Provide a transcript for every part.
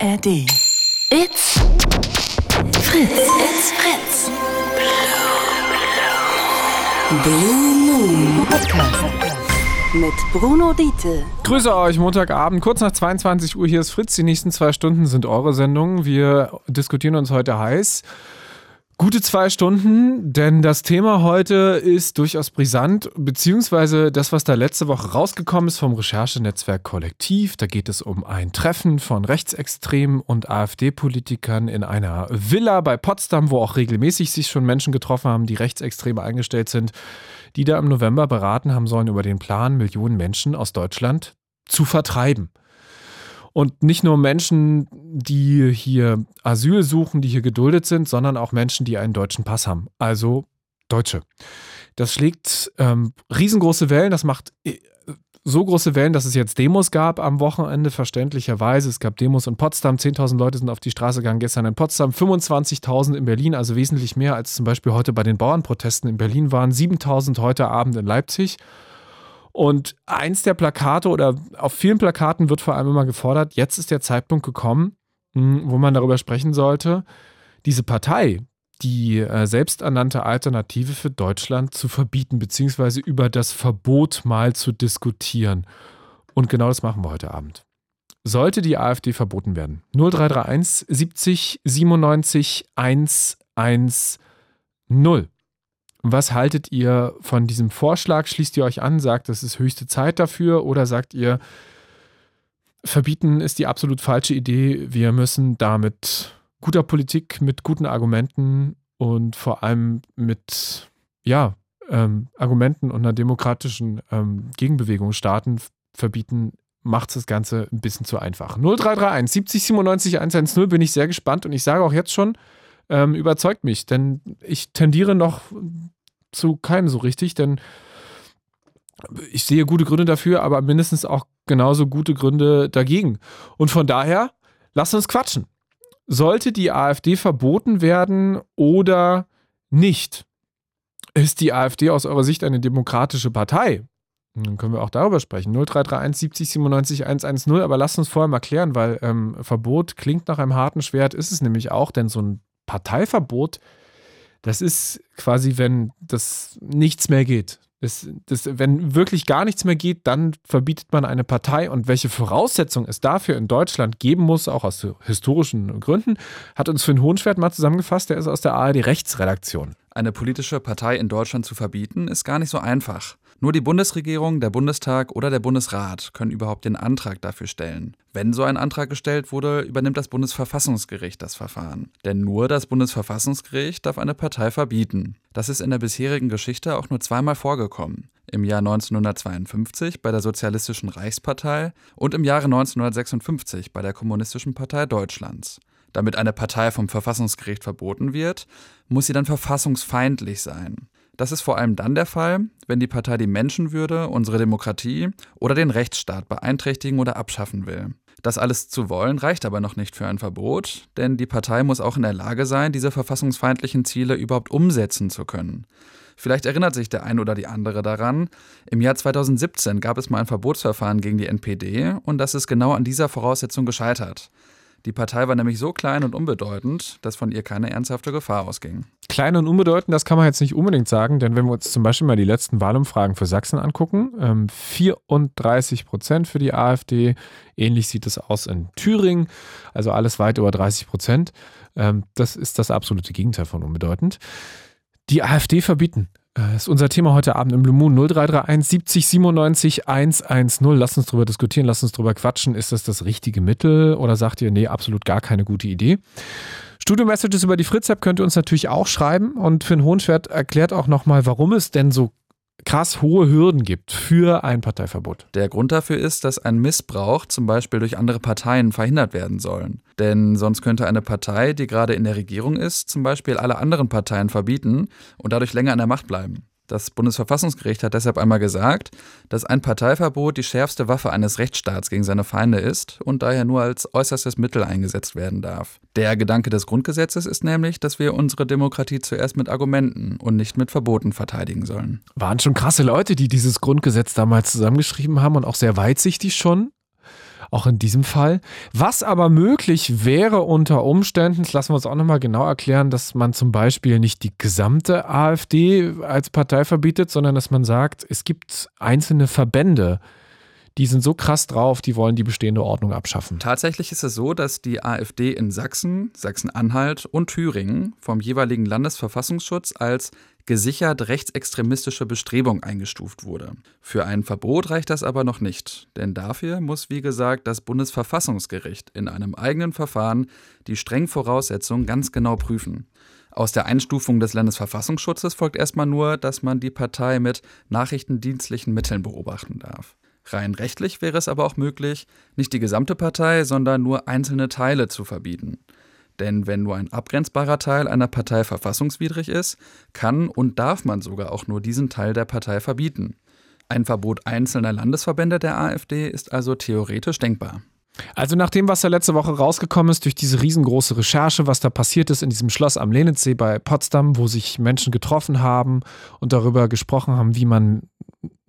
ARD. It's Fritz. It's Fritz. Blue Moon Podcast. Mit Bruno Diete. Grüße euch, Montagabend, kurz nach 22 Uhr. Hier ist Fritz. Die nächsten zwei Stunden sind eure Sendung. Wir diskutieren uns heute heiß. Gute zwei Stunden, denn das Thema heute ist durchaus brisant, beziehungsweise das, was da letzte Woche rausgekommen ist vom Recherchenetzwerk Kollektiv. Da geht es um ein Treffen von Rechtsextremen und AfD-Politikern in einer Villa bei Potsdam, wo auch regelmäßig sich schon Menschen getroffen haben, die rechtsextreme eingestellt sind, die da im November beraten haben sollen über den Plan, Millionen Menschen aus Deutschland zu vertreiben. Und nicht nur Menschen, die hier Asyl suchen, die hier geduldet sind, sondern auch Menschen, die einen deutschen Pass haben. Also Deutsche. Das schlägt ähm, riesengroße Wellen. Das macht äh, so große Wellen, dass es jetzt Demos gab am Wochenende, verständlicherweise. Es gab Demos in Potsdam. 10.000 Leute sind auf die Straße gegangen gestern in Potsdam. 25.000 in Berlin, also wesentlich mehr als zum Beispiel heute bei den Bauernprotesten in Berlin waren. 7.000 heute Abend in Leipzig. Und eins der Plakate oder auf vielen Plakaten wird vor allem immer gefordert, jetzt ist der Zeitpunkt gekommen, hm, wo man darüber sprechen sollte, diese Partei, die äh, selbsternannte Alternative für Deutschland zu verbieten, beziehungsweise über das Verbot mal zu diskutieren. Und genau das machen wir heute Abend. Sollte die AfD verboten werden? 0331 70 97 110. Was haltet ihr von diesem Vorschlag? Schließt ihr euch an, sagt, es ist höchste Zeit dafür oder sagt ihr, verbieten ist die absolut falsche Idee, wir müssen da mit guter Politik, mit guten Argumenten und vor allem mit ja, ähm, Argumenten und einer demokratischen ähm, Gegenbewegung starten, verbieten, macht das Ganze ein bisschen zu einfach. 0331 70 97 110 bin ich sehr gespannt und ich sage auch jetzt schon, ähm, überzeugt mich, denn ich tendiere noch zu keinem so richtig, denn ich sehe gute Gründe dafür, aber mindestens auch genauso gute Gründe dagegen. Und von daher, lasst uns quatschen. Sollte die AfD verboten werden oder nicht? Ist die AfD aus eurer Sicht eine demokratische Partei? Dann können wir auch darüber sprechen. 0331 70 97 110. Aber lasst uns vorher mal klären, weil ähm, Verbot klingt nach einem harten Schwert, ist es nämlich auch, denn so ein Parteiverbot, das ist quasi, wenn das nichts mehr geht. Das, das, wenn wirklich gar nichts mehr geht, dann verbietet man eine Partei. Und welche Voraussetzungen es dafür in Deutschland geben muss, auch aus historischen Gründen, hat uns Finn Hohenschwert mal zusammengefasst. Der ist aus der ARD Rechtsredaktion. Eine politische Partei in Deutschland zu verbieten, ist gar nicht so einfach. Nur die Bundesregierung, der Bundestag oder der Bundesrat können überhaupt den Antrag dafür stellen. Wenn so ein Antrag gestellt wurde, übernimmt das Bundesverfassungsgericht das Verfahren. Denn nur das Bundesverfassungsgericht darf eine Partei verbieten. Das ist in der bisherigen Geschichte auch nur zweimal vorgekommen. Im Jahr 1952 bei der Sozialistischen Reichspartei und im Jahre 1956 bei der Kommunistischen Partei Deutschlands. Damit eine Partei vom Verfassungsgericht verboten wird, muss sie dann verfassungsfeindlich sein. Das ist vor allem dann der Fall, wenn die Partei die Menschenwürde, unsere Demokratie oder den Rechtsstaat beeinträchtigen oder abschaffen will. Das alles zu wollen reicht aber noch nicht für ein Verbot, denn die Partei muss auch in der Lage sein, diese verfassungsfeindlichen Ziele überhaupt umsetzen zu können. Vielleicht erinnert sich der eine oder die andere daran, im Jahr 2017 gab es mal ein Verbotsverfahren gegen die NPD und das ist genau an dieser Voraussetzung gescheitert. Die Partei war nämlich so klein und unbedeutend, dass von ihr keine ernsthafte Gefahr ausging. Klein und unbedeutend, das kann man jetzt nicht unbedingt sagen, denn wenn wir uns zum Beispiel mal die letzten Wahlumfragen für Sachsen angucken, ähm, 34 Prozent für die AfD, ähnlich sieht es aus in Thüringen, also alles weit über 30 Prozent. Ähm, das ist das absolute Gegenteil von unbedeutend. Die AfD verbieten. Das ist unser Thema heute Abend im Blue Moon 0331 70 97 110. Lasst uns drüber diskutieren, lasst uns drüber quatschen. Ist das das richtige Mittel oder sagt ihr, nee, absolut gar keine gute Idee? Studio-Messages über die Fritz-App könnt ihr uns natürlich auch schreiben und Finn Hohenschwert erklärt auch nochmal, warum es denn so krass hohe Hürden gibt für ein Parteiverbot. Der Grund dafür ist, dass ein Missbrauch zum Beispiel durch andere Parteien verhindert werden soll. Denn sonst könnte eine Partei, die gerade in der Regierung ist, zum Beispiel alle anderen Parteien verbieten und dadurch länger an der Macht bleiben. Das Bundesverfassungsgericht hat deshalb einmal gesagt, dass ein Parteiverbot die schärfste Waffe eines Rechtsstaats gegen seine Feinde ist und daher nur als äußerstes Mittel eingesetzt werden darf. Der Gedanke des Grundgesetzes ist nämlich, dass wir unsere Demokratie zuerst mit Argumenten und nicht mit Verboten verteidigen sollen. Waren schon krasse Leute, die dieses Grundgesetz damals zusammengeschrieben haben und auch sehr weitsichtig schon. Auch in diesem Fall. Was aber möglich wäre unter Umständen, das lassen wir uns auch nochmal genau erklären, dass man zum Beispiel nicht die gesamte AfD als Partei verbietet, sondern dass man sagt, es gibt einzelne Verbände, die sind so krass drauf, die wollen die bestehende Ordnung abschaffen. Tatsächlich ist es so, dass die AfD in Sachsen, Sachsen-Anhalt und Thüringen vom jeweiligen Landesverfassungsschutz als gesichert rechtsextremistische Bestrebung eingestuft wurde. Für ein Verbot reicht das aber noch nicht, denn dafür muss, wie gesagt, das Bundesverfassungsgericht in einem eigenen Verfahren die strengen Voraussetzungen ganz genau prüfen. Aus der Einstufung des Landesverfassungsschutzes folgt erstmal nur, dass man die Partei mit nachrichtendienstlichen Mitteln beobachten darf. Rein rechtlich wäre es aber auch möglich, nicht die gesamte Partei, sondern nur einzelne Teile zu verbieten. Denn wenn nur ein abgrenzbarer Teil einer Partei verfassungswidrig ist, kann und darf man sogar auch nur diesen Teil der Partei verbieten. Ein Verbot einzelner Landesverbände der AfD ist also theoretisch denkbar. Also nach dem, was da letzte Woche rausgekommen ist, durch diese riesengroße Recherche, was da passiert ist in diesem Schloss am Lenitzsee bei Potsdam, wo sich Menschen getroffen haben und darüber gesprochen haben, wie man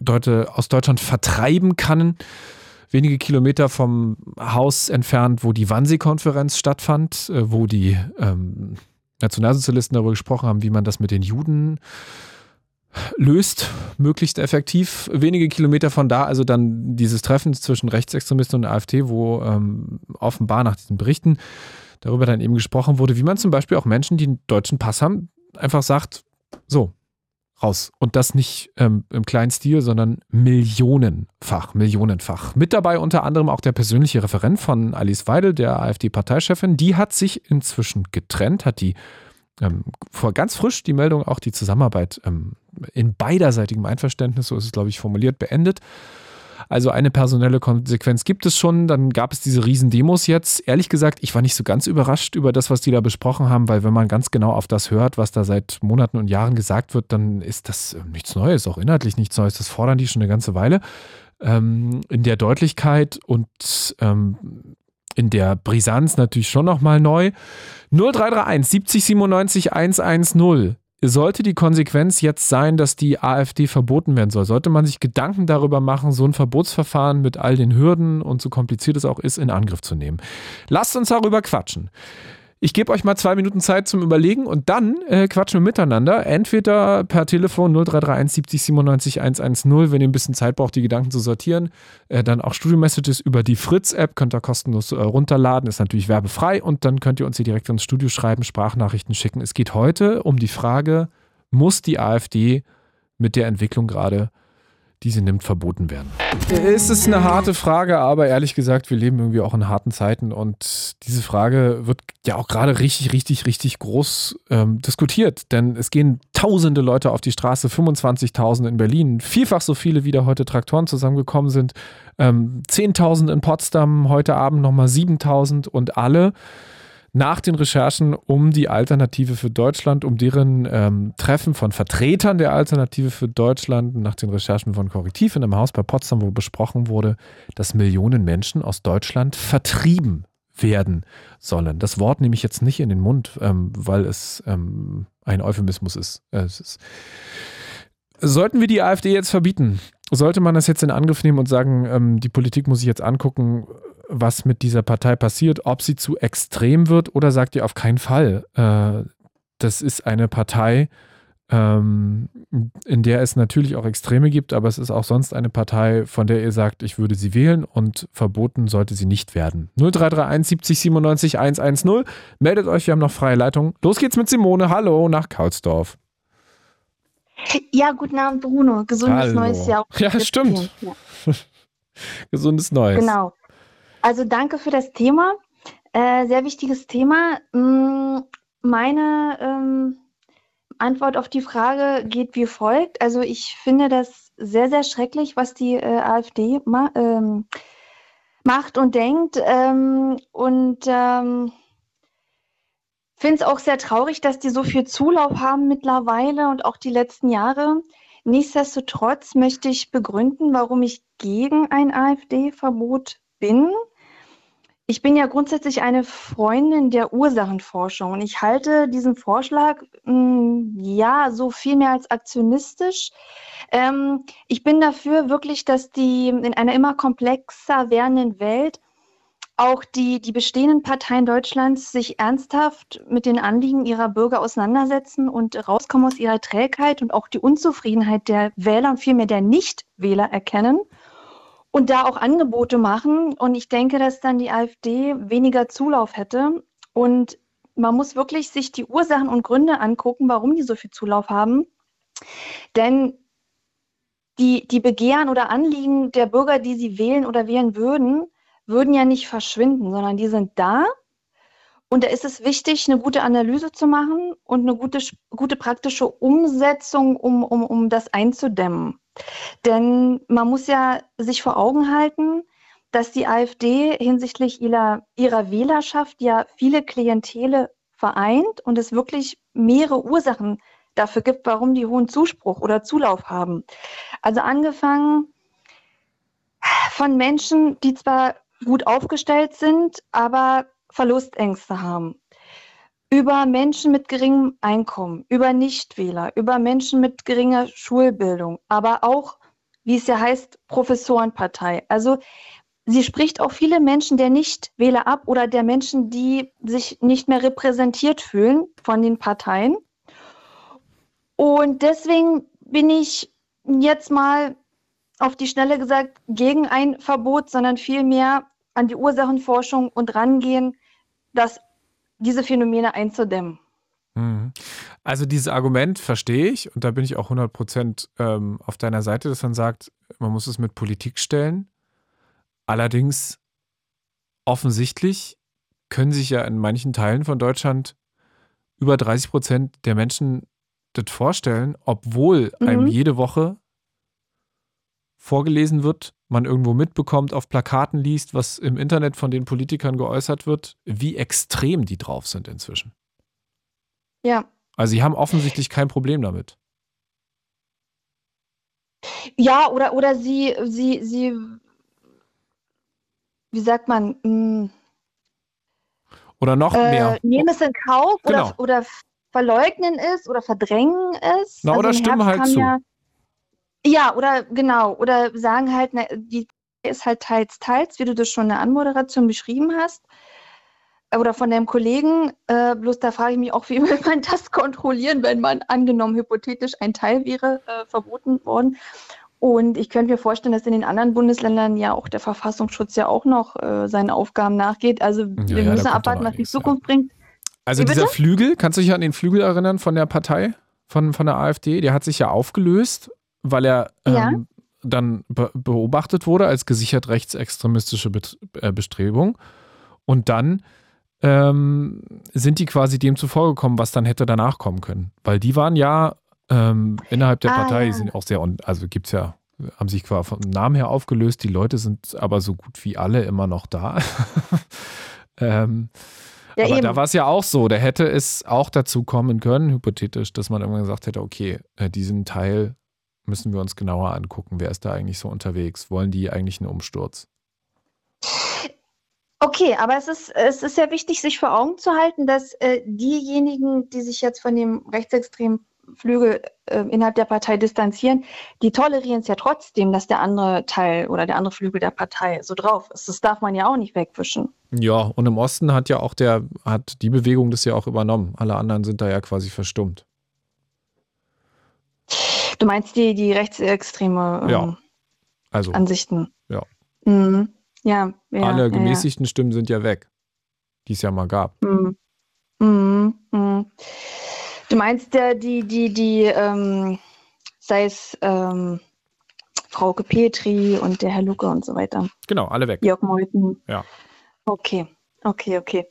Leute aus Deutschland vertreiben kann, wenige Kilometer vom Haus entfernt, wo die Wannsee-Konferenz stattfand, äh, wo die ähm, Nationalsozialisten darüber gesprochen haben, wie man das mit den Juden löst, möglichst effektiv. Wenige Kilometer von da, also dann dieses Treffen zwischen Rechtsextremisten und AfD, wo ähm, offenbar nach diesen Berichten darüber dann eben gesprochen wurde, wie man zum Beispiel auch Menschen, die einen deutschen Pass haben, einfach sagt, so, raus. Und das nicht ähm, im kleinen Stil, sondern millionenfach, millionenfach. Mit dabei unter anderem auch der persönliche Referent von Alice Weidel, der AfD-Parteichefin. Die hat sich inzwischen getrennt, hat die ähm, vor ganz frisch die Meldung, auch die Zusammenarbeit ähm, in beiderseitigem Einverständnis, so ist es, glaube ich, formuliert, beendet. Also eine personelle Konsequenz gibt es schon. Dann gab es diese Riesendemos jetzt. Ehrlich gesagt, ich war nicht so ganz überrascht über das, was die da besprochen haben, weil wenn man ganz genau auf das hört, was da seit Monaten und Jahren gesagt wird, dann ist das ähm, nichts Neues, auch inhaltlich nichts Neues. Das fordern die schon eine ganze Weile. Ähm, in der Deutlichkeit und ähm, in der Brisanz natürlich schon nochmal neu. 0331 70 97 110 sollte die Konsequenz jetzt sein, dass die AfD verboten werden soll, sollte man sich Gedanken darüber machen, so ein Verbotsverfahren mit all den Hürden und so kompliziert es auch ist, in Angriff zu nehmen. Lasst uns darüber quatschen. Ich gebe euch mal zwei Minuten Zeit zum Überlegen und dann äh, quatschen wir miteinander. Entweder per Telefon 0331 70 97 110, wenn ihr ein bisschen Zeit braucht, die Gedanken zu sortieren. Äh, dann auch Studio-Messages über die Fritz-App, könnt ihr kostenlos äh, runterladen, ist natürlich werbefrei und dann könnt ihr uns hier direkt ins Studio schreiben, Sprachnachrichten schicken. Es geht heute um die Frage, muss die AfD mit der Entwicklung gerade die sie nimmt, verboten werden? Es ist eine harte Frage, aber ehrlich gesagt, wir leben irgendwie auch in harten Zeiten und diese Frage wird ja auch gerade richtig, richtig, richtig groß ähm, diskutiert, denn es gehen tausende Leute auf die Straße, 25.000 in Berlin, vielfach so viele, wie da heute Traktoren zusammengekommen sind, ähm, 10.000 in Potsdam, heute Abend nochmal 7.000 und alle nach den Recherchen um die Alternative für Deutschland, um deren ähm, Treffen von Vertretern der Alternative für Deutschland, nach den Recherchen von Korrektiv in einem Haus bei Potsdam, wo besprochen wurde, dass Millionen Menschen aus Deutschland vertrieben werden sollen. Das Wort nehme ich jetzt nicht in den Mund, ähm, weil es ähm, ein Euphemismus ist. Äh, ist. Sollten wir die AfD jetzt verbieten? Sollte man das jetzt in Angriff nehmen und sagen, ähm, die Politik muss sich jetzt angucken, was mit dieser Partei passiert, ob sie zu extrem wird oder sagt ihr auf keinen Fall, äh, das ist eine Partei, ähm, in der es natürlich auch Extreme gibt, aber es ist auch sonst eine Partei, von der ihr sagt, ich würde sie wählen und verboten sollte sie nicht werden. 0331 70 97 110. Meldet euch, wir haben noch freie Leitung. Los geht's mit Simone. Hallo nach Kautsdorf. Ja, guten Abend, Bruno. Gesundes Hallo. neues Jahr. Ja, stimmt. Ja. Gesundes Neues. Genau. Also danke für das Thema. Äh, sehr wichtiges Thema. Mm, Meine ähm, Antwort auf die Frage geht wie folgt. Also ich finde das sehr, sehr schrecklich, was die äh, AfD ma ähm, macht und denkt. Ähm, und ähm, finde es auch sehr traurig, dass die so viel Zulauf haben mittlerweile und auch die letzten Jahre. Nichtsdestotrotz möchte ich begründen, warum ich gegen ein AfD-Verbot bin. Ich bin ja grundsätzlich eine Freundin der Ursachenforschung und ich halte diesen Vorschlag mh, ja so viel mehr als aktionistisch. Ähm, ich bin dafür wirklich, dass die in einer immer komplexer werdenden Welt auch die, die bestehenden Parteien Deutschlands sich ernsthaft mit den Anliegen ihrer Bürger auseinandersetzen und rauskommen aus ihrer Trägheit und auch die Unzufriedenheit der Wähler und vielmehr der Nichtwähler erkennen und da auch Angebote machen. Und ich denke, dass dann die AfD weniger Zulauf hätte. Und man muss wirklich sich die Ursachen und Gründe angucken, warum die so viel Zulauf haben. Denn die, die Begehren oder Anliegen der Bürger, die sie wählen oder wählen würden, würden ja nicht verschwinden, sondern die sind da. Und da ist es wichtig, eine gute Analyse zu machen und eine gute, gute praktische Umsetzung, um, um, um das einzudämmen. Denn man muss ja sich vor Augen halten, dass die AfD hinsichtlich ihrer, ihrer Wählerschaft ja viele Klientele vereint und es wirklich mehrere Ursachen dafür gibt, warum die hohen Zuspruch oder Zulauf haben. Also angefangen von Menschen, die zwar gut aufgestellt sind, aber Verlustängste haben. Über Menschen mit geringem Einkommen, über Nichtwähler, über Menschen mit geringer Schulbildung, aber auch, wie es ja heißt, Professorenpartei. Also sie spricht auch viele Menschen der Nichtwähler ab oder der Menschen, die sich nicht mehr repräsentiert fühlen von den Parteien. Und deswegen bin ich jetzt mal auf die Schnelle gesagt gegen ein Verbot, sondern vielmehr an die Ursachenforschung und rangehen, dass diese Phänomene einzudämmen. Mhm. Also dieses Argument verstehe ich und da bin ich auch 100 Prozent ähm, auf deiner Seite, dass man sagt, man muss es mit Politik stellen. Allerdings offensichtlich können sich ja in manchen Teilen von Deutschland über 30 Prozent der Menschen das vorstellen, obwohl mhm. einem jede Woche vorgelesen wird, man irgendwo mitbekommt, auf Plakaten liest, was im Internet von den Politikern geäußert wird, wie extrem die drauf sind inzwischen. Ja. Also sie haben offensichtlich kein Problem damit. Ja, oder, oder sie, sie, sie, wie sagt man, mh, hm, oder noch äh, mehr. Nehmen es in Kauf genau. oder, oder verleugnen es oder verdrängen es. Na, also oder stimmen halt zu. Ja, ja, oder genau, oder sagen halt, na, die ist halt teils, teils, wie du das schon in der Anmoderation beschrieben hast. Oder von deinem Kollegen, äh, bloß da frage ich mich auch, wie will man das kontrollieren, wenn man angenommen hypothetisch ein Teil wäre äh, verboten worden. Und ich könnte mir vorstellen, dass in den anderen Bundesländern ja auch der Verfassungsschutz ja auch noch äh, seinen Aufgaben nachgeht. Also ja, wir ja, müssen abwarten, was die Zukunft ja. bringt. Also dieser Flügel, kannst du dich an den Flügel erinnern von der Partei, von, von der AfD? Der hat sich ja aufgelöst weil er ja. ähm, dann be beobachtet wurde als gesichert rechtsextremistische Bet äh, Bestrebung. Und dann ähm, sind die quasi dem zuvorgekommen, was dann hätte danach kommen können. Weil die waren ja ähm, innerhalb der ah, Partei, ja. sind auch sehr, also gibt es ja, haben sich quasi vom Namen her aufgelöst. Die Leute sind aber so gut wie alle immer noch da. ähm, ja, aber eben. da war es ja auch so, da hätte es auch dazu kommen können, hypothetisch, dass man irgendwann gesagt hätte, okay, äh, diesen Teil müssen wir uns genauer angucken. Wer ist da eigentlich so unterwegs? Wollen die eigentlich einen Umsturz? Okay, aber es ist, es ist ja wichtig, sich vor Augen zu halten, dass äh, diejenigen, die sich jetzt von dem rechtsextremen Flügel äh, innerhalb der Partei distanzieren, die tolerieren es ja trotzdem, dass der andere Teil oder der andere Flügel der Partei so drauf ist. Das darf man ja auch nicht wegwischen. Ja, und im Osten hat ja auch der, hat die Bewegung das ja auch übernommen. Alle anderen sind da ja quasi verstummt. Du meinst die, die rechtsextreme ähm, ja. also, Ansichten? Ja. Mhm. Ja, ja, Alle gemäßigten. Stimmen sind ja weg, die es ja mal gab. Mhm. Mhm. Mhm. Du meinst ja die, die, die, ähm, sei es ähm, Frauke Petri und der Herr Lucke und so weiter. Genau, alle weg. Jörg Meuthen. Ja. Okay, okay, okay.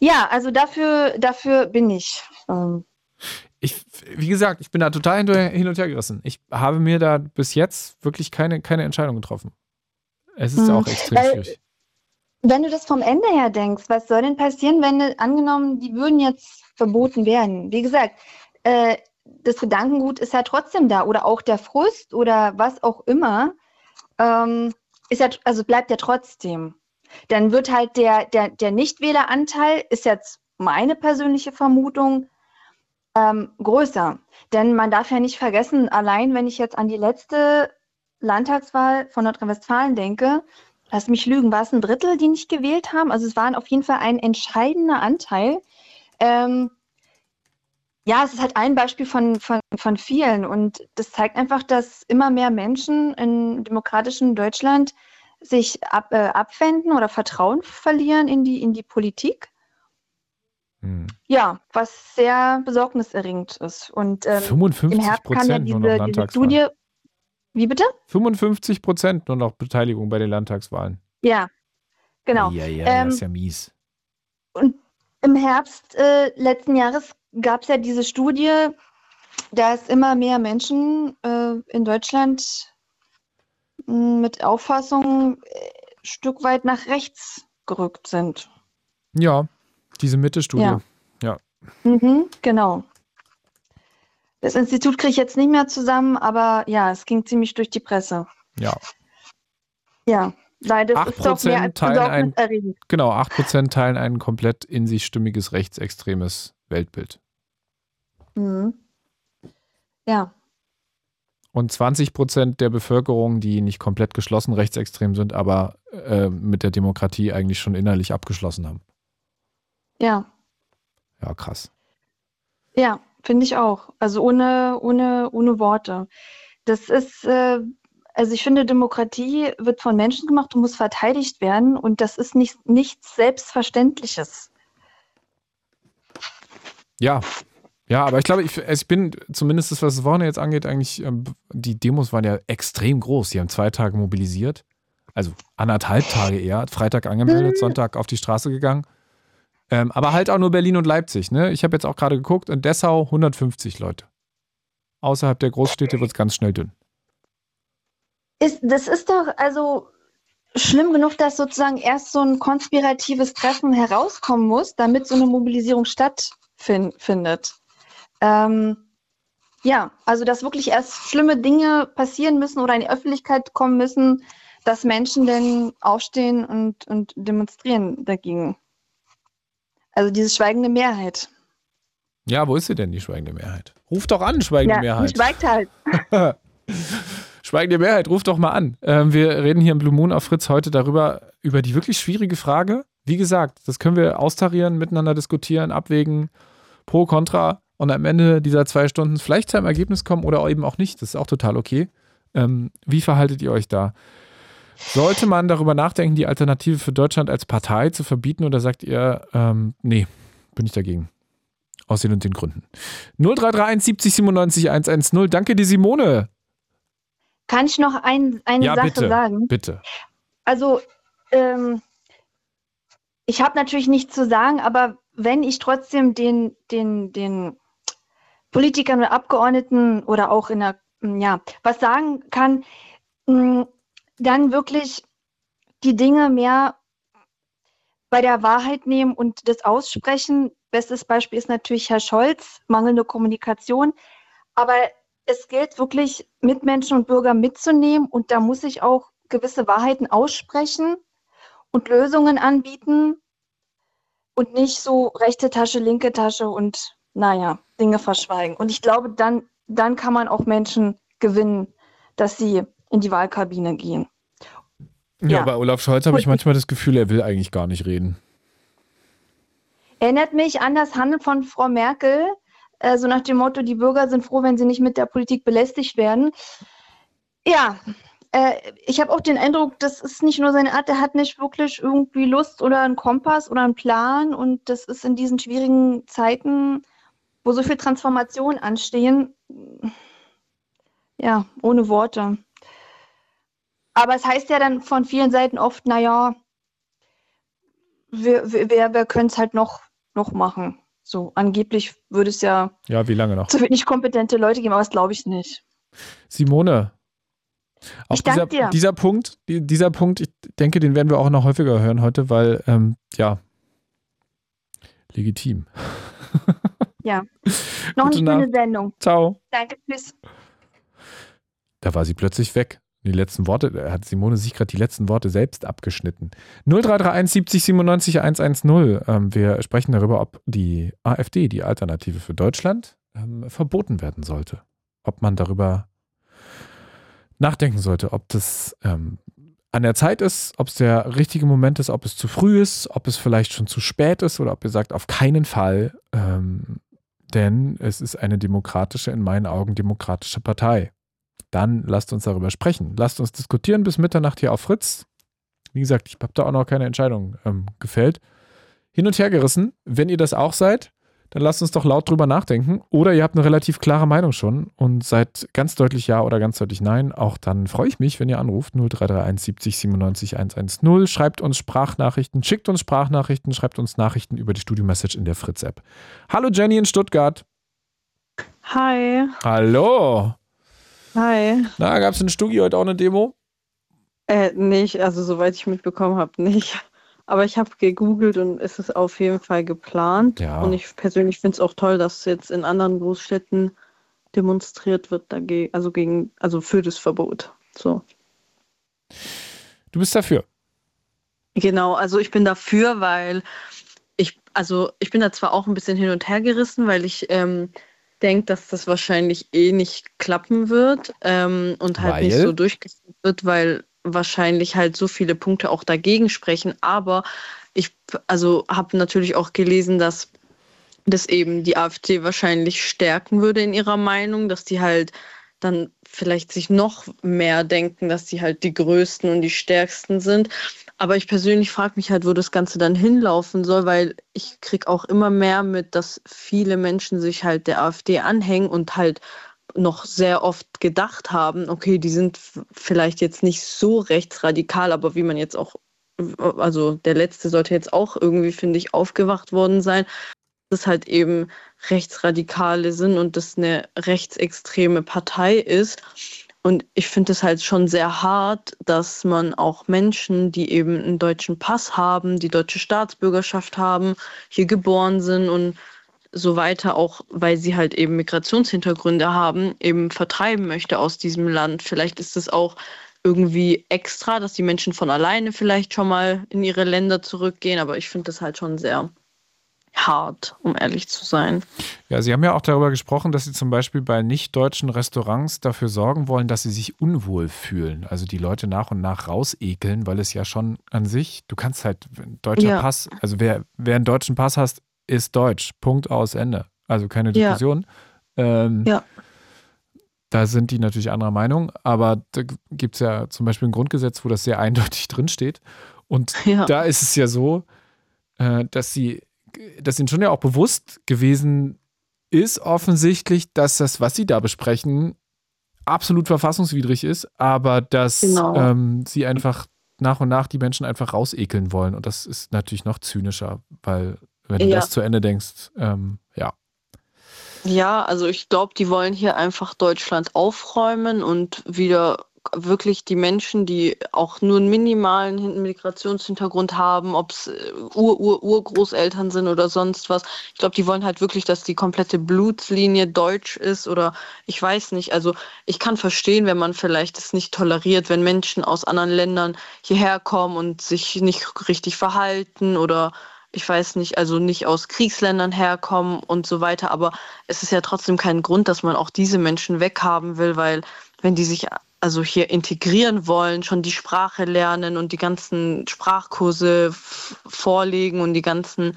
Ja, also dafür, dafür bin ich. Ähm, ich, wie gesagt, ich bin da total hin und her gerissen. Ich habe mir da bis jetzt wirklich keine, keine Entscheidung getroffen. Es ist hm. auch extrem Weil, schwierig. Wenn du das vom Ende her denkst, was soll denn passieren, wenn angenommen, die würden jetzt verboten werden? Wie gesagt, äh, das Gedankengut ist ja trotzdem da oder auch der Frust oder was auch immer, ähm, ist ja, also bleibt ja trotzdem. Dann wird halt der, der, der Nichtwähleranteil, ist jetzt meine persönliche Vermutung, ähm, größer. Denn man darf ja nicht vergessen, allein wenn ich jetzt an die letzte Landtagswahl von Nordrhein-Westfalen denke, lass mich lügen, war es ein Drittel, die nicht gewählt haben? Also es waren auf jeden Fall ein entscheidender Anteil. Ähm, ja, es ist halt ein Beispiel von, von, von vielen und das zeigt einfach, dass immer mehr Menschen in demokratischen Deutschland sich ab, äh, abwenden oder Vertrauen verlieren in die, in die Politik. Hm. Ja, was sehr besorgniserregend ist. Und ähm, 55 im Herbst kam ja diese, diese Studie. Wie bitte? 55 Prozent nur noch Beteiligung bei den Landtagswahlen. Ja, genau. Ja, ja, ähm, das ist ja mies. Und im Herbst äh, letzten Jahres gab es ja diese Studie, dass immer mehr Menschen äh, in Deutschland hm, mit Auffassung äh, ein Stück weit nach rechts gerückt sind. Ja, diese Mitte-Studie. Ja. ja. Mhm, genau. Das Institut kriege ich jetzt nicht mehr zusammen, aber ja, es ging ziemlich durch die Presse. Ja. Ja, Nein, das ist doch mehr als teilen ein, Genau, 8% teilen ein komplett in sich stimmiges rechtsextremes Weltbild. Mhm. Ja. Und 20 Prozent der Bevölkerung, die nicht komplett geschlossen rechtsextrem sind, aber äh, mit der Demokratie eigentlich schon innerlich abgeschlossen haben. Ja. Ja, krass. Ja, finde ich auch. Also ohne, ohne, ohne Worte. Das ist, äh, also ich finde, Demokratie wird von Menschen gemacht und muss verteidigt werden und das ist nicht, nichts Selbstverständliches. Ja, ja, aber ich glaube, ich, ich bin zumindest, was das Wochenende jetzt angeht, eigentlich, ähm, die Demos waren ja extrem groß. Die haben zwei Tage mobilisiert. Also anderthalb Tage eher. Freitag angemeldet, mhm. Sonntag auf die Straße gegangen. Ähm, aber halt auch nur Berlin und Leipzig. Ne? Ich habe jetzt auch gerade geguckt, in Dessau 150 Leute. Außerhalb der Großstädte wird es ganz schnell dünn. Ist, das ist doch also schlimm genug, dass sozusagen erst so ein konspiratives Treffen herauskommen muss, damit so eine Mobilisierung stattfindet. Ähm, ja, also dass wirklich erst schlimme Dinge passieren müssen oder in die Öffentlichkeit kommen müssen, dass Menschen denn aufstehen und, und demonstrieren dagegen. Also diese schweigende Mehrheit. Ja, wo ist sie denn, die schweigende Mehrheit? Ruf doch an, schweigende ja, Mehrheit. Schweigt halt. schweigende Mehrheit, ruf doch mal an. Ähm, wir reden hier im Blue Moon auf Fritz heute darüber, über die wirklich schwierige Frage. Wie gesagt, das können wir austarieren, miteinander diskutieren, abwägen, pro, contra und am Ende dieser zwei Stunden vielleicht zu einem Ergebnis kommen oder eben auch nicht. Das ist auch total okay. Ähm, wie verhaltet ihr euch da? Sollte man darüber nachdenken, die Alternative für Deutschland als Partei zu verbieten oder sagt ihr, ähm, nee, bin ich dagegen? Aus den und den Gründen. 0331 70 97 110. Danke dir, Simone. Kann ich noch ein, eine ja, Sache bitte, sagen? Bitte. Also, ähm, ich habe natürlich nichts zu sagen, aber wenn ich trotzdem den, den, den Politikern oder Abgeordneten oder auch in der, ja, was sagen kann, hm, dann wirklich die Dinge mehr bei der Wahrheit nehmen und das aussprechen. Bestes Beispiel ist natürlich Herr Scholz, mangelnde Kommunikation. Aber es gilt wirklich, Mitmenschen und Bürger mitzunehmen und da muss ich auch gewisse Wahrheiten aussprechen und Lösungen anbieten und nicht so rechte Tasche, linke Tasche und naja, Dinge verschweigen. Und ich glaube, dann, dann kann man auch Menschen gewinnen, dass sie in die Wahlkabine gehen. Ja, ja. bei Olaf Scholz habe ich manchmal das Gefühl, er will eigentlich gar nicht reden. Erinnert mich an das Handeln von Frau Merkel, so nach dem Motto, die Bürger sind froh, wenn sie nicht mit der Politik belästigt werden. Ja, äh, ich habe auch den Eindruck, das ist nicht nur seine Art, er hat nicht wirklich irgendwie Lust oder einen Kompass oder einen Plan und das ist in diesen schwierigen Zeiten wo so viel Transformation anstehen, ja, ohne Worte. Aber es heißt ja dann von vielen Seiten oft, naja, wir, wir, wir können es halt noch, noch machen. So, angeblich würde es ja, ja wie lange noch? zu wenig kompetente Leute geben, aber das glaube ich nicht. Simone, auch dieser, dieser Punkt, dieser Punkt, ich denke, den werden wir auch noch häufiger hören heute, weil, ähm, ja, legitim. Ja. Noch eine schöne Sendung. Ciao. Danke, tschüss. Da war sie plötzlich weg. Die letzten Worte, da hat Simone sich gerade die letzten Worte selbst abgeschnitten. 0331 70 97 110. Ähm, wir sprechen darüber, ob die AfD, die Alternative für Deutschland, ähm, verboten werden sollte. Ob man darüber nachdenken sollte, ob das ähm, an der Zeit ist, ob es der richtige Moment ist, ob es zu früh ist, ob es vielleicht schon zu spät ist oder ob ihr sagt, auf keinen Fall. Ähm, denn es ist eine demokratische, in meinen Augen demokratische Partei. Dann lasst uns darüber sprechen. Lasst uns diskutieren bis Mitternacht hier auf Fritz. Wie gesagt, ich habe da auch noch keine Entscheidung ähm, gefällt. Hin und her gerissen. Wenn ihr das auch seid, dann lasst uns doch laut drüber nachdenken. Oder ihr habt eine relativ klare Meinung schon und seid ganz deutlich Ja oder ganz deutlich Nein. Auch dann freue ich mich, wenn ihr anruft. 0331 70 97 110. Schreibt uns Sprachnachrichten, schickt uns Sprachnachrichten, schreibt uns Nachrichten über die Studio-Message in der Fritz-App. Hallo Jenny in Stuttgart. Hi. Hallo. Hi. Na, gab es in Stugi heute auch eine Demo? Äh, nicht, also soweit ich mitbekommen habe, nicht. Aber ich habe gegoogelt und es ist auf jeden Fall geplant. Ja. Und ich persönlich finde es auch toll, dass jetzt in anderen Großstädten demonstriert wird dagegen, also gegen, also für das Verbot. So. Du bist dafür. Genau, also ich bin dafür, weil ich, also ich bin da zwar auch ein bisschen hin und her gerissen, weil ich ähm, denke, dass das wahrscheinlich eh nicht klappen wird ähm, und halt nicht Weil? so durchgeführt wird, weil wahrscheinlich halt so viele Punkte auch dagegen sprechen. Aber ich also habe natürlich auch gelesen, dass das eben die AfD wahrscheinlich stärken würde in ihrer Meinung, dass die halt dann vielleicht sich noch mehr denken, dass die halt die Größten und die Stärksten sind. Aber ich persönlich frage mich halt, wo das Ganze dann hinlaufen soll, weil ich kriege auch immer mehr mit, dass viele Menschen sich halt der AfD anhängen und halt noch sehr oft gedacht haben, okay, die sind vielleicht jetzt nicht so rechtsradikal, aber wie man jetzt auch, also der letzte sollte jetzt auch irgendwie, finde ich, aufgewacht worden sein, dass halt eben Rechtsradikale sind und das eine rechtsextreme Partei ist. Und ich finde es halt schon sehr hart, dass man auch Menschen, die eben einen deutschen Pass haben, die deutsche Staatsbürgerschaft haben, hier geboren sind und so weiter, auch weil sie halt eben Migrationshintergründe haben, eben vertreiben möchte aus diesem Land. Vielleicht ist es auch irgendwie extra, dass die Menschen von alleine vielleicht schon mal in ihre Länder zurückgehen, aber ich finde das halt schon sehr hart, um ehrlich zu sein. Ja, Sie haben ja auch darüber gesprochen, dass Sie zum Beispiel bei nicht-deutschen Restaurants dafür sorgen wollen, dass sie sich unwohl fühlen. Also die Leute nach und nach rausekeln, weil es ja schon an sich, du kannst halt, deutscher Ja. Pass, also wer, wer einen deutschen Pass hast, ist deutsch. Punkt aus Ende. Also keine Ja. Diskussion. Ähm, Ja. Da sind die natürlich anderer Meinung, aber da gibt es ja zum Beispiel ein Grundgesetz, wo das sehr eindeutig drinsteht. Und Ja. da ist es ja so, äh, dass sie, dass ihnen schon ja auch bewusst gewesen ist, offensichtlich, dass das, was sie da besprechen, absolut verfassungswidrig ist, aber dass Genau. ähm, sie einfach nach und nach die Menschen einfach rausekeln wollen. Und das ist natürlich noch zynischer, weil wenn du Ja. das zu Ende denkst, ähm, ja. Ja, also ich glaube, die wollen hier einfach Deutschland aufräumen und wieder wirklich die Menschen, die auch nur einen minimalen Hin- Migrationshintergrund haben, ob es Ur, Ur, Urgroßeltern sind oder sonst was. Ich glaube, die wollen halt wirklich, dass die komplette Blutslinie deutsch ist oder ich weiß nicht. Also ich kann verstehen, wenn man vielleicht es nicht toleriert, wenn Menschen aus anderen Ländern hierher kommen und sich nicht richtig verhalten oder ich weiß nicht, also nicht aus Kriegsländern herkommen und so weiter. Aber es ist ja trotzdem kein Grund, dass man auch diese Menschen weghaben will, weil wenn die sich also hier integrieren wollen, schon die Sprache lernen und die ganzen Sprachkurse vorlegen und die ganzen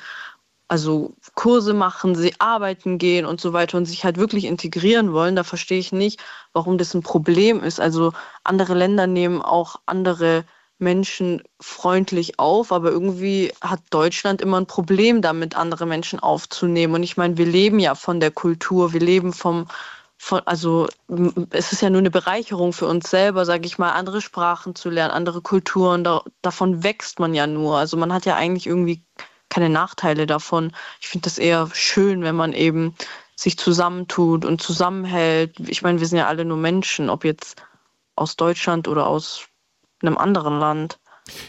also Kurse machen, sie arbeiten gehen und so weiter und sich halt wirklich integrieren wollen, da verstehe ich nicht, warum das ein Problem ist. Also andere Länder nehmen auch andere Menschen freundlich auf, aber irgendwie hat Deutschland immer ein Problem damit, andere Menschen aufzunehmen. Und ich meine, wir leben ja von der Kultur, wir leben vom, von, also es ist ja nur eine Bereicherung für uns selber, sage ich mal, andere Sprachen zu lernen, andere Kulturen, da, davon wächst man ja nur. Also man hat ja eigentlich irgendwie keine Nachteile davon. Ich finde das eher schön, wenn man eben sich zusammentut und zusammenhält. Ich meine, wir sind ja alle nur Menschen, ob jetzt aus Deutschland oder aus einem anderen Land.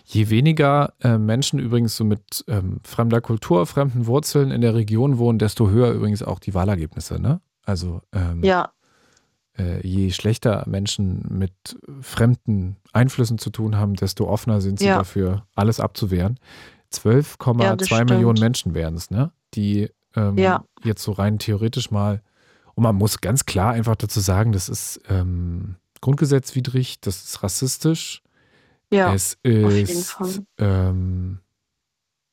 Je weniger äh, Menschen übrigens so mit ähm, fremder Kultur, fremden Wurzeln in der Region wohnen, desto höher übrigens auch die Wahlergebnisse. Ne? Also ähm, Ja, äh, je schlechter Menschen mit fremden Einflüssen zu tun haben, desto offener sind sie Ja. dafür, alles abzuwehren. 12,2 Ja, Millionen. Menschen wären es, ne? die ähm, Ja. jetzt so rein theoretisch mal, und man muss ganz klar einfach dazu sagen, das ist ähm, grundgesetzwidrig, das ist rassistisch. Ja, es ist, ähm,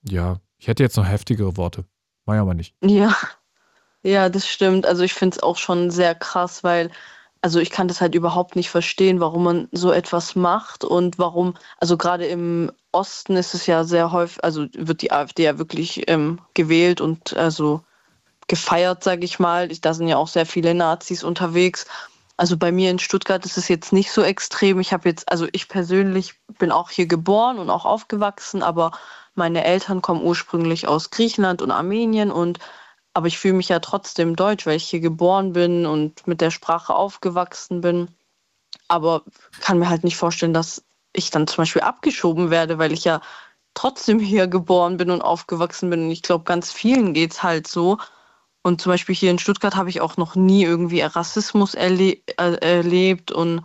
ja, ich hätte jetzt noch heftigere Worte. Mach ich aber nicht. Ja, ja, das stimmt. Also ich finde es auch schon sehr krass, weil, also ich kann das halt überhaupt nicht verstehen, warum man so etwas macht und warum, also gerade im Osten ist es ja sehr häufig, also wird die AfD ja wirklich ähm, gewählt und also gefeiert, sage ich mal. Da sind ja auch sehr viele Nazis unterwegs. Also bei mir in Stuttgart ist es jetzt nicht so extrem. Ich habe jetzt, also ich persönlich bin auch hier geboren und auch aufgewachsen, aber meine Eltern kommen ursprünglich aus Griechenland und Armenien und aber ich fühle mich ja trotzdem deutsch, weil ich hier geboren bin und mit der Sprache aufgewachsen bin. Aber kann mir halt nicht vorstellen, dass ich dann zum Beispiel abgeschoben werde, weil ich ja trotzdem hier geboren bin und aufgewachsen bin. Und ich glaube, ganz vielen geht es halt so. Und zum Beispiel hier in Stuttgart habe ich auch noch nie irgendwie Rassismus erle äh, erlebt. Und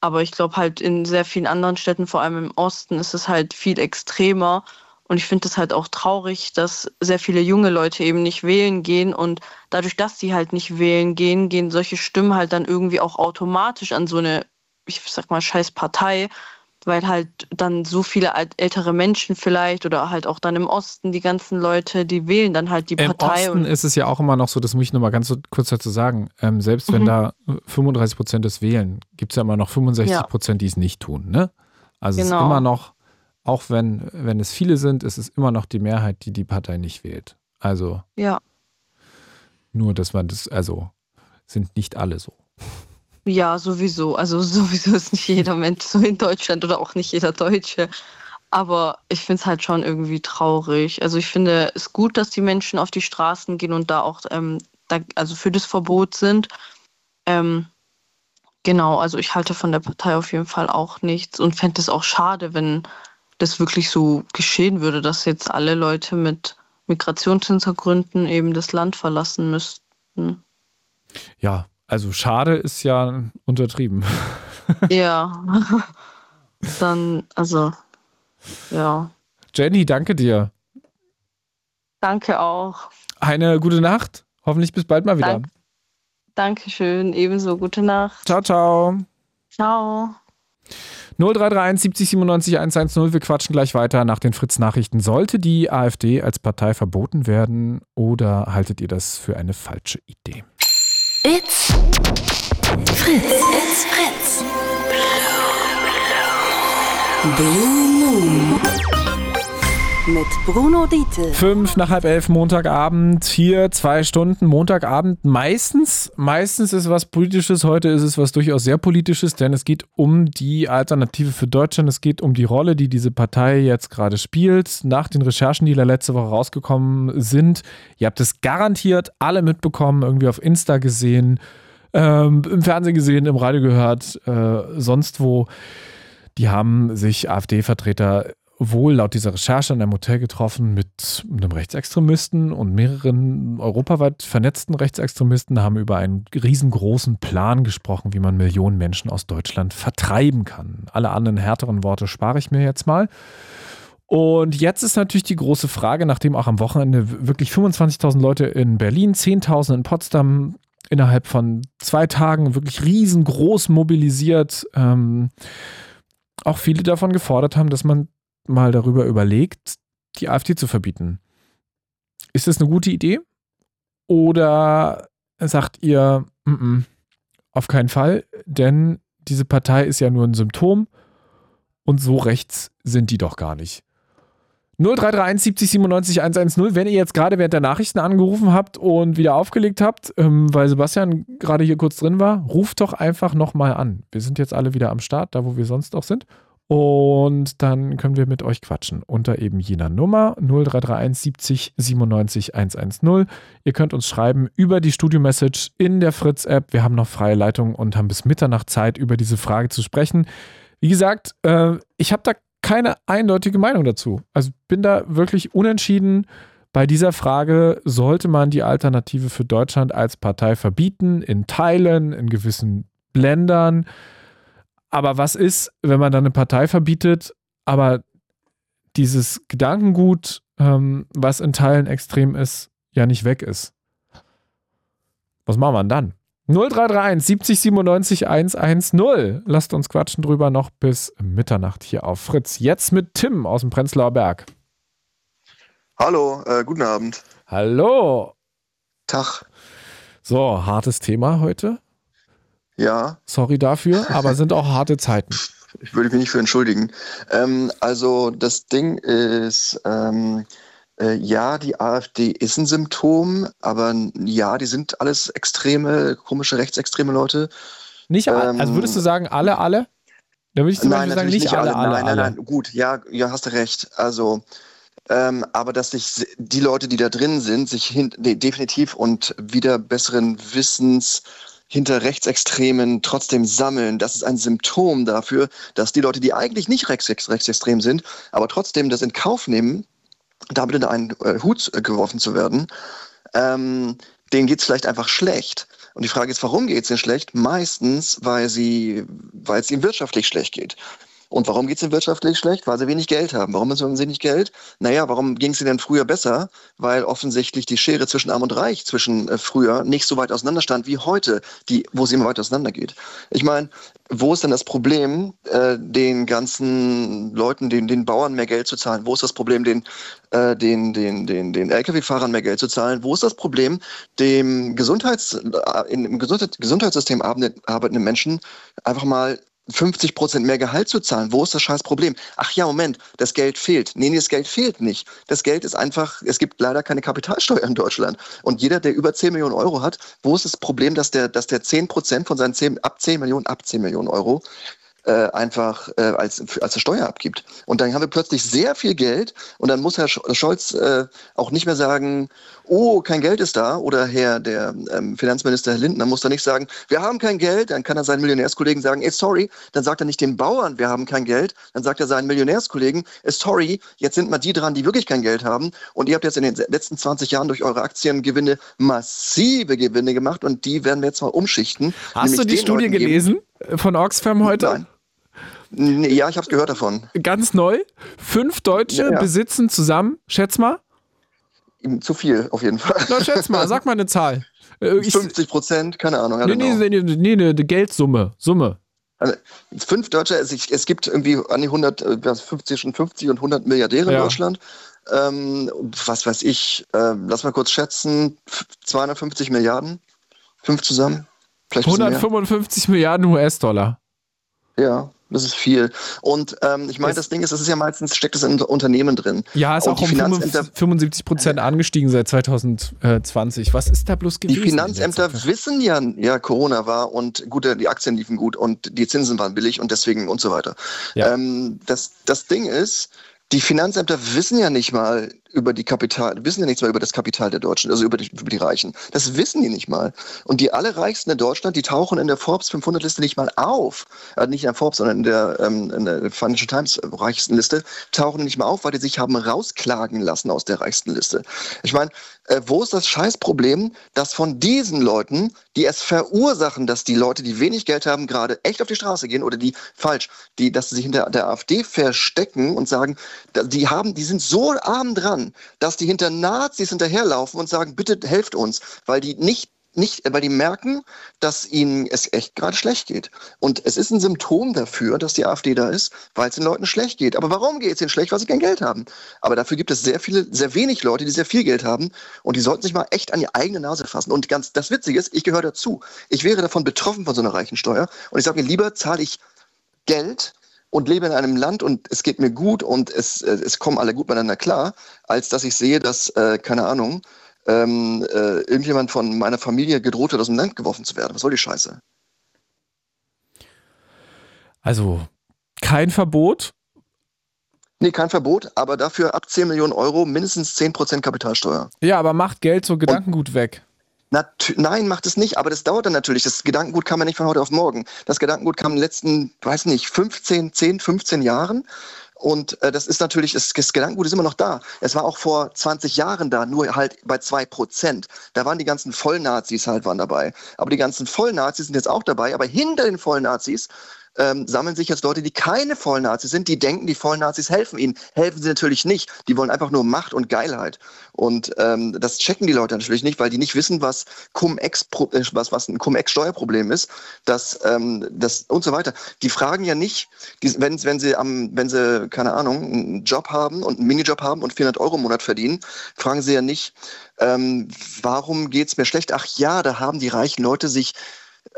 aber ich glaube halt in sehr vielen anderen Städten, vor allem im Osten, ist es halt viel extremer. Und ich finde es halt auch traurig, dass sehr viele junge Leute eben nicht wählen gehen. Und dadurch, dass sie halt nicht wählen gehen, gehen solche Stimmen halt dann irgendwie auch automatisch an so eine, ich sag mal, scheiß Partei, weil halt dann so viele ältere Menschen vielleicht oder halt auch dann im Osten die ganzen Leute, die wählen dann halt die Im Partei. Osten und ist es ja auch immer noch so, das muss ich nochmal ganz so kurz dazu sagen, ähm, selbst wenn Mhm. da 35 Prozent es wählen, gibt es ja immer noch 65 Prozent, die es nicht tun. Ne? Also es ist Genau. immer noch, auch wenn, wenn es viele sind, ist es immer noch die Mehrheit, die die Partei nicht wählt. Also ja, nur, dass man das, also sind nicht alle so. ja, sowieso. Also sowieso ist nicht jeder Mensch so in Deutschland oder auch nicht jeder Deutsche. Aber ich finde es halt schon irgendwie traurig. Also ich finde es gut, dass die Menschen auf die Straßen gehen und da auch ähm, da, also für das Verbot sind. Ähm, genau, also ich halte von der Partei auf jeden Fall auch nichts und fände es auch schade, wenn das wirklich so geschehen würde, dass jetzt alle Leute mit Migrationshintergründen eben das Land verlassen müssten. Ja, also schade ist ja untertrieben. Ja. Dann, also, ja. Jenny, danke dir. Danke auch. Eine gute Nacht. Hoffentlich bis bald mal wieder. Danke. Dankeschön. Ebenso. Gute Nacht. Ciao, ciao. Ciao. 0331 70 97 110. Wir quatschen gleich weiter nach den Fritz-Nachrichten. Sollte die AfD als Partei verboten werden oder haltet ihr das für eine falsche Idee? It's Fritz. It's Fritz. Blue Moon. Mit Bruno Diete. Fünf nach halb elf Montagabend, hier zwei Stunden Montagabend. Meistens, meistens ist was Politisches, heute ist es was durchaus sehr Politisches, denn es geht um die Alternative für Deutschland. Es geht um die Rolle, die diese Partei jetzt gerade spielt. Nach den Recherchen, die da letzte Woche rausgekommen sind, ihr habt es garantiert alle mitbekommen, irgendwie auf Insta gesehen, ähm, im Fernsehen gesehen, im Radio gehört, äh, sonst wo. Die haben sich AfD-Vertreter wohl laut dieser Recherche in einem Hotel getroffen mit einem Rechtsextremisten und mehreren europaweit vernetzten Rechtsextremisten haben über einen riesengroßen Plan gesprochen, wie man Millionen Menschen aus Deutschland vertreiben kann. Alle anderen härteren Worte spare ich mir jetzt mal. Und jetzt ist natürlich die große Frage, nachdem auch am Wochenende wirklich 25.000 Leute in Berlin, 10.000 in Potsdam innerhalb von zwei Tagen wirklich riesengroß mobilisiert, ähm, auch viele davon gefordert haben, dass man mal darüber überlegt, die AfD zu verbieten. Ist das eine gute Idee? Oder sagt ihr, "Mm, mm, auf keinen Fall, denn diese Partei ist ja nur ein Symptom und so rechts sind die doch gar nicht. 0331 70 97 110, wenn ihr jetzt gerade während der Nachrichten angerufen habt und wieder aufgelegt habt, ähm, weil Sebastian gerade hier kurz drin war, ruft doch einfach nochmal an. Wir sind jetzt alle wieder am Start, da wo wir sonst auch sind. Und dann können wir mit euch quatschen unter eben jener Nummer 0331 70 97 110. Ihr könnt uns schreiben über die Studio-Message in der Fritz-App. Wir haben noch freie Leitung und haben bis Mitternacht Zeit, über diese Frage zu sprechen. Wie gesagt, äh, ich habe da keine eindeutige Meinung dazu. Also bin da wirklich unentschieden. Bei dieser Frage sollte man die Alternative für Deutschland als Partei verbieten, in Teilen, in gewissen Ländern. Aber was ist, wenn man dann eine Partei verbietet, aber dieses Gedankengut, ähm, was in Teilen extrem ist, ja nicht weg ist? Was machen wir dann? 0331 70 97 110. Lasst uns quatschen drüber noch bis Mitternacht hier auf Fritz. Jetzt mit Tim aus dem Prenzlauer Berg. Hallo, äh, guten Abend. Hallo. Tag. So, hartes Thema heute. Ja. Sorry dafür, aber sind auch harte Zeiten. Ich würde mich nicht für entschuldigen. Ähm, also das Ding ist, ähm, äh, ja, die AfD ist ein Symptom, aber ja, die sind alles extreme, komische rechtsextreme Leute. Nicht alle, ähm, also würdest du sagen, alle, alle? Da würde ich zum nein, Beispiel sagen, nicht, nicht alle, alle, Nein, nein, nein, gut, ja, ja, hast du recht. Also, ähm, aber dass sich die Leute, die da drin sind, sich hin, nee, definitiv und wieder besseren Wissens hinter Rechtsextremen trotzdem sammeln, das ist ein Symptom dafür, dass die Leute, die eigentlich nicht rechtsextrem sind, aber trotzdem das in Kauf nehmen, damit in einen äh, Hut geworfen zu werden, ähm, denen geht es vielleicht einfach schlecht. Und die Frage ist, warum geht es ihnen schlecht? Meistens, weil sie, weil es ihnen wirtschaftlich schlecht geht. Und warum geht es ihnen wirtschaftlich schlecht? Weil sie wenig Geld haben. Warum haben sie wenig Geld? Naja, warum ging es ihnen denn früher besser? Weil offensichtlich die Schere zwischen Arm und Reich zwischen äh, früher nicht so weit auseinander stand wie heute, die, wo sie immer weiter auseinander geht. Ich meine, wo ist denn das Problem, äh, den ganzen Leuten, den, den Bauern mehr Geld zu zahlen? Wo ist das Problem, den, äh, den, den, den, den Lkw-Fahrern mehr Geld zu zahlen? Wo ist das Problem, dem Gesundheits, äh, im Gesundheit, Gesundheitssystem arbeitenden Menschen einfach mal 50 Prozent mehr Gehalt zu zahlen. Wo ist das scheiß Problem? Ach ja, Moment, das Geld fehlt. Nee, nee, das Geld fehlt nicht. Das Geld ist einfach, es gibt leider keine Kapitalsteuer in Deutschland. Und jeder, der über 10 Millionen Euro hat, wo ist das Problem, dass der, dass der 10 Prozent von seinen 10, ab 10 Millionen, ab 10 Millionen Euro äh, einfach äh, als, als Steuer abgibt. Und dann haben wir plötzlich sehr viel Geld und dann muss Herr Scholz äh, auch nicht mehr sagen, oh, kein Geld ist da oder Herr der ähm, Finanzminister Herr Lindner muss da nicht sagen, wir haben kein Geld, dann kann er seinen Millionärskollegen sagen, ey, sorry, dann sagt er nicht den Bauern, wir haben kein Geld, dann sagt er seinen Millionärskollegen, sorry, jetzt sind mal die dran, die wirklich kein Geld haben und ihr habt jetzt in den letzten 20 Jahren durch eure Aktiengewinne massive Gewinne gemacht und die werden wir jetzt mal umschichten. Hast du die Studie gelesen geben. Von Oxfam heute? Nein. Ja, ich habe es gehört davon. Ganz neu. Fünf Deutsche ja, ja. besitzen zusammen, schätz mal. Zu viel, auf jeden Fall. Na, schätz mal, sag mal eine Zahl. Äh, ich, 50 Prozent, keine Ahnung. Nee, nee, nee, nee, nee, eine Geldsumme. Summe. Also, fünf Deutsche, es, es, gibt irgendwie an die 100, 50, 50 und 100 Milliardäre ja. in Deutschland. Ähm, was weiß ich, äh, lass mal kurz schätzen, 250 Milliarden, fünf zusammen. 155 Milliarden US-Dollar. Ja, das ist viel. Und ähm, ich meine, das Ding ist, das ist ja meistens, steckt es in Unternehmen drin. Ja, ist auch um 75 Prozent angestiegen seit 2020. Was ist da bloß gewesen? Die Finanzämter wissen ja, ja, Corona war und gut, die Aktien liefen gut und die Zinsen waren billig und deswegen und so weiter. Ja. Ähm, das, das Ding ist, die Finanzämter wissen ja nicht mal, über die Kapital, wissen ja nichts mehr über das Kapital der Deutschen, also über die, über die Reichen. Das wissen die nicht mal. Und die allerreichsten in Deutschland, die tauchen in der Forbes 500 Liste nicht mal auf. Äh, nicht in der Forbes, sondern in der, ähm, in der Financial Times reichsten Liste, tauchen nicht mal auf, weil die sich haben rausklagen lassen aus der reichsten Liste. Ich meine, äh, wo ist das Scheißproblem, dass von diesen Leuten, die es verursachen, dass die Leute, die wenig Geld haben, gerade echt auf die Straße gehen oder die falsch, die, dass sie sich hinter der AfD verstecken und sagen, die haben, die sind so arm dran, an, dass die hinter Nazis hinterherlaufen und sagen, bitte helft uns, weil die nicht nicht, weil die merken, dass ihnen es echt gerade schlecht geht. Und es ist ein Symptom dafür, dass die AfD da ist, weil es den Leuten schlecht geht. Aber warum geht es ihnen schlecht? Weil sie kein Geld haben. Aber dafür gibt es sehr viele, sehr wenig Leute, die sehr viel Geld haben. Und die sollten sich mal echt an die eigene Nase fassen. Und ganz, das Witzige ist, ich gehöre dazu. Ich wäre davon betroffen von so einer reichen Steuer. Und ich sage mir, lieber zahle ich Geld, und lebe in einem Land und es geht mir gut und es, äh, es kommen alle gut miteinander klar, als dass ich sehe, dass, äh, keine Ahnung, ähm, äh, irgendjemand von meiner Familie gedroht wird, aus dem Land geworfen zu werden. Was soll die Scheiße? Also kein Verbot? Nee, kein Verbot, aber dafür ab 10 Millionen Euro mindestens 10% Kapitalsteuer. Ja, aber macht Geld so Gedankengut und weg. Nat Nein, macht es nicht, aber das dauert dann natürlich. Das Gedankengut kam ja nicht von heute auf morgen. Das Gedankengut kam in den letzten, weiß nicht, 15, 10, 15 Jahren. Und äh, das ist natürlich, das, das Gedankengut ist immer noch da. Es war auch vor 20 Jahren da, nur halt bei zwei Prozent. Da waren die ganzen Vollnazis halt waren dabei. Aber die ganzen Vollnazis sind jetzt auch dabei. Aber hinter den Vollnazis ähm, sammeln sich jetzt Leute, die keine Vollnazis sind, die denken, die Vollnazis helfen ihnen. Helfen sie natürlich nicht. Die wollen einfach nur Macht und Geilheit. Und ähm, das checken die Leute natürlich nicht, weil die nicht wissen, was Cum-Ex, äh, was, was ein Cum-Ex-Steuerproblem ist, dass, ähm, das und so weiter. Die fragen ja nicht, die, wenn, wenn sie am, wenn sie, keine Ahnung, einen Job haben und einen Minijob haben und 400 Euro im Monat verdienen, fragen sie ja nicht, ähm, warum geht's mir schlecht? Ach ja, da haben die reichen Leute sich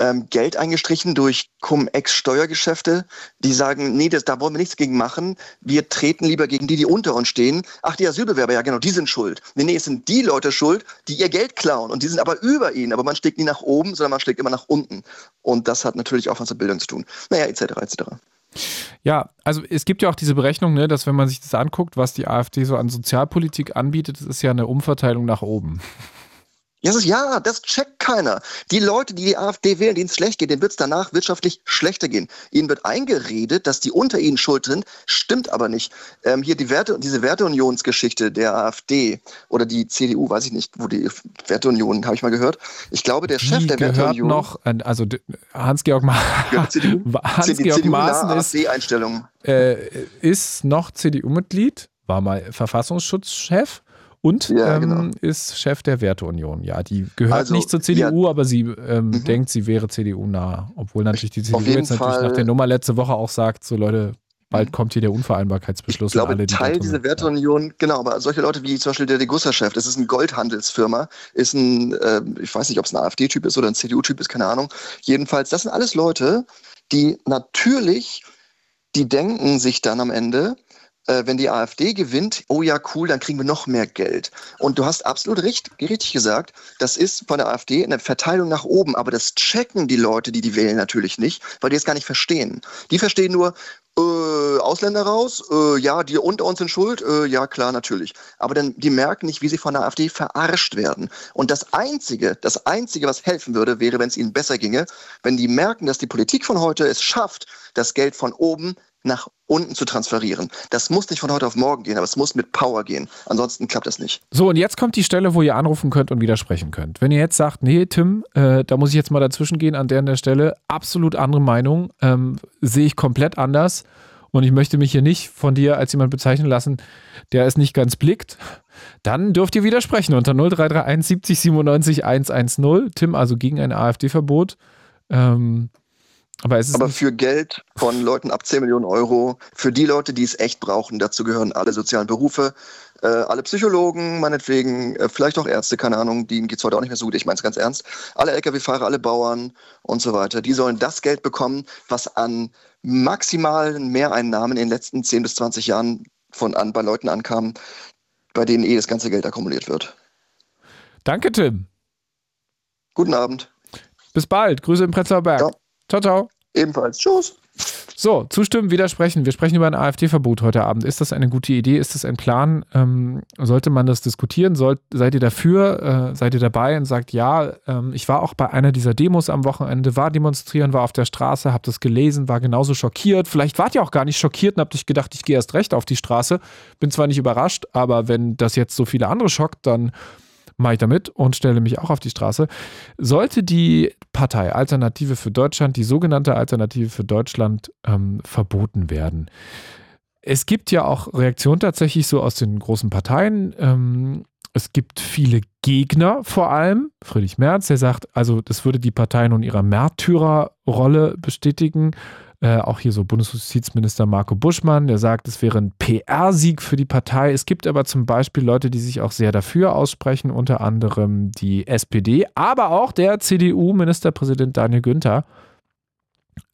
ähm, Geld eingestrichen durch Cum-Ex-Steuergeschäfte, die sagen, nee, das, da wollen wir nichts gegen machen. Wir treten lieber gegen die, die unter uns stehen. Ach, die Asylbewerber, ja genau, die sind schuld. Nee, nee, es sind die Leute schuld, die ihr Geld klauen. Und die sind aber über ihnen. Aber man schlägt nie nach oben, sondern man schlägt immer nach unten. Und das hat natürlich auch was mit Bildung zu tun. Naja, etc., etc. Ja, also es gibt ja auch diese Berechnung, ne, dass wenn man sich das anguckt, was die AfD so an Sozialpolitik anbietet, das ist ja eine Umverteilung nach oben. Ja, das, ist, ja, das checkt keiner. Die Leute, die die AfD wählen, denen es schlecht geht, denen wird es danach wirtschaftlich schlechter gehen. Ihnen wird eingeredet, dass die unter ihnen schuld sind, stimmt aber nicht. Ähm, hier die Werte, diese Werteunionsgeschichte der AfD oder die CDU, weiß ich nicht, wo die Werteunion, habe ich mal gehört. Ich glaube, der die Chef der gehört Werteunion. noch, also Hans-Georg Ma Hans Maaßen ist, äh, ist noch CDU-Mitglied, war mal Verfassungsschutzchef und ja, ähm, genau. ist Chef der Werteunion. Ja, die gehört also, nicht zur CDU, ja, aber sie ähm, mhm. denkt, sie wäre CDU-nah. Obwohl natürlich die CDU jetzt Fall, natürlich nach der Nummer letzte Woche auch sagt, so Leute, bald mhm. kommt hier der Unvereinbarkeitsbeschluss. Ich glaube, alle, Teil dieser Werteunion, genau, aber solche Leute wie zum Beispiel der Degussa-Chef, das ist ein Goldhandelsfirma, ist ein, äh, ich weiß nicht, ob es ein AfD-Typ ist oder ein CDU-Typ ist, keine Ahnung. Jedenfalls, das sind alles Leute, die natürlich, die denken sich dann am Ende, äh, wenn die AfD gewinnt, oh ja, cool, dann kriegen wir noch mehr Geld. Und du hast absolut richtig, richtig gesagt, das ist von der AfD eine Verteilung nach oben, aber das checken die Leute, die die wählen, natürlich nicht, weil die es gar nicht verstehen. Die verstehen nur, äh, Ausländer raus, äh, ja, die unter uns sind schuld, äh, ja, klar, natürlich. Aber dann, die merken nicht, wie sie von der AfD verarscht werden. Und das Einzige, das Einzige, was helfen würde, wäre, wenn es ihnen besser ginge, wenn die merken, dass die Politik von heute es schafft, das Geld von oben nach unten zu transferieren. Das muss nicht von heute auf morgen gehen, aber es muss mit Power gehen. Ansonsten klappt das nicht. So, und jetzt kommt die Stelle, wo ihr anrufen könnt und widersprechen könnt. Wenn ihr jetzt sagt, nee, Tim, äh, da muss ich jetzt mal dazwischen gehen an der an der Stelle, absolut andere Meinung, ähm, sehe ich komplett anders. Und ich möchte mich hier nicht von dir als jemand bezeichnen lassen, der es nicht ganz blickt. Dann dürft ihr widersprechen unter 0331 70 97 110. Tim, also gegen ein AfD-Verbot. Ähm, aber, Aber für Geld von Leuten ab 10 Millionen Euro, für die Leute, die es echt brauchen, dazu gehören alle sozialen Berufe, äh, alle Psychologen, meinetwegen, äh, vielleicht auch Ärzte, keine Ahnung, denen geht es heute auch nicht mehr so gut, ich meine es ganz ernst, alle Lkw-Fahrer, alle Bauern und so weiter, die sollen das Geld bekommen, was an maximalen Mehreinnahmen in den letzten 10 bis 20 Jahren von an, bei Leuten ankam, bei denen eh das ganze Geld akkumuliert wird. Danke, Tim. Guten Abend. Bis bald. Grüße im Prenzlauer Berg. Ja. Ciao, ciao. Ebenfalls. Tschüss. So, zustimmen, widersprechen. Wir sprechen über ein AfD-Verbot heute Abend. Ist das eine gute Idee? Ist das ein Plan? Ähm, sollte man das diskutieren? Sollt, seid ihr dafür? Äh, seid ihr dabei und sagt, ja, ähm, ich war auch bei einer dieser Demos am Wochenende, war demonstrieren, war auf der Straße, hab das gelesen, war genauso schockiert. Vielleicht wart ihr auch gar nicht schockiert und habt euch gedacht, ich gehe erst recht auf die Straße. Bin zwar nicht überrascht, aber wenn das jetzt so viele andere schockt, dann mache ich damit und stelle mich auch auf die Straße. Sollte die Partei Alternative für Deutschland, die sogenannte Alternative für Deutschland, ähm, verboten werden? Es gibt ja auch Reaktionen tatsächlich so aus den großen Parteien. Ähm, es gibt viele Gegner vor allem. Friedrich Merz, der sagt, also das würde die Partei nun ihrer Märtyrerrolle bestätigen. Äh, auch hier so Bundesjustizminister Marco Buschmann, der sagt, es wäre ein PR-Sieg für die Partei. Es gibt aber zum Beispiel Leute, die sich auch sehr dafür aussprechen, unter anderem die SPD, aber auch der CDU-Ministerpräsident Daniel Günther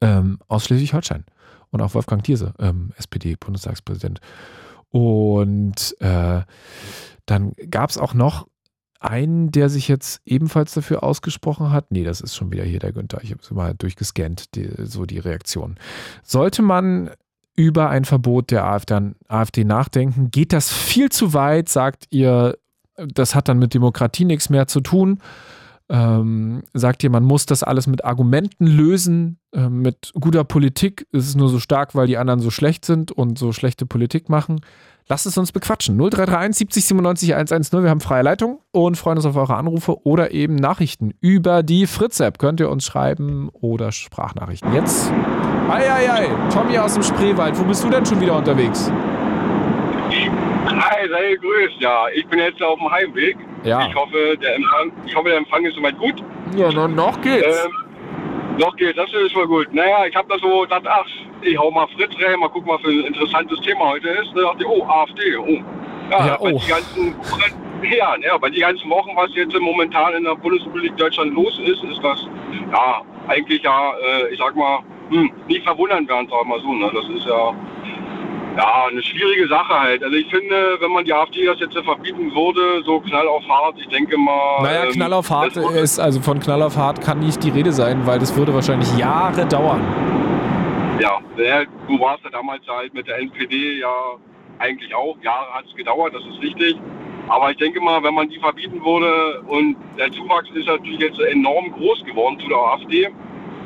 ähm, aus Schleswig-Holstein und auch Wolfgang Thierse, ähm, SPD-Bundestagspräsident. Und äh, dann gab es auch noch einen, der sich jetzt ebenfalls dafür ausgesprochen hat. Nee, das ist schon wieder hier der Günther. Ich habe es mal durchgescannt, die, so die Reaktion. Sollte man über ein Verbot der AfD, AfD nachdenken? Geht das viel zu weit? Sagt ihr, das hat dann mit Demokratie nichts mehr zu tun? Ähm, sagt ihr, man muss das alles mit Argumenten lösen, äh, mit guter Politik. Es ist nur so stark, weil die anderen so schlecht sind und so schlechte Politik machen. Lasst es uns bequatschen. 0331 70 97 110. Wir haben freie Leitung und freuen uns auf eure Anrufe oder eben Nachrichten über die Fritz-App. Könnt ihr uns schreiben oder Sprachnachrichten. Jetzt. Eieiei, Tommy aus dem Spreewald. Wo bist du denn schon wieder unterwegs? Hi, sei gegrüßt. Ja, ich bin jetzt auf dem Heimweg. Ja. Ich hoffe, der Empfang, ich hoffe, der Empfang ist soweit gut. Ja, no, noch geht's. Ähm, noch geht's, das ist wohl gut. Naja, ich habe da so gedacht, ach, ich hau mal Fritz rein, mal gucken, was für ein interessantes Thema heute ist. Da dachte ich, oh, AfD, oh. Ja, Ja, bei oh. Die ganzen, ja, ja, bei die ganzen Wochen, was jetzt momentan in der Bundesrepublik Deutschland los ist, ist das, ja, eigentlich ja, äh, ich sag mal, hm, nicht verwundern werden, sagen wir mal so. Ne? Das ist ja, ja, eine schwierige Sache halt. Also ich finde, wenn man die AfD das jetzt verbieten würde, so knall auf hart, ich denke mal. Naja, ähm, Knall auf hart ist, also von Knall auf hart kann nicht die Rede sein, weil das würde wahrscheinlich Jahre dauern. Ja, ja, du warst ja damals halt mit der NPD ja eigentlich auch. Jahre hat es gedauert, das ist richtig. Aber ich denke mal, wenn man die verbieten würde und der Zuwachs ist natürlich jetzt enorm groß geworden zu der AfD.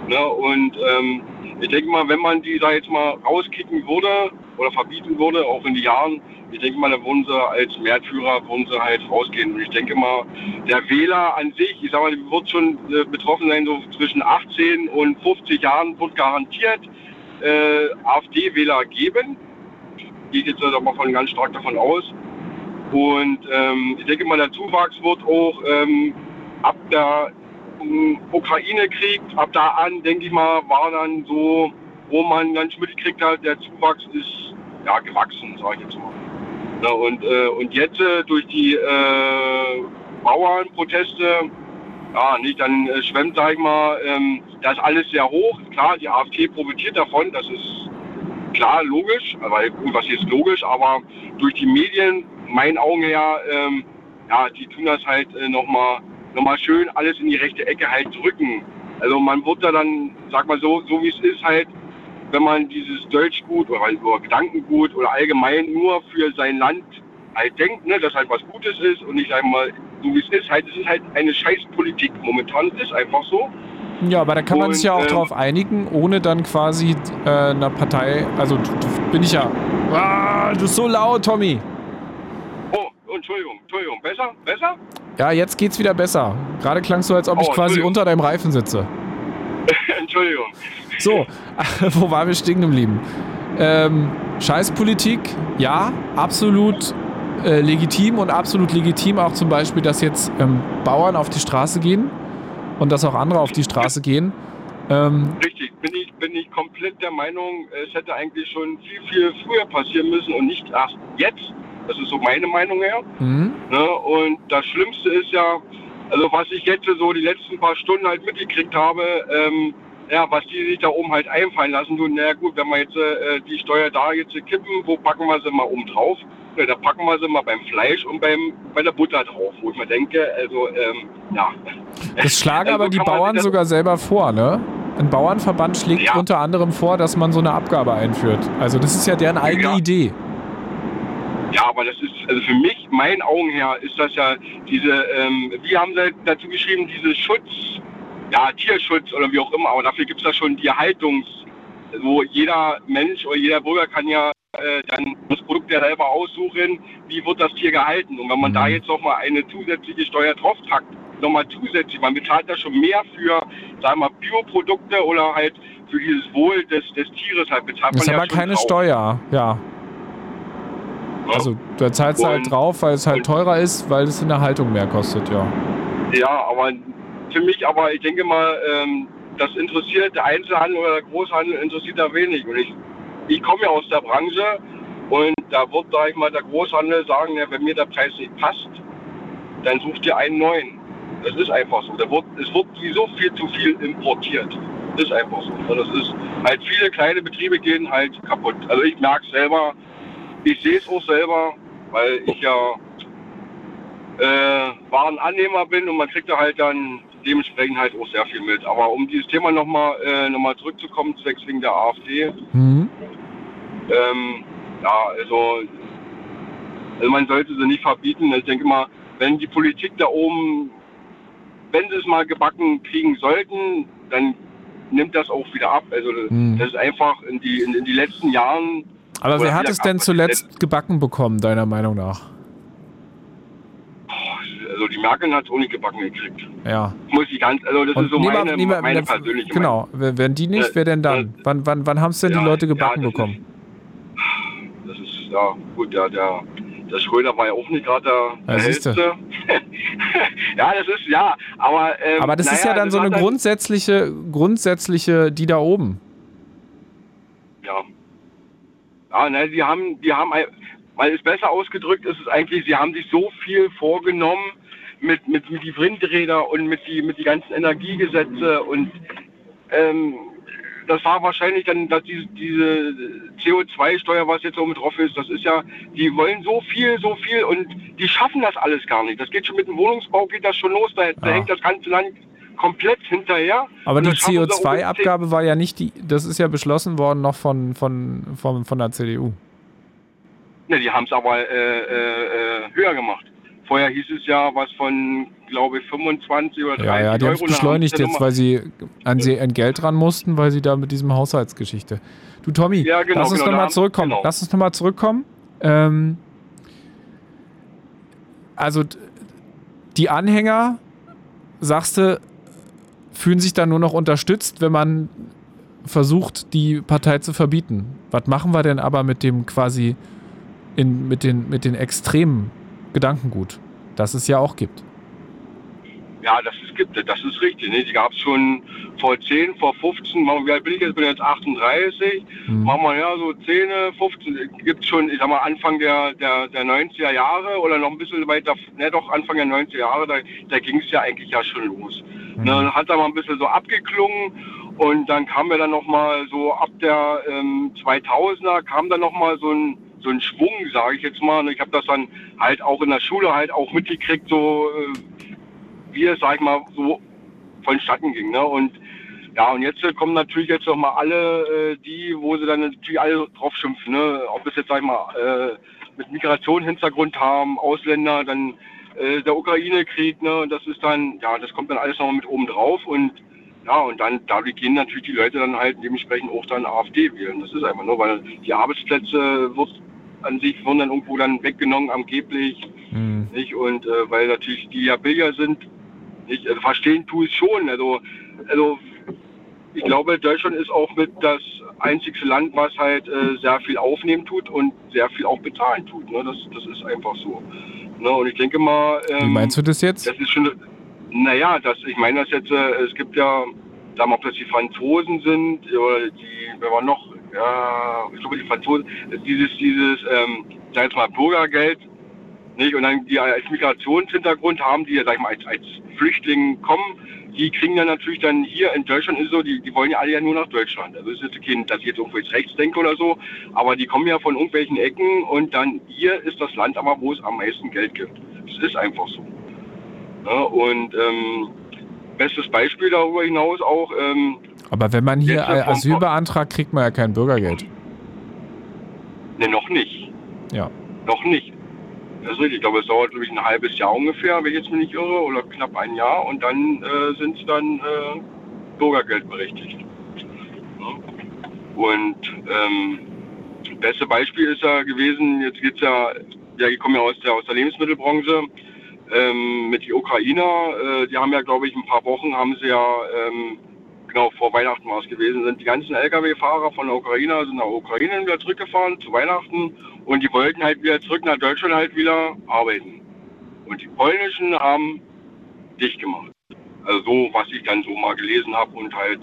Ne, und ähm, ich denke mal, wenn man die da jetzt mal rauskicken würde oder verbieten würde, auch in die Jahren, ich denke mal, dann würden sie als Märtyrer würden sie halt rausgehen. Und ich denke mal, der Wähler an sich, ich sag mal, wird schon äh, betroffen sein, so zwischen 18 und 50 Jahren wird garantiert äh, AfD-Wähler geben. Gehe ich jetzt also mal von ganz stark davon aus. Und ähm, ich denke mal, der Zuwachs wird auch ähm, ab der Ukraine-Krieg, ab da an, denke ich mal, war dann so, wo man ganz mitgekriegt hat, der Zuwachs ist ja gewachsen, sage ich jetzt mal. Ja, und, äh, und jetzt äh, durch die äh, Bauernproteste, ja, nicht, dann äh, schwemmt, sag ich mal, ähm, das alles sehr hoch. Klar, die AfD profitiert davon, das ist klar, logisch, weil gut, was ist logisch, aber durch die Medien, meinen Augen her, ähm, ja, die tun das halt äh, nochmal noch mal schön alles in die rechte Ecke halt drücken. Also man wird da dann, sag mal so, so wie es ist halt, wenn man dieses Deutschgut oder, oder Gedankengut oder allgemein nur für sein Land halt denkt, ne, dass halt was Gutes ist und nicht einmal so wie es ist, halt, es ist halt eine scheiß Politik momentan, es ist einfach so. Ja, aber da kann man sich ja auch ähm, drauf einigen, ohne dann quasi äh, einer Partei, also bin ich ja. Ah, du bist so laut, Tommy. Oh, Entschuldigung, Entschuldigung, besser, besser? Ja, jetzt geht's wieder besser. Gerade klangst du, als ob ich Oh, quasi Entschuldigung. unter deinem Reifen sitze. Entschuldigung. So, wo waren wir stehen geblieben? Ähm, Scheißpolitik, ja, absolut äh, legitim und absolut legitim auch zum Beispiel, dass jetzt ähm, Bauern auf die Straße gehen und dass auch andere auf die Straße gehen. Ähm, Richtig, bin ich, bin ich komplett der Meinung, es hätte eigentlich schon viel, viel früher passieren müssen und nicht erst jetzt. Das ist so meine Meinung her. mhm. Ne? Und das Schlimmste ist ja, also was ich jetzt so die letzten paar Stunden halt mitgekriegt habe, ähm, ja, was die sich da oben halt einfallen lassen, du, na gut, wenn wir jetzt äh, die Steuer da jetzt kippen, wo packen wir sie mal oben drauf? Ja, da packen wir sie mal beim Fleisch und beim, bei der Butter drauf, wo ich mir denke, also, ähm, ja. Das schlagen Also aber die Bauern sogar selber vor, ne? Ein Bauernverband schlägt Ja. unter anderem vor, dass man so eine Abgabe einführt. Also das ist ja deren eigene Ja. Idee. Ja, aber das ist, also für mich, meinen Augen her, ist das ja diese, ähm, wie haben sie dazu geschrieben, diese Schutz, ja, Tierschutz oder wie auch immer, aber dafür gibt es da schon die Haltungs, wo jeder Mensch oder jeder Bürger kann ja äh, dann das Produkt ja selber aussuchen, wie wird das Tier gehalten. Und wenn man da Mhm. jetzt nochmal eine zusätzliche Steuer drauf packt, nochmal zusätzlich, man bezahlt da schon mehr für, sagen wir mal, Bioprodukte oder halt für dieses Wohl des, des Tieres halt bezahlt Das ist man ja aber keine drauf, Steuer, ja. Also da zahlst du halt drauf, weil es halt teurer ist, weil es in der Haltung mehr kostet, ja. Ja, aber für mich, aber ich denke mal, ähm, das interessiert der Einzelhandel oder der Großhandel interessiert da wenig. Und ich, ich komme ja aus der Branche und da wird, sag ich mal, der Großhandel sagen, ja, wenn mir der Preis nicht passt, dann sucht ihr einen neuen. Das ist einfach so. Da wird, es wird sowieso viel zu viel importiert. Das ist einfach so. Das ist halt viele kleine Betriebe gehen halt kaputt. Also ich merke selber, ich sehe es auch selber, weil ich ja äh, Warenannehmer bin und man kriegt da halt dann dementsprechend halt auch sehr viel mit. Aber um dieses Thema nochmal äh, noch mal zurückzukommen, zwecks wegen der AfD, Mhm. ähm, ja, also, also man sollte sie nicht verbieten. Ich denke mal, wenn die Politik da oben wenn sie es mal gebacken kriegen sollten, dann nimmt das auch wieder ab. Also hm. das ist einfach in die, in, in die letzten Jahren. Aber wer hat es denn zuletzt gebacken bekommen, deiner Meinung nach? Also die Merkel hat es auch nicht gebacken gekriegt. Ja. Muss ich ganz, also das Und ist so niemand, meine, niemand, meine persönliche Genau, Meinung. wenn die nicht, wer denn dann? Äh, wann wann, wann haben es denn ja, die Leute gebacken ja, bekommen? Ist, das ist, ja, gut, der, der, der Schröder war ja auch nicht gerade der, der ja, Hellste. ja, das ist, ja, aber... Ähm, aber das naja, ist ja dann so eine grundsätzliche, grundsätzliche, die da oben. Ja. Ja, ne, die haben, die haben, weil es besser ausgedrückt ist, ist eigentlich, sie haben sich so viel vorgenommen mit, mit, mit die Windräder und mit die, mit die ganzen Energiegesetze und ähm, das war wahrscheinlich dann, dass diese, diese CO2-Steuer, was jetzt so mit drauf ist, das ist ja, die wollen so viel, so viel und die schaffen das alles gar nicht. Das geht schon mit dem Wohnungsbau, geht das schon los, da, ja. da hängt das ganze Land komplett hinterher. Aber die CO2-Abgabe war ja nicht die, das ist ja beschlossen worden noch von, von, von, von der CDU. Ne, die haben es aber äh, äh, höher gemacht. Vorher hieß es ja was von, glaube ich, 25 oder 30 Ja, ja, die haben es beschleunigt jetzt, weil sie an, sie an Geld ran mussten, weil sie da mit diesem Haushaltsgeschichte. Du Tommy, ja, genau, lass uns genau, nochmal zurückkommen. Genau. Lass uns nochmal zurückkommen. Ähm, also die Anhänger, sagst du, fühlen sich dann nur noch unterstützt, wenn man versucht, die Partei zu verbieten. Was machen wir denn aber mit dem quasi in, mit, den, mit den extremen Gedankengut, das es ja auch gibt. Ja, das ist, gibt es, das ist richtig. Ne? Die gab es schon vor 10, vor 15, wie alt bin ich jetzt? bin jetzt 38. Mhm. Machen wir ja so 10, 15, gibt es schon, ich sag mal, Anfang der, der, der 90er Jahre oder noch ein bisschen weiter, ne, doch Anfang der 90er Jahre, da, da ging es ja eigentlich ja schon los. Mhm. Ne, hat da mal ein bisschen so abgeklungen und dann kam ja dann nochmal so ab der ähm, 2000er, kam dann nochmal so ein so ein Schwung, sage ich jetzt mal. Ich habe das dann halt auch in der Schule halt auch mitgekriegt, so äh, wie es, sag ich mal, so vonstatten ging. Ne? Und ja, und jetzt kommen natürlich jetzt noch mal alle äh, die, wo sie dann natürlich alle drauf schimpfen. Ne? Ob es jetzt, sag ich mal, äh, mit Migrationshintergrund haben, Ausländer, dann äh, der Ukraine-Krieg, ne? das ist dann, ja, das kommt dann alles noch mal mit oben drauf und ja, und dann dadurch gehen natürlich die Leute dann halt dementsprechend auch dann AfD wählen. Das ist einfach nur, weil die Arbeitsplätze wird an sich wurden dann irgendwo dann weggenommen, angeblich. Mhm. Nicht? Und äh, weil natürlich die ja billiger sind, nicht? Also verstehen tue ich schon. Also, also ich glaube, Deutschland ist auch mit das einzigste Land, was halt äh, sehr viel aufnehmen tut und sehr viel auch bezahlen tut. Ne? Das, das ist einfach so. Ne? Und ich denke mal. Ähm, Wie meinst du das jetzt? Das ist schon. Naja, das, ich meine das jetzt, äh, es gibt ja, sagen wir, ob das die Franzosen sind oder die, wer war noch, ja, ich glaube die Franzosen, dieses, dieses, ähm, sag jetzt mal Bürgergeld, nicht? Und dann die als Migrationshintergrund haben, die ja, sag ich mal, als, als Flüchtlinge kommen, die kriegen dann natürlich dann hier in Deutschland ist so, die, die wollen ja alle ja nur nach Deutschland. Also es ist jetzt kein, dass ich jetzt irgendwo jetzt rechts denke oder so, aber die kommen ja von irgendwelchen Ecken und dann hier ist das Land aber, wo es am meisten Geld gibt. Das ist einfach so. Ja, und ähm, bestes Beispiel darüber hinaus auch, ähm, aber wenn man hier Asyl beantragt, kriegt man ja kein Bürgergeld. Ne, noch nicht. Ja. Noch nicht. Das ist richtig. Ich glaube, es dauert, glaube ich, ein halbes Jahr ungefähr, wenn ich jetzt mich nicht irre, oder knapp ein Jahr. Und dann äh, sind sie dann äh, Bürgergeld berechtigt. Ja. Und ähm, das beste Beispiel ist ja gewesen, jetzt geht es ja, ja, ich komme ja aus der, aus der Lebensmittelbranche, ähm, mit den Ukrainer. Äh, die haben ja, glaube ich, ein paar Wochen haben sie ja ähm, genau vor Weihnachten war es gewesen, sind die ganzen Lkw-Fahrer von der Ukraine, sind nach Ukraine wieder zurückgefahren zu Weihnachten und die wollten halt wieder zurück nach Deutschland halt wieder arbeiten. Und die polnischen haben dicht gemacht. Also so, was ich dann so mal gelesen habe und halt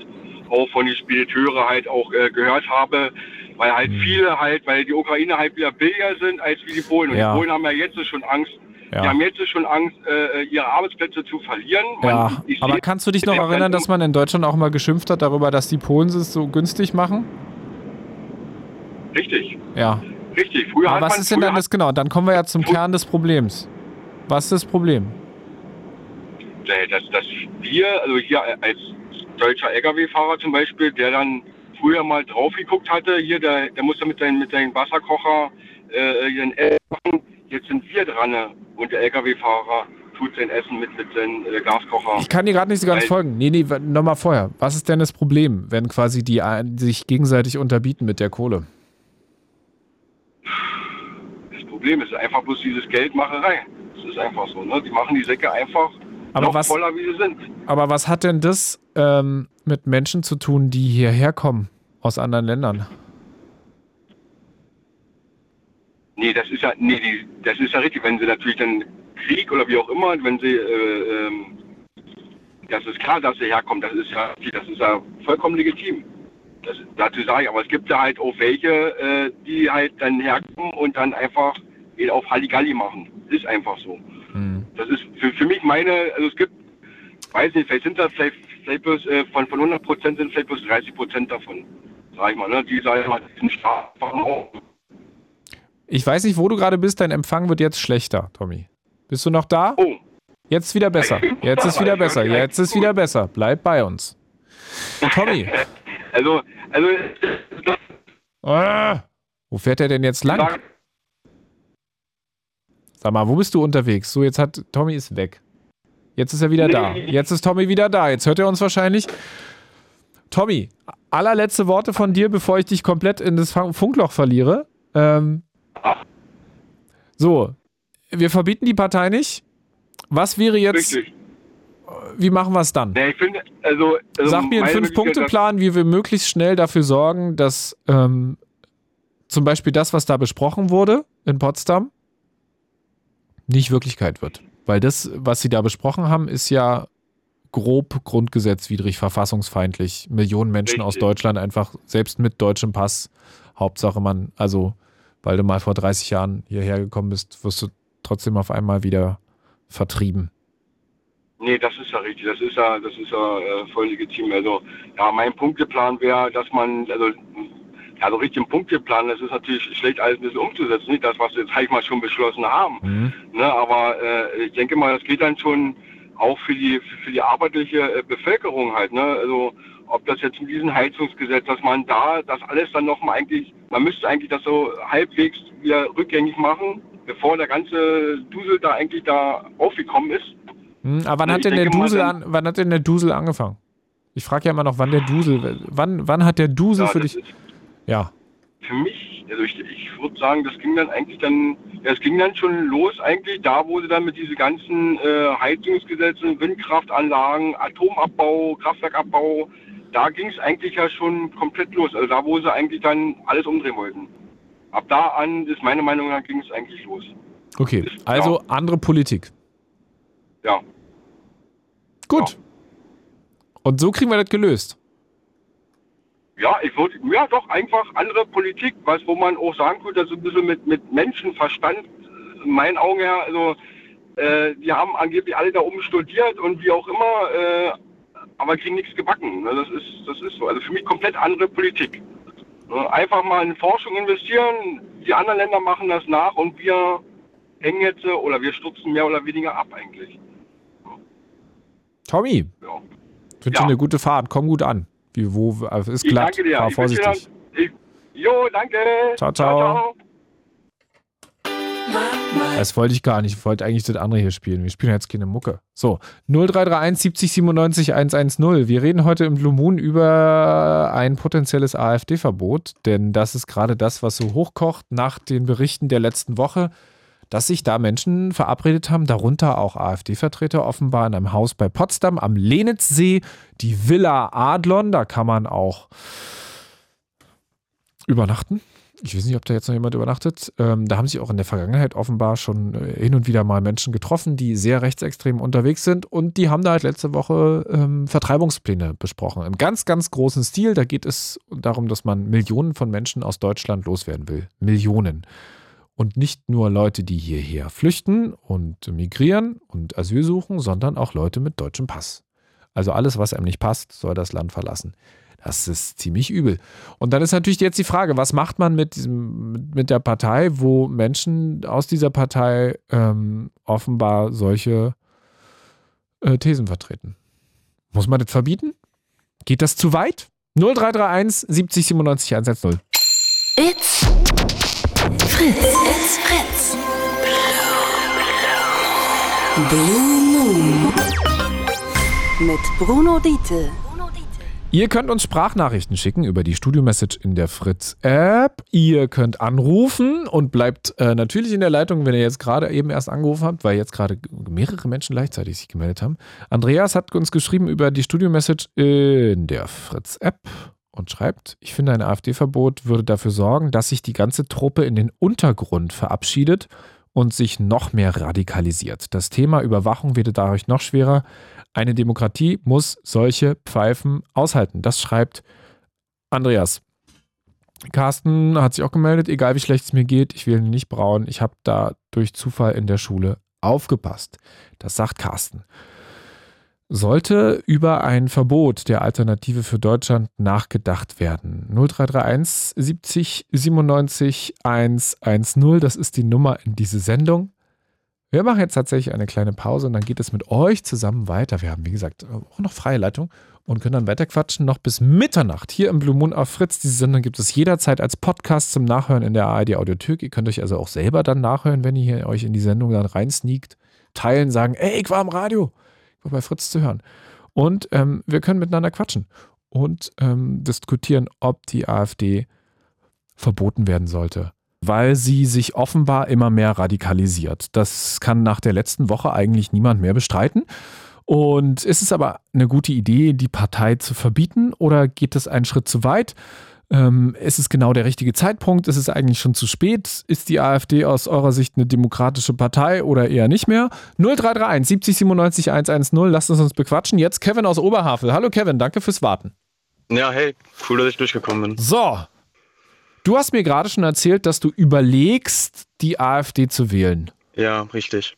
auch von den Spediteure halt auch äh, gehört habe, weil halt mhm. viele halt, weil die Ukraine halt wieder billiger sind als wie die Polen. Und ja. die Polen haben ja jetzt schon Angst, ja. Die haben jetzt schon Angst, äh, ihre Arbeitsplätze zu verlieren. Ja, aber kannst du dich noch erinnern, dass man in Deutschland auch mal geschimpft hat darüber, dass die Polen es so günstig machen? Richtig. Ja. Richtig. Früher aber was man, ist denn dann das genau? Dann kommen wir ja zum Kern des Problems. Was ist das Problem? Dass, dass wir, also hier als deutscher Lkw-Fahrer zum Beispiel, der dann früher mal drauf geguckt hatte, hier, der, der musste mit seinem mit seinem Wasserkocher äh, ihren Eltern Jetzt sind wir dran und der Lkw-Fahrer tut sein Essen mit, mit seinem äh, Gaskocher. Ich kann dir gerade nicht so ganz Weil, folgen. Nee, nee, nochmal vorher. Was ist denn das Problem, wenn quasi die sich gegenseitig unterbieten mit der Kohle? Das Problem ist einfach bloß dieses Geldmacherei. Das ist einfach so. Ne? Die machen die Säcke einfach aber noch was, voller, wie sie sind. Aber was hat denn das ähm, mit Menschen zu tun, die hierher kommen aus anderen Ländern? Nee, das ist ja, nee, die, das ist ja richtig. Wenn sie natürlich dann Krieg oder wie auch immer, wenn sie, äh, ähm, das ist klar, dass sie herkommen. Das ist ja, das ist ja vollkommen legitim. Das, dazu sage ich, aber es gibt ja halt auch welche, äh, die halt dann herkommen und dann einfach auf Halligalli machen. Ist einfach so. Mhm. Das ist für, für mich meine, also es gibt, weiß nicht, vielleicht sind das vielleicht, vielleicht bloß äh, von, von 100 Prozent sind vielleicht bloß 30 Prozent davon. Sag ich mal, ne? Die sagen mal, die sind stark ich weiß nicht, wo du gerade bist. Dein Empfang wird jetzt schlechter, Tommy. Bist du noch da? Oh. Jetzt wieder besser. Jetzt ist wieder besser. Jetzt ist wieder besser. Bleib bei uns. Tommy. Also, also. Ah, wo fährt er denn jetzt lang? Sag mal, wo bist du unterwegs? So, jetzt hat Tommy ist weg. Jetzt ist er wieder da. Jetzt ist Tommy wieder da. Jetzt hört er uns wahrscheinlich. Tommy, allerletzte Worte von dir, bevor ich dich komplett in das Funkloch verliere. Ähm, so, wir verbieten die Partei nicht. Was wäre jetzt. Richtig. Wie machen wir es dann? Ich finde, also, also Sag mir einen Fünf-Punkte-Plan, wie wir möglichst schnell dafür sorgen, dass ähm, zum Beispiel das, was da besprochen wurde in Potsdam, nicht Wirklichkeit wird. Weil das, was sie da besprochen haben, ist ja grob grundgesetzwidrig, verfassungsfeindlich. Millionen Menschen Richtig. aus Deutschland einfach, selbst mit deutschem Pass, Hauptsache man, also weil du mal vor 30 Jahren hierher gekommen bist, wirst du trotzdem auf einmal wieder vertrieben. Nee, das ist ja richtig. Das ist ja, das ist ja äh, voll legitim. Also, ja, mein Punkteplan wäre, dass man, also, ja, so richtig ein Punkteplan, das ist natürlich schlecht alles ein bisschen umzusetzen. Nicht das, was wir jetzt eigentlich mal schon beschlossen haben. Mhm. Ne, aber äh, ich denke mal, das geht dann schon auch für die, für die arbeitliche äh, Bevölkerung halt. Ne? Also, ob das jetzt mit diesem Heizungsgesetz, dass man da das alles dann nochmal eigentlich, man müsste eigentlich das so halbwegs wieder rückgängig machen, bevor der ganze Dusel da eigentlich da aufgekommen ist. Hm, aber wann hat, denn der Dusel an, wann hat denn der Dusel angefangen? Ich frage ja immer noch, wann der Dusel, wann, wann hat der Dusel ja, für dich, ja. Für mich, also ich, ich würde sagen, das ging dann eigentlich dann, ja, es ging dann schon los eigentlich, da wurde dann mit diesen ganzen äh, Heizungsgesetzen, Windkraftanlagen, Atomabbau, Kraftwerkabbau, da ging es eigentlich ja schon komplett los. Also da, wo sie eigentlich dann alles umdrehen wollten. Ab da an ist meine Meinung nach ging es eigentlich los. Okay, ist, also ja. andere Politik. Ja. Gut. Ja. Und so kriegen wir das gelöst. Ja, ich würde, ja doch, einfach andere Politik, was, wo man auch sagen könnte, dass ein bisschen mit, mit Menschenverstand, in meinen Augen her, also, äh, die haben angeblich alle da oben studiert und wie auch immer, äh, aber kriegen nichts gebacken. Ne? Das ist, das ist so. Also für mich komplett andere Politik. Ne? Einfach mal in Forschung investieren, die anderen Länder machen das nach und wir hängen jetzt oder wir stutzen mehr oder weniger ab eigentlich. Tommy, ja. wünsche ja. eine gute Fahrt, komm gut an. Wie, wo, ist glatt, ich danke dir. fahr vorsichtig. Ich, jo, danke. ciao. ciao, ciao. Das wollte ich gar nicht. Ich wollte eigentlich das andere hier spielen. Wir spielen jetzt keine Mucke. So, 0331 70 97 110. Wir reden heute im Blue Moon über ein potenzielles AfD-Verbot, denn das ist gerade das, was so hochkocht nach den Berichten der letzten Woche, dass sich da Menschen verabredet haben, darunter auch AfD-Vertreter offenbar in einem Haus bei Potsdam am Lenitzsee, die Villa Adlon. Da kann man auch übernachten ich weiß nicht, ob da jetzt noch jemand übernachtet. Ähm, da haben sich auch in der Vergangenheit offenbar schon äh, hin und wieder mal Menschen getroffen, die sehr rechtsextrem unterwegs sind. Und die haben da halt letzte Woche ähm, Vertreibungspläne besprochen. Im ganz, ganz großen Stil. Da geht es darum, dass man Millionen von Menschen aus Deutschland loswerden will. Millionen. Und nicht nur Leute, die hierher flüchten und migrieren und Asyl suchen, sondern auch Leute mit deutschem Pass. Also alles, was einem nicht passt, soll das Land verlassen. Das ist ziemlich übel. Und dann ist natürlich jetzt die Frage, was macht man mit, diesem, mit der Partei, wo Menschen aus dieser Partei ähm, offenbar solche äh, Thesen vertreten? Muss man das verbieten? Geht das zu weit? 0331 70 97 110. It's Fritz. It's Fritz. Blue Moon. Mit Bruno Diete. Ihr könnt uns Sprachnachrichten schicken über die Studio-Message in der Fritz-App. Ihr könnt anrufen und bleibt äh, natürlich in der Leitung, wenn ihr jetzt gerade eben erst angerufen habt, weil jetzt gerade mehrere Menschen gleichzeitig sich gemeldet haben. Andreas hat uns geschrieben über die Studio-Message in der Fritz-App und schreibt, ich finde, ein AfD-Verbot würde dafür sorgen, dass sich die ganze Truppe in den Untergrund verabschiedet und sich noch mehr radikalisiert. Das Thema Überwachung wird dadurch noch schwerer. Eine Demokratie muss solche Pfeifen aushalten. Das schreibt Andreas. Carsten hat sich auch gemeldet, egal wie schlecht es mir geht, ich will ihn nicht brauen. Ich habe da durch Zufall in der Schule aufgepasst. Das sagt Carsten. Sollte über ein Verbot der Alternative für Deutschland nachgedacht werden. 0331 70 97 110, das ist die Nummer in diese Sendung. Wir machen jetzt tatsächlich eine kleine Pause und dann geht es mit euch zusammen weiter. Wir haben, wie gesagt, auch noch freie Leitung und können dann weiter quatschen, noch bis Mitternacht hier im Blue Moon auf Fritz. Diese Sendung gibt es jederzeit als Podcast zum Nachhören in der ARD Audiothek. Ihr könnt euch also auch selber dann nachhören, wenn ihr euch in die Sendung dann reinsneakt, teilen, sagen, ey, ich war am Radio, ich war bei Fritz zu hören. Und ähm, wir können miteinander quatschen und ähm, diskutieren, ob die AfD verboten werden sollte weil sie sich offenbar immer mehr radikalisiert. Das kann nach der letzten Woche eigentlich niemand mehr bestreiten. Und ist es aber eine gute Idee, die Partei zu verbieten oder geht es einen Schritt zu weit? Ähm, ist es genau der richtige Zeitpunkt? Ist es eigentlich schon zu spät? Ist die AfD aus eurer Sicht eine demokratische Partei oder eher nicht mehr? 0331 70 97 110, lasst uns uns bequatschen. Jetzt Kevin aus Oberhavel. Hallo Kevin, danke fürs Warten. Ja, hey, cool, dass ich durchgekommen bin. So, Du hast mir gerade schon erzählt, dass du überlegst, die AfD zu wählen. Ja, richtig.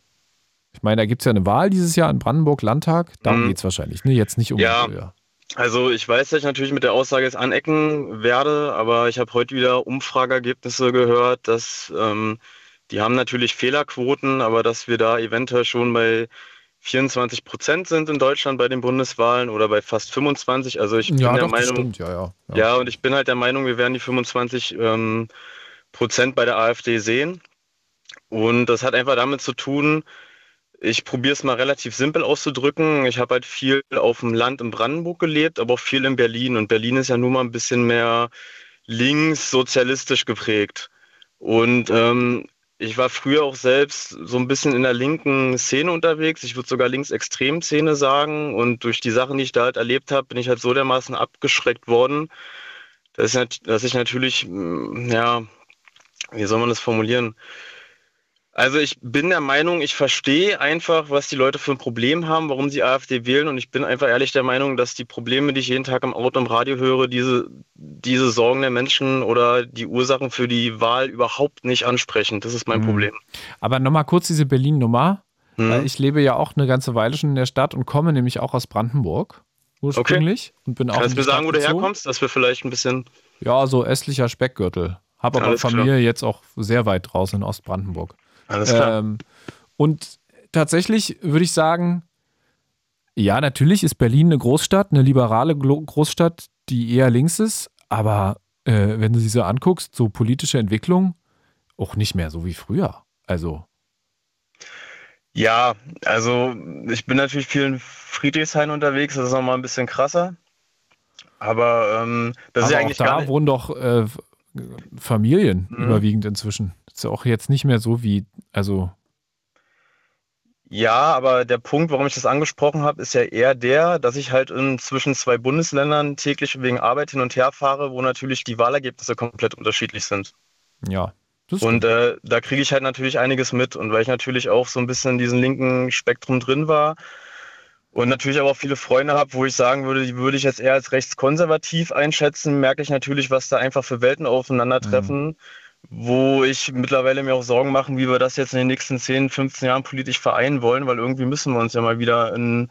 Ich meine, da gibt es ja eine Wahl dieses Jahr in Brandenburg, Landtag. Darum mhm. geht es wahrscheinlich, ne? Jetzt nicht um. Ja. ja. Also ich weiß, dass ich natürlich mit der Aussage jetzt anecken werde, aber ich habe heute wieder Umfrageergebnisse gehört, dass ähm, die haben natürlich Fehlerquoten, aber dass wir da eventuell schon bei 24 Prozent sind in Deutschland bei den Bundeswahlen oder bei fast 25. Also ich bin ja, der doch, Meinung, stimmt, ja, ja, ja, ja. und ich bin halt der Meinung, wir werden die 25 ähm, Prozent bei der AfD sehen. Und das hat einfach damit zu tun, ich probiere es mal relativ simpel auszudrücken. Ich habe halt viel auf dem Land in Brandenburg gelebt, aber auch viel in Berlin. Und Berlin ist ja nun mal ein bisschen mehr links sozialistisch geprägt. Und ähm, ich war früher auch selbst so ein bisschen in der linken Szene unterwegs. Ich würde sogar linksextrem-Szene sagen. Und durch die Sachen, die ich da halt erlebt habe, bin ich halt so dermaßen abgeschreckt worden, dass ich, dass ich natürlich, mm, ja, wie soll man das formulieren? Also ich bin der Meinung, ich verstehe einfach, was die Leute für ein Problem haben, warum sie AfD wählen. Und ich bin einfach ehrlich der Meinung, dass die Probleme, die ich jeden Tag im Auto und Radio höre, diese, diese Sorgen der Menschen oder die Ursachen für die Wahl überhaupt nicht ansprechen. Das ist mein mhm. Problem. Aber nochmal kurz diese Berlin-Nummer. Mhm. Ich lebe ja auch eine ganze Weile schon in der Stadt und komme nämlich auch aus Brandenburg ursprünglich. Okay. Und bin auch Kannst du mir sagen, wo du herkommst, dass wir vielleicht ein bisschen... Ja, so östlicher Speckgürtel. Habe aber Alles Familie klar. jetzt auch sehr weit draußen in Ostbrandenburg. Alles klar. Ähm, und tatsächlich würde ich sagen, ja, natürlich ist Berlin eine Großstadt, eine liberale Großstadt, die eher links ist, aber äh, wenn du sie so anguckst, so politische Entwicklung, auch nicht mehr so wie früher. Also. Ja, also ich bin natürlich viel in Friedrichshain unterwegs, das ist nochmal ein bisschen krasser. Aber ähm, das aber ist ja eigentlich. Auch da wohnen doch äh, Familien mhm. überwiegend inzwischen. Ist auch jetzt nicht mehr so wie, also. Ja, aber der Punkt, warum ich das angesprochen habe, ist ja eher der, dass ich halt in zwischen zwei Bundesländern täglich wegen Arbeit hin und her fahre, wo natürlich die Wahlergebnisse komplett unterschiedlich sind. Ja. Und äh, da kriege ich halt natürlich einiges mit. Und weil ich natürlich auch so ein bisschen in diesem linken Spektrum drin war, und natürlich aber auch viele Freunde habe, wo ich sagen würde, die würde ich jetzt eher als rechtskonservativ einschätzen, merke ich natürlich, was da einfach für Welten aufeinandertreffen, mhm. Wo ich mittlerweile mir auch Sorgen mache, wie wir das jetzt in den nächsten 10, 15 Jahren politisch vereinen wollen, weil irgendwie müssen wir uns ja mal wieder in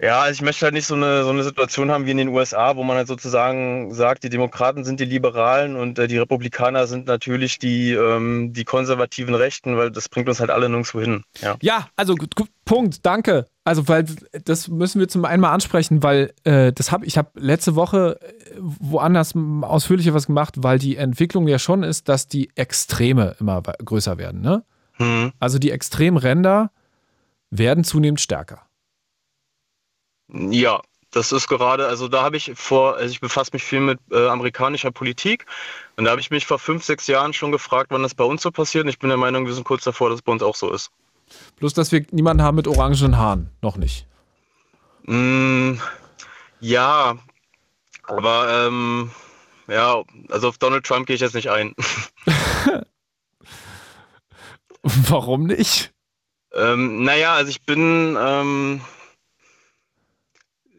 ja, also ich möchte halt nicht so eine, so eine Situation haben wie in den USA, wo man halt sozusagen sagt, die Demokraten sind die Liberalen und äh, die Republikaner sind natürlich die, ähm, die konservativen Rechten, weil das bringt uns halt alle nirgendwo hin. Ja, ja also Punkt, danke. Also, weil das müssen wir zum einen mal ansprechen, weil äh, das habe ich habe letzte Woche äh, woanders ausführlicher was gemacht, weil die Entwicklung ja schon ist, dass die Extreme immer größer werden. Ne? Mhm. Also die Extremränder werden zunehmend stärker. Ja, das ist gerade, also da habe ich vor, also ich befasse mich viel mit äh, amerikanischer Politik und da habe ich mich vor fünf, sechs Jahren schon gefragt, wann das bei uns so passiert und ich bin der Meinung, wir sind kurz davor, dass es bei uns auch so ist. Bloß, dass wir niemanden haben mit orangen Haaren, noch nicht. Mm, ja, aber ähm, ja, also auf Donald Trump gehe ich jetzt nicht ein. Warum nicht? Ähm, naja, also ich bin, ähm,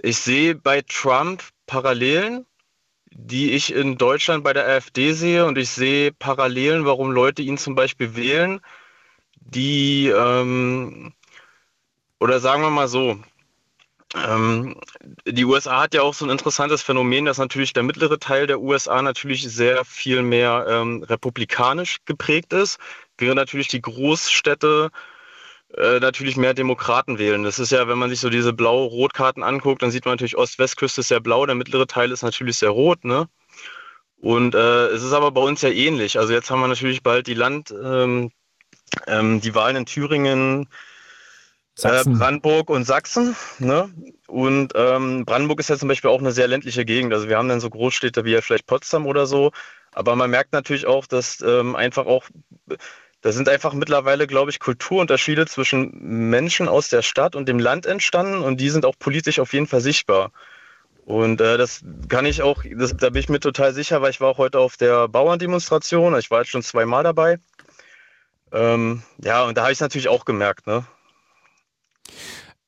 ich sehe bei Trump Parallelen, die ich in Deutschland bei der AfD sehe und ich sehe Parallelen, warum Leute ihn zum Beispiel wählen, die, ähm, oder sagen wir mal so, ähm, die USA hat ja auch so ein interessantes Phänomen, dass natürlich der mittlere Teil der USA natürlich sehr viel mehr ähm, republikanisch geprägt ist, während natürlich die Großstädte äh, natürlich mehr Demokraten wählen. Das ist ja, wenn man sich so diese blau-rot-Karten anguckt, dann sieht man natürlich Ost-West-Küste ist sehr blau, der mittlere Teil ist natürlich sehr rot, ne? Und äh, es ist aber bei uns ja ähnlich. Also jetzt haben wir natürlich bald die Land, ähm, ähm, die Wahlen in Thüringen, äh, Brandenburg und Sachsen. Ne? Und ähm, Brandenburg ist ja zum Beispiel auch eine sehr ländliche Gegend. Also wir haben dann so Großstädte wie ja vielleicht Potsdam oder so. Aber man merkt natürlich auch, dass ähm, einfach auch, da sind einfach mittlerweile, glaube ich, Kulturunterschiede zwischen Menschen aus der Stadt und dem Land entstanden und die sind auch politisch auf jeden Fall sichtbar. Und äh, das kann ich auch, das, da bin ich mir total sicher, weil ich war auch heute auf der Bauerndemonstration. Ich war jetzt schon zweimal dabei. Ähm, ja, und da habe ich es natürlich auch gemerkt. Ne?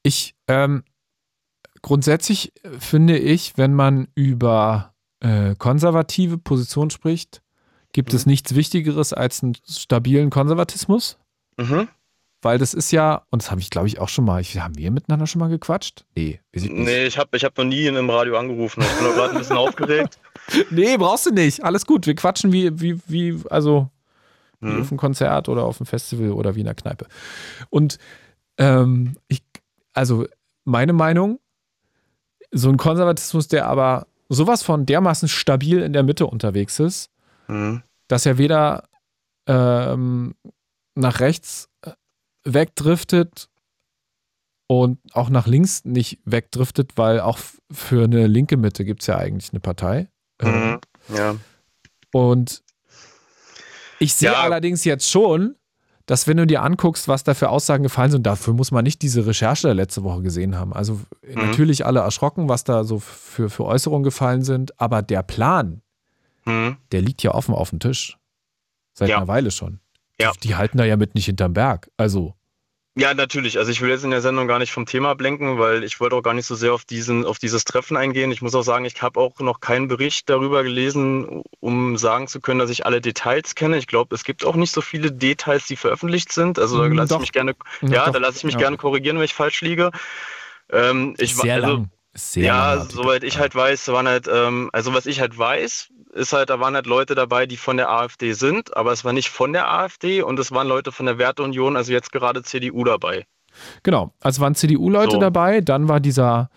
Ich, ähm, grundsätzlich finde ich, wenn man über äh, konservative Positionen spricht, gibt mhm. es nichts Wichtigeres als einen stabilen Konservatismus. Mhm. Weil das ist ja, und das habe ich glaube ich auch schon mal, ich, haben wir miteinander schon mal gequatscht? Nee, nee ich habe ich hab noch nie in einem Radio angerufen. Ich bin gerade ein bisschen aufgeregt. Nee, brauchst du nicht. Alles gut. Wir quatschen wie, wie, wie, also wie mhm. auf einem Konzert oder auf einem Festival oder wie in einer Kneipe. Und ähm, ich, also meine Meinung, so ein Konservatismus, der aber sowas von dermaßen stabil in der Mitte unterwegs ist, mhm. Dass er weder ähm, nach rechts äh, wegdriftet und auch nach links nicht wegdriftet, weil auch für eine linke Mitte gibt es ja eigentlich eine Partei. Mhm. Ja. Und ich sehe ja. allerdings jetzt schon, dass wenn du dir anguckst, was da für Aussagen gefallen sind, dafür muss man nicht diese Recherche letzte Woche gesehen haben. Also mhm. natürlich alle erschrocken, was da so für, für Äußerungen gefallen sind, aber der Plan, mhm. der liegt ja offen auf dem Tisch. Seit ja. einer Weile schon. Ja. Die, die halten da ja mit nicht hinterm Berg. Also. Ja, natürlich. Also ich will jetzt in der Sendung gar nicht vom Thema blenken, weil ich wollte auch gar nicht so sehr auf diesen, auf dieses Treffen eingehen. Ich muss auch sagen, ich habe auch noch keinen Bericht darüber gelesen, um sagen zu können, dass ich alle Details kenne. Ich glaube, es gibt auch nicht so viele Details, die veröffentlicht sind. Also da hm, lasse ich mich gerne, ja, doch. da lasse ich mich ja. gerne korrigieren, wenn ich falsch liege. Ähm, ich, Sehr also, lang. Sehr ja, soweit ich halt weiß, waren halt, ähm, also was ich halt weiß, ist halt, da waren halt Leute dabei, die von der AfD sind, aber es war nicht von der AfD und es waren Leute von der Werteunion, also jetzt gerade CDU dabei. Genau, also waren CDU-Leute so. dabei, dann war dieser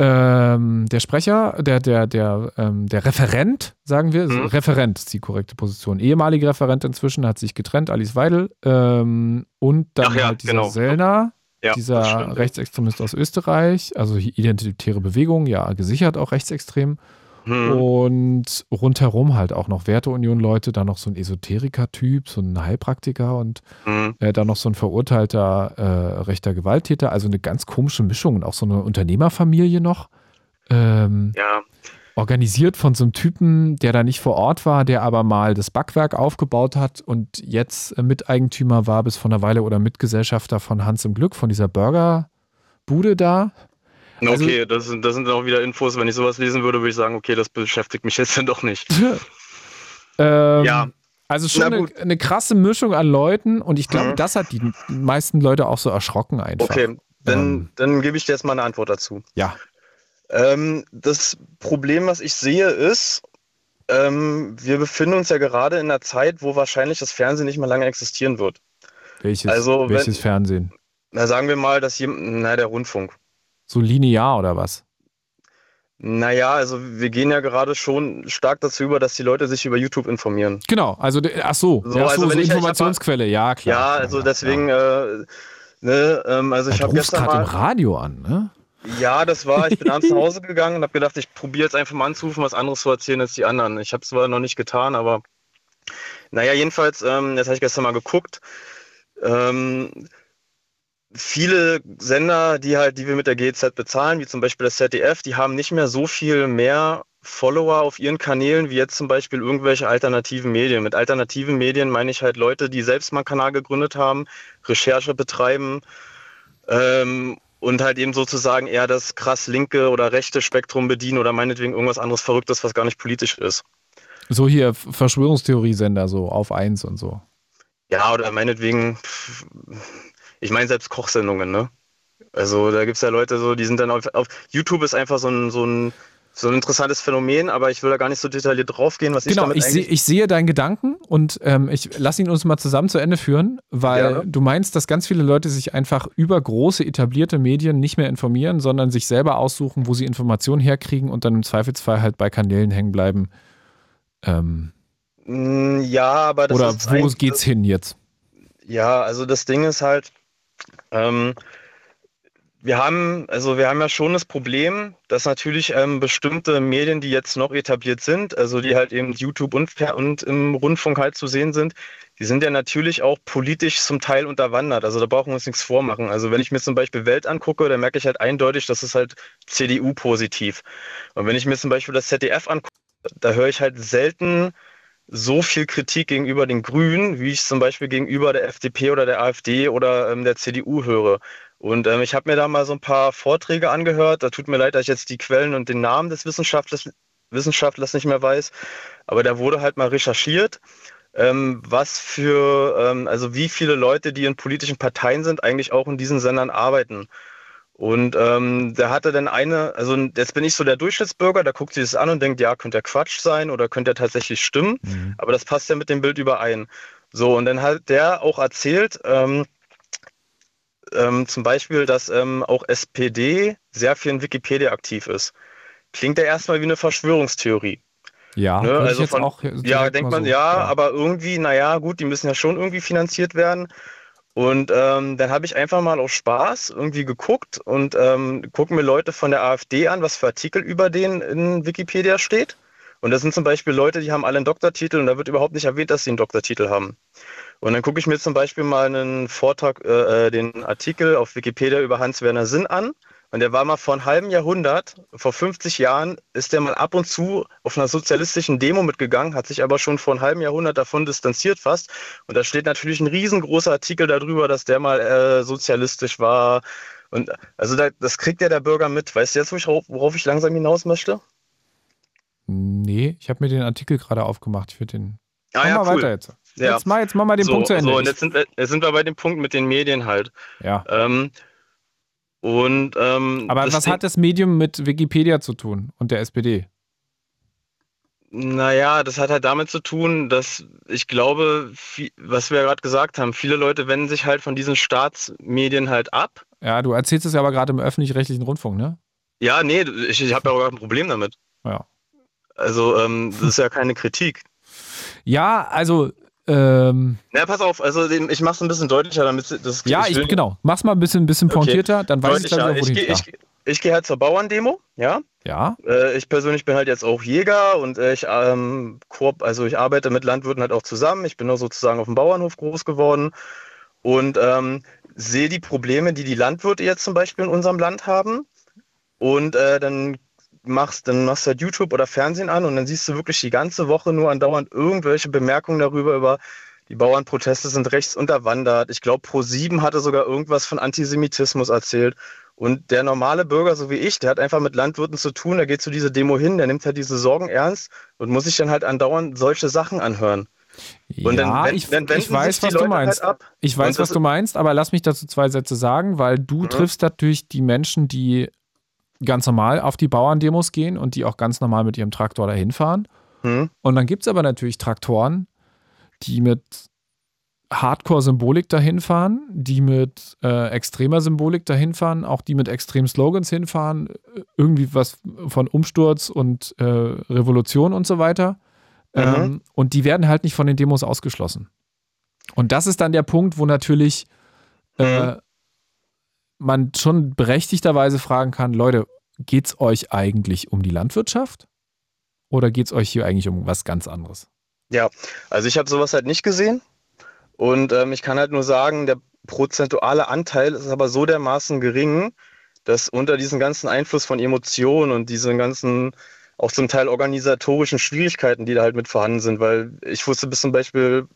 ähm, der Sprecher, der, der, der, ähm, der Referent, sagen wir, mhm. Referent ist die korrekte Position. Ehemalige Referent inzwischen hat sich getrennt, Alice Weidel. Ähm, und dann ja, halt dieser genau. Sellner, ja, dieser Rechtsextremist aus Österreich, also identitäre Bewegung, ja, gesichert auch rechtsextrem. Hm. Und rundherum halt auch noch Werteunion-Leute, dann noch so ein Esoteriker-Typ, so ein Heilpraktiker und hm. äh, dann noch so ein verurteilter äh, rechter Gewalttäter. Also eine ganz komische Mischung und auch so eine Unternehmerfamilie noch. Ähm, ja. Organisiert von so einem Typen, der da nicht vor Ort war, der aber mal das Backwerk aufgebaut hat und jetzt äh, Miteigentümer war bis vor einer Weile oder Mitgesellschafter von Hans im Glück, von dieser Burgerbude da. Also, okay, das sind, das sind dann auch wieder Infos. Wenn ich sowas lesen würde, würde ich sagen, okay, das beschäftigt mich jetzt dann doch nicht. ähm, ja. Also schon eine, eine, krasse Mischung an Leuten und ich glaube, mhm. das hat die meisten Leute auch so erschrocken einfach. Okay, dann, ähm, dann gebe ich dir jetzt mal eine Antwort dazu. Ja. Ähm, das Problem, was ich sehe, ist, ähm, wir befinden uns ja gerade in einer Zeit, wo wahrscheinlich das Fernsehen nicht mehr lange existieren wird. Welches, also, welches wenn, Fernsehen? Na, sagen wir mal, dass hier, na, der Rundfunk. So linear oder was? Naja, also wir gehen ja gerade schon stark dazu über, dass die Leute sich über YouTube informieren. Genau, also ach so, so, ja, also so, so Informationsquelle, ja klar. Ja, also deswegen, ja. Äh, Ne, ähm, also ich habe gestern mal im Radio an, ne? Ja, das war, ich bin abends nach Hause gegangen und habe gedacht, ich probiere jetzt einfach mal anzurufen, was anderes zu erzählen als die anderen. Ich habe es zwar noch nicht getan, aber naja, jedenfalls, ähm, das habe ich gestern mal geguckt. Ähm, viele Sender, die halt, die wir mit der GZ bezahlen, wie zum Beispiel das ZDF, die haben nicht mehr so viel mehr Follower auf ihren Kanälen wie jetzt zum Beispiel irgendwelche alternativen Medien. Mit alternativen Medien meine ich halt Leute, die selbst mal einen Kanal gegründet haben, Recherche betreiben ähm, und halt eben sozusagen eher das krass linke oder rechte Spektrum bedienen oder meinetwegen irgendwas anderes Verrücktes, was gar nicht politisch ist. So hier Verschwörungstheoriesender, so auf eins und so. Ja, oder meinetwegen, ich meine selbst Kochsendungen, ne? Also da gibt es ja Leute so, die sind dann auf, auf YouTube ist einfach so ein, so ein so ein interessantes Phänomen, aber ich will da gar nicht so detailliert draufgehen, was genau, ich damit ich eigentlich... Seh, ich sehe deinen Gedanken und ähm, ich lasse ihn uns mal zusammen zu Ende führen, weil ja. du meinst, dass ganz viele Leute sich einfach über große etablierte Medien nicht mehr informieren, sondern sich selber aussuchen, wo sie Informationen herkriegen und dann im Zweifelsfall halt bei Kanälen hängen bleiben. Ähm, mm, ja, aber das Oder wo geht's hin jetzt? Ja, also das Ding ist halt, ähm, wir haben, also wir haben ja schon das Problem, dass natürlich ähm, bestimmte Medien, die jetzt noch etabliert sind, also die halt eben YouTube und, und im Rundfunk halt zu sehen sind, die sind ja natürlich auch politisch zum Teil unterwandert. Also da brauchen wir uns nichts vormachen. Also wenn ich mir zum Beispiel Welt angucke, dann merke ich halt eindeutig, das ist halt CDU-positiv. Und wenn ich mir zum Beispiel das ZDF angucke, da höre ich halt selten so viel Kritik gegenüber den Grünen, wie ich zum Beispiel gegenüber der FDP oder der AfD oder ähm, der CDU höre. Und ähm, ich habe mir da mal so ein paar Vorträge angehört. Da tut mir leid, dass ich jetzt die Quellen und den Namen des Wissenschaftlers, Wissenschaftlers nicht mehr weiß. Aber da wurde halt mal recherchiert, ähm, was für, ähm, also wie viele Leute, die in politischen Parteien sind, eigentlich auch in diesen Sendern arbeiten. Und ähm, der hatte dann eine, also jetzt bin ich so der Durchschnittsbürger, der guckt sich das an und denkt, ja, könnte ja Quatsch sein oder könnte ja tatsächlich stimmen, mhm. aber das passt ja mit dem Bild überein. So, und dann hat der auch erzählt, ähm, ähm, zum Beispiel, dass ähm, auch SPD sehr viel in Wikipedia aktiv ist. Klingt ja erstmal wie eine Verschwörungstheorie. Ja, ne? also von, auch ja, denkt man, so, ja, ja, aber irgendwie, naja, gut, die müssen ja schon irgendwie finanziert werden. Und ähm, dann habe ich einfach mal aus Spaß irgendwie geguckt und ähm, gucken mir Leute von der AfD an, was für Artikel über den in Wikipedia steht. Und das sind zum Beispiel Leute, die haben alle einen Doktortitel und da wird überhaupt nicht erwähnt, dass sie einen Doktortitel haben. Und dann gucke ich mir zum Beispiel mal einen Vortrag, äh, äh den Artikel auf Wikipedia über Hans-Werner Sinn an. Und der war mal vor einem halben Jahrhundert, vor 50 Jahren, ist der mal ab und zu auf einer sozialistischen Demo mitgegangen, hat sich aber schon vor einem halben Jahrhundert davon distanziert fast. Und da steht natürlich ein riesengroßer Artikel darüber, dass der mal äh, sozialistisch war. Und also da, das kriegt ja der Bürger mit. Weißt du jetzt, worauf ich langsam hinaus möchte? Nee, ich habe mir den Artikel gerade aufgemacht. Würde den. Ah, Komm ja, mal cool. weiter jetzt. Ja. Jetzt, mal, jetzt mal den so, Punkt zu Ende. So, und jetzt sind, wir, jetzt sind wir bei dem Punkt mit den Medien halt. Ja. Ähm, und, ähm, Aber was hat das Medium mit Wikipedia zu tun und der SPD? Naja, das hat halt damit zu tun, dass ich glaube, viel, was wir ja gerade gesagt haben, viele Leute wenden sich halt von diesen Staatsmedien halt ab. Ja, du erzählst es ja aber gerade im öffentlich-rechtlichen Rundfunk, ne? Ja, nee, ich, ich habe ja auch ein Problem damit. Ja. Also, ähm, das ist ja keine Kritik. Ja, also ähm, Na, pass auf, also ich mach's ein bisschen deutlicher, damit das Ja, ich, ich genau. Mach's mal ein bisschen, bisschen pointierter, okay. dann weiß deutlicher. ich, ich, ich, ich, ich gehe halt zur Bauerndemo, ja. Ja. Äh, ich persönlich bin halt jetzt auch Jäger und äh, ich, ähm, also ich arbeite mit Landwirten halt auch zusammen. Ich bin auch sozusagen auf dem Bauernhof groß geworden und ähm, sehe die Probleme, die die Landwirte jetzt zum Beispiel in unserem Land haben. Und äh, dann machst, dann machst du halt YouTube oder Fernsehen an und dann siehst du wirklich die ganze Woche nur andauernd irgendwelche Bemerkungen darüber, über die Bauernproteste sind rechts unterwandert. Ich glaube, Pro7 hatte sogar irgendwas von Antisemitismus erzählt. Und der normale Bürger, so wie ich, der hat einfach mit Landwirten zu tun, der geht zu dieser Demo hin, der nimmt halt diese Sorgen ernst und muss sich dann halt andauernd solche Sachen anhören. Und ja, dann, wenn, ich, dann ich weiß, was du meinst. Halt ich weiß, was du meinst, aber lass mich dazu zwei Sätze sagen, weil du mhm. triffst natürlich die Menschen, die ganz normal auf die Bauerndemos gehen und die auch ganz normal mit ihrem Traktor dahin fahren. Mhm. Und dann gibt es aber natürlich Traktoren, die mit Hardcore-Symbolik dahin fahren, die mit äh, extremer Symbolik dahin fahren, auch die mit extremen Slogans hinfahren, irgendwie was von Umsturz und äh, Revolution und so weiter. Mhm. Ähm, und die werden halt nicht von den Demos ausgeschlossen. Und das ist dann der Punkt, wo natürlich äh, mhm man schon berechtigterweise fragen kann, Leute, es euch eigentlich um die Landwirtschaft oder geht es euch hier eigentlich um was ganz anderes? Ja, also ich habe sowas halt nicht gesehen und ähm, ich kann halt nur sagen, der prozentuale Anteil ist aber so dermaßen gering, dass unter diesem ganzen Einfluss von Emotionen und diesen ganzen auch zum Teil organisatorischen Schwierigkeiten, die da halt mit vorhanden sind, weil ich wusste bis zum Beispiel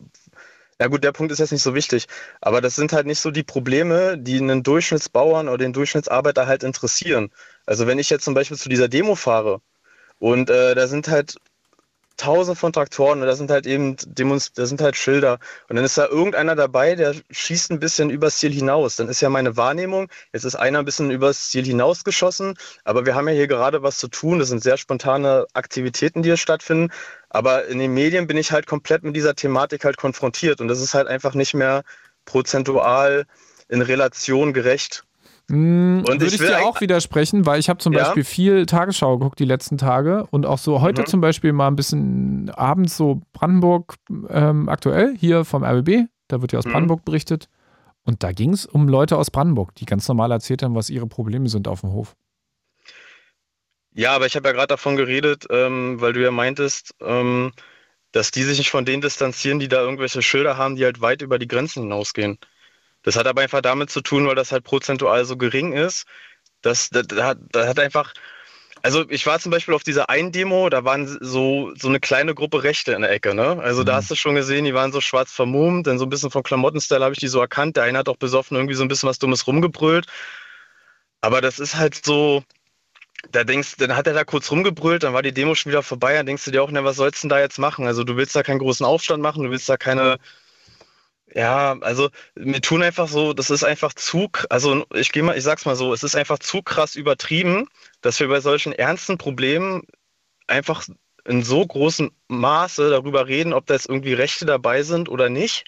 ja gut, der Punkt ist jetzt nicht so wichtig, aber das sind halt nicht so die Probleme, die einen Durchschnittsbauern oder den Durchschnittsarbeiter halt interessieren. Also wenn ich jetzt zum Beispiel zu dieser Demo fahre und äh, da sind halt tausend von Traktoren und da sind halt eben Demonst da sind halt Schilder und dann ist da irgendeiner dabei, der schießt ein bisschen übers Ziel hinaus. Dann ist ja meine Wahrnehmung, jetzt ist einer ein bisschen übers Ziel hinausgeschossen, aber wir haben ja hier gerade was zu tun. Das sind sehr spontane Aktivitäten, die hier stattfinden. Aber in den Medien bin ich halt komplett mit dieser Thematik halt konfrontiert und das ist halt einfach nicht mehr prozentual in Relation gerecht. Mm, würde ich, ich dir auch widersprechen, weil ich habe zum ja? Beispiel viel Tagesschau geguckt die letzten Tage und auch so heute mhm. zum Beispiel mal ein bisschen abends so Brandenburg ähm, aktuell hier vom RBB, da wird ja aus mhm. Brandenburg berichtet und da ging es um Leute aus Brandenburg, die ganz normal erzählt haben, was ihre Probleme sind auf dem Hof. Ja, aber ich habe ja gerade davon geredet, ähm, weil du ja meintest, ähm, dass die sich nicht von denen distanzieren, die da irgendwelche Schilder haben, die halt weit über die Grenzen hinausgehen. Das hat aber einfach damit zu tun, weil das halt prozentual so gering ist. Das, das, das, hat, das hat einfach. Also ich war zum Beispiel auf dieser einen Demo, da waren so, so eine kleine Gruppe Rechte in der Ecke, ne? Also mhm. da hast du schon gesehen, die waren so schwarz vermummt, dann so ein bisschen vom Klamottenstyle habe ich die so erkannt. Der eine hat auch besoffen irgendwie so ein bisschen was Dummes rumgebrüllt. Aber das ist halt so, da denkst, dann hat er da kurz rumgebrüllt, dann war die Demo schon wieder vorbei, dann denkst du dir auch, ne, was sollst du denn da jetzt machen? Also du willst da keinen großen Aufstand machen, du willst da keine, ja, also mir tun einfach so, das ist einfach zu, also ich gehe mal, ich sag's mal so, es ist einfach zu krass übertrieben, dass wir bei solchen ernsten Problemen einfach in so großem Maße darüber reden, ob da jetzt irgendwie Rechte dabei sind oder nicht.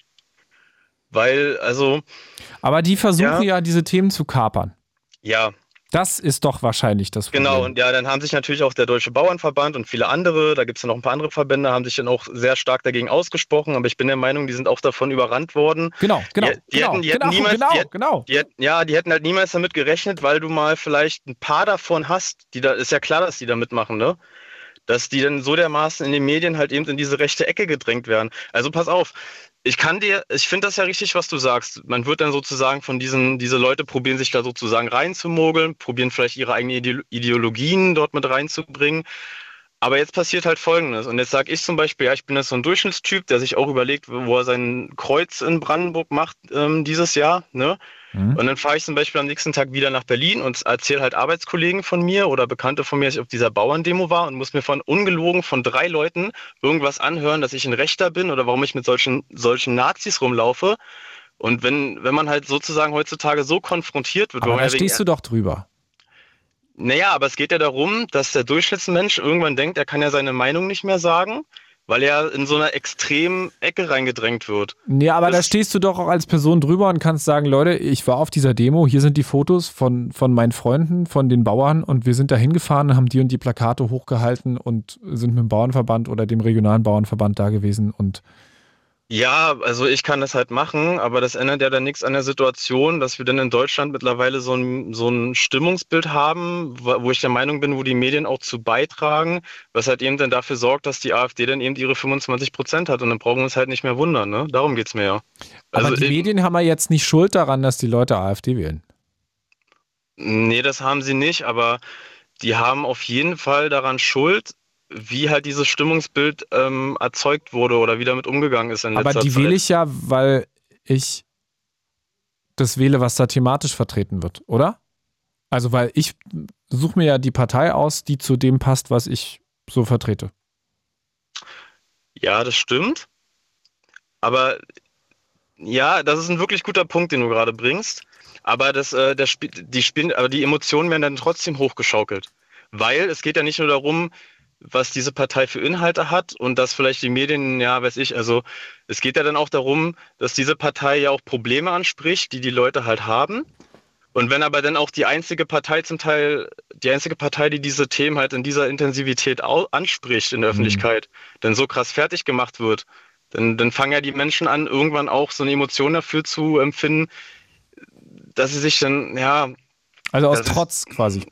Weil, also. Aber die versuchen ja, ja diese Themen zu kapern. Ja, das ist doch wahrscheinlich das genau, Problem. Genau, und ja, dann haben sich natürlich auch der Deutsche Bauernverband und viele andere, da gibt es ja noch ein paar andere Verbände, haben sich dann auch sehr stark dagegen ausgesprochen, aber ich bin der Meinung, die sind auch davon überrannt worden. Genau, genau. Die, die genau, hätten, die genau, niemals, genau, die, genau. Die, ja, die hätten halt niemals damit gerechnet, weil du mal vielleicht ein paar davon hast, die da, ist ja klar, dass die da mitmachen, ne? Dass die dann so dermaßen in den Medien halt eben in diese rechte Ecke gedrängt werden. Also pass auf, ich kann dir, ich finde das ja richtig, was du sagst. Man wird dann sozusagen von diesen, diese Leute probieren sich da sozusagen reinzumogeln, probieren vielleicht ihre eigenen Ideologien dort mit reinzubringen. Aber jetzt passiert halt Folgendes. Und jetzt sage ich zum Beispiel, ja, ich bin jetzt so ein Durchschnittstyp, der sich auch überlegt, wo er sein Kreuz in Brandenburg macht ähm, dieses Jahr. Ne? Mhm. Und dann fahre ich zum Beispiel am nächsten Tag wieder nach Berlin und erzähle halt Arbeitskollegen von mir oder Bekannte von mir, dass ich auf dieser Bauerndemo war und muss mir von ungelogen von drei Leuten irgendwas anhören, dass ich ein Rechter bin oder warum ich mit solchen, solchen Nazis rumlaufe. Und wenn, wenn man halt sozusagen heutzutage so konfrontiert wird. Aber da stehst du doch drüber. Naja, aber es geht ja darum, dass der Durchschnittsmensch irgendwann denkt, er kann ja seine Meinung nicht mehr sagen weil er in so einer extremen Ecke reingedrängt wird. Ja, aber das da stehst du doch auch als Person drüber und kannst sagen, Leute, ich war auf dieser Demo, hier sind die Fotos von, von meinen Freunden, von den Bauern und wir sind da hingefahren, haben die und die Plakate hochgehalten und sind mit dem Bauernverband oder dem regionalen Bauernverband da gewesen und ja, also ich kann das halt machen, aber das ändert ja dann nichts an der Situation, dass wir dann in Deutschland mittlerweile so ein, so ein Stimmungsbild haben, wo ich der Meinung bin, wo die Medien auch zu beitragen, was halt eben dann dafür sorgt, dass die AfD dann eben ihre 25 Prozent hat und dann brauchen wir uns halt nicht mehr wundern, ne? Darum geht's mir ja. Also aber die Medien haben ja jetzt nicht Schuld daran, dass die Leute AfD wählen. Nee, das haben sie nicht, aber die haben auf jeden Fall daran Schuld, wie halt dieses Stimmungsbild ähm, erzeugt wurde oder wie damit umgegangen ist in letzter Aber die Zeit. wähle ich ja, weil ich das wähle, was da thematisch vertreten wird, oder? Also, weil ich suche mir ja die Partei aus, die zu dem passt, was ich so vertrete. Ja, das stimmt. Aber ja, das ist ein wirklich guter Punkt, den du gerade bringst. Aber das, äh, das, die, Spiel, aber die Emotionen werden dann trotzdem hochgeschaukelt. Weil es geht ja nicht nur darum, was diese Partei für Inhalte hat und dass vielleicht die Medien, ja, weiß ich, also es geht ja dann auch darum, dass diese Partei ja auch Probleme anspricht, die die Leute halt haben. Und wenn aber dann auch die einzige Partei zum Teil, die einzige Partei, die diese Themen halt in dieser Intensivität anspricht in der mhm. Öffentlichkeit, dann so krass fertig gemacht wird, dann, dann fangen ja die Menschen an, irgendwann auch so eine Emotion dafür zu empfinden, dass sie sich dann, ja. Also aus Trotz quasi.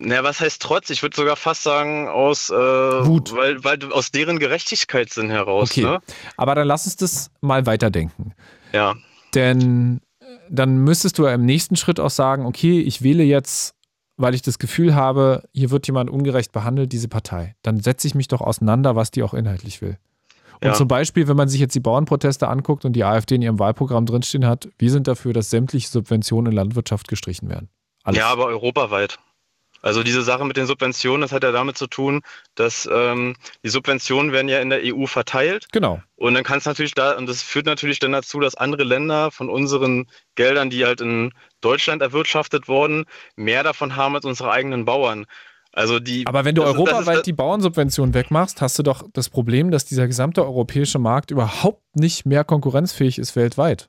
Na, was heißt Trotz? Ich würde sogar fast sagen, aus äh, Wut. Weil, weil aus deren Gerechtigkeitssinn heraus. Okay. Ne? Aber dann lass uns das mal weiterdenken. Ja. Denn äh, dann müsstest du ja im nächsten Schritt auch sagen, okay, ich wähle jetzt, weil ich das Gefühl habe, hier wird jemand ungerecht behandelt, diese Partei. Dann setze ich mich doch auseinander, was die auch inhaltlich will. Und ja. zum Beispiel, wenn man sich jetzt die Bauernproteste anguckt und die AfD in ihrem Wahlprogramm drinstehen hat, wir sind dafür, dass sämtliche Subventionen in Landwirtschaft gestrichen werden. Alles. Ja, aber europaweit. Also diese Sache mit den Subventionen, das hat ja damit zu tun, dass ähm, die Subventionen werden ja in der EU verteilt. Genau. Und dann kann es natürlich da, und das führt natürlich dann dazu, dass andere Länder von unseren Geldern, die halt in Deutschland erwirtschaftet wurden, mehr davon haben als unsere eigenen Bauern. Also die, Aber wenn du europaweit die Bauernsubvention wegmachst, hast du doch das Problem, dass dieser gesamte europäische Markt überhaupt nicht mehr konkurrenzfähig ist weltweit.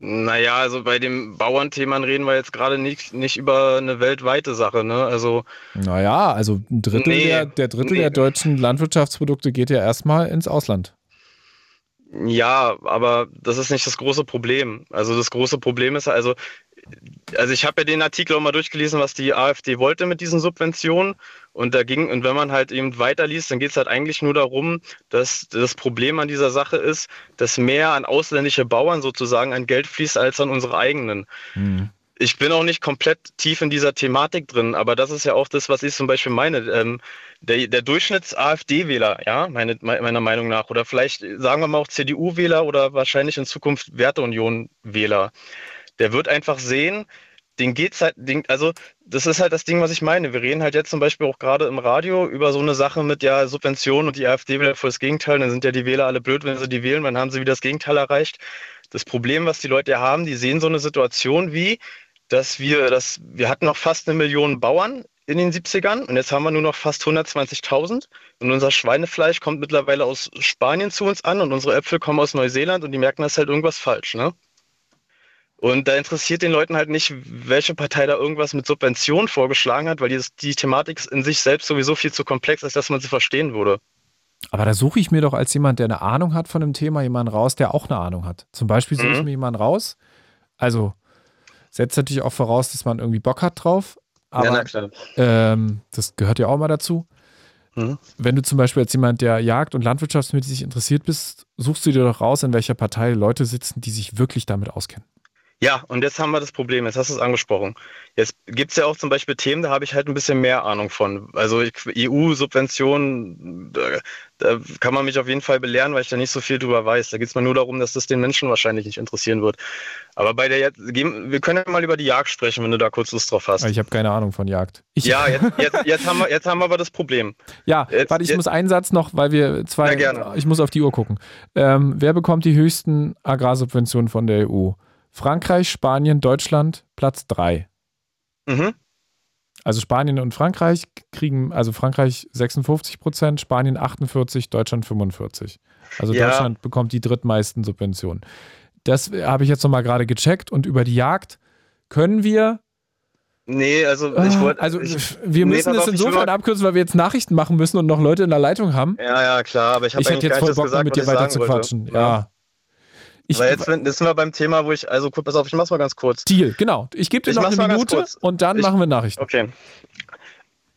Naja, also bei dem Bauernthema reden wir jetzt gerade nicht, nicht über eine weltweite Sache, ne? Also. Naja, also ein Drittel nee, der, der Drittel nee. der deutschen Landwirtschaftsprodukte geht ja erstmal ins Ausland. Ja, aber das ist nicht das große Problem. Also das große Problem ist, also also ich habe ja den Artikel auch mal durchgelesen, was die AfD wollte mit diesen Subventionen. Und da ging, und wenn man halt eben weiterliest, dann geht es halt eigentlich nur darum, dass das Problem an dieser Sache ist, dass mehr an ausländische Bauern sozusagen an Geld fließt als an unsere eigenen. Mhm. Ich bin auch nicht komplett tief in dieser Thematik drin, aber das ist ja auch das, was ich zum Beispiel meine. Ähm, der, der Durchschnitts-AfD-Wähler, ja, meine, meiner Meinung nach, oder vielleicht sagen wir mal auch CDU-Wähler oder wahrscheinlich in Zukunft Werteunion-Wähler, der wird einfach sehen, den geht's halt, den, also das ist halt das Ding, was ich meine. Wir reden halt jetzt zum Beispiel auch gerade im Radio über so eine Sache mit ja Subventionen und die AfD will ja voll das Gegenteil. Dann sind ja die Wähler alle blöd, wenn sie die wählen, dann haben sie wieder das Gegenteil erreicht. Das Problem, was die Leute ja haben, die sehen so eine Situation wie, dass wir, dass wir hatten noch fast eine Million Bauern in den 70ern und jetzt haben wir nur noch fast 120.000 und unser Schweinefleisch kommt mittlerweile aus Spanien zu uns an und unsere Äpfel kommen aus Neuseeland und die merken, dass halt irgendwas falsch, ne? Und da interessiert den Leuten halt nicht, welche Partei da irgendwas mit Subventionen vorgeschlagen hat, weil die, die Thematik in sich selbst sowieso viel zu komplex ist, dass man sie verstehen würde. Aber da suche ich mir doch als jemand, der eine Ahnung hat von dem Thema, jemanden raus, der auch eine Ahnung hat. Zum Beispiel suche ich mhm. mir jemanden raus. Also setzt natürlich auch voraus, dass man irgendwie Bock hat drauf. Aber ja. Ähm, das gehört ja auch mal dazu. Mhm. Wenn du zum Beispiel als jemand, der Jagd- und landwirtschaftsmäßig interessiert bist, suchst du dir doch raus, in welcher Partei Leute sitzen, die sich wirklich damit auskennen. Ja, und jetzt haben wir das Problem, jetzt hast du es angesprochen. Jetzt gibt es ja auch zum Beispiel Themen, da habe ich halt ein bisschen mehr Ahnung von. Also EU-Subventionen, da, kann man mich auf jeden Fall belehren, weil ich da nicht so viel drüber weiß. Da geht es mal nur darum, dass das den Menschen wahrscheinlich nicht interessieren wird. Aber bei der wir können ja mal über die Jagd sprechen, wenn du da kurz Lust drauf hast. Ich habe keine Ahnung von Jagd. Ich ja, jetzt, jetzt, jetzt, haben wir, jetzt haben wir aber das Problem. Ja, jetzt, warte, ich muss einen Satz noch, weil wir zwei, ich muss auf die Uhr gucken. Ähm, wer bekommt die höchsten Agrarsubventionen von der EU? Frankreich, Spanien, Deutschland Platz 3. Mhm. Also Spanien und Frankreich kriegen, also Frankreich 56 Prozent, Spanien 48%, Deutschland 45. Also ja. Deutschland bekommt die drittmeisten Subventionen. Das habe ich jetzt nochmal gerade gecheckt und über die Jagd können wir. Nee, also ich ah, wollte. Also wir müssen nee, es insofern abkürzen, weil wir jetzt Nachrichten machen müssen und noch Leute in der Leitung haben. Ja, ja, klar, aber ich habe Ich hätte jetzt voll Bock, gesagt, mit dir weiter zu quatschen. Ja. ja. Ich, Aber jetzt sind wir beim Thema, wo ich, also pass auf, ich mach's mal ganz kurz. Deal, genau. Ich gebe dir ich noch eine Minute und dann ich, machen wir Nachrichten. Okay.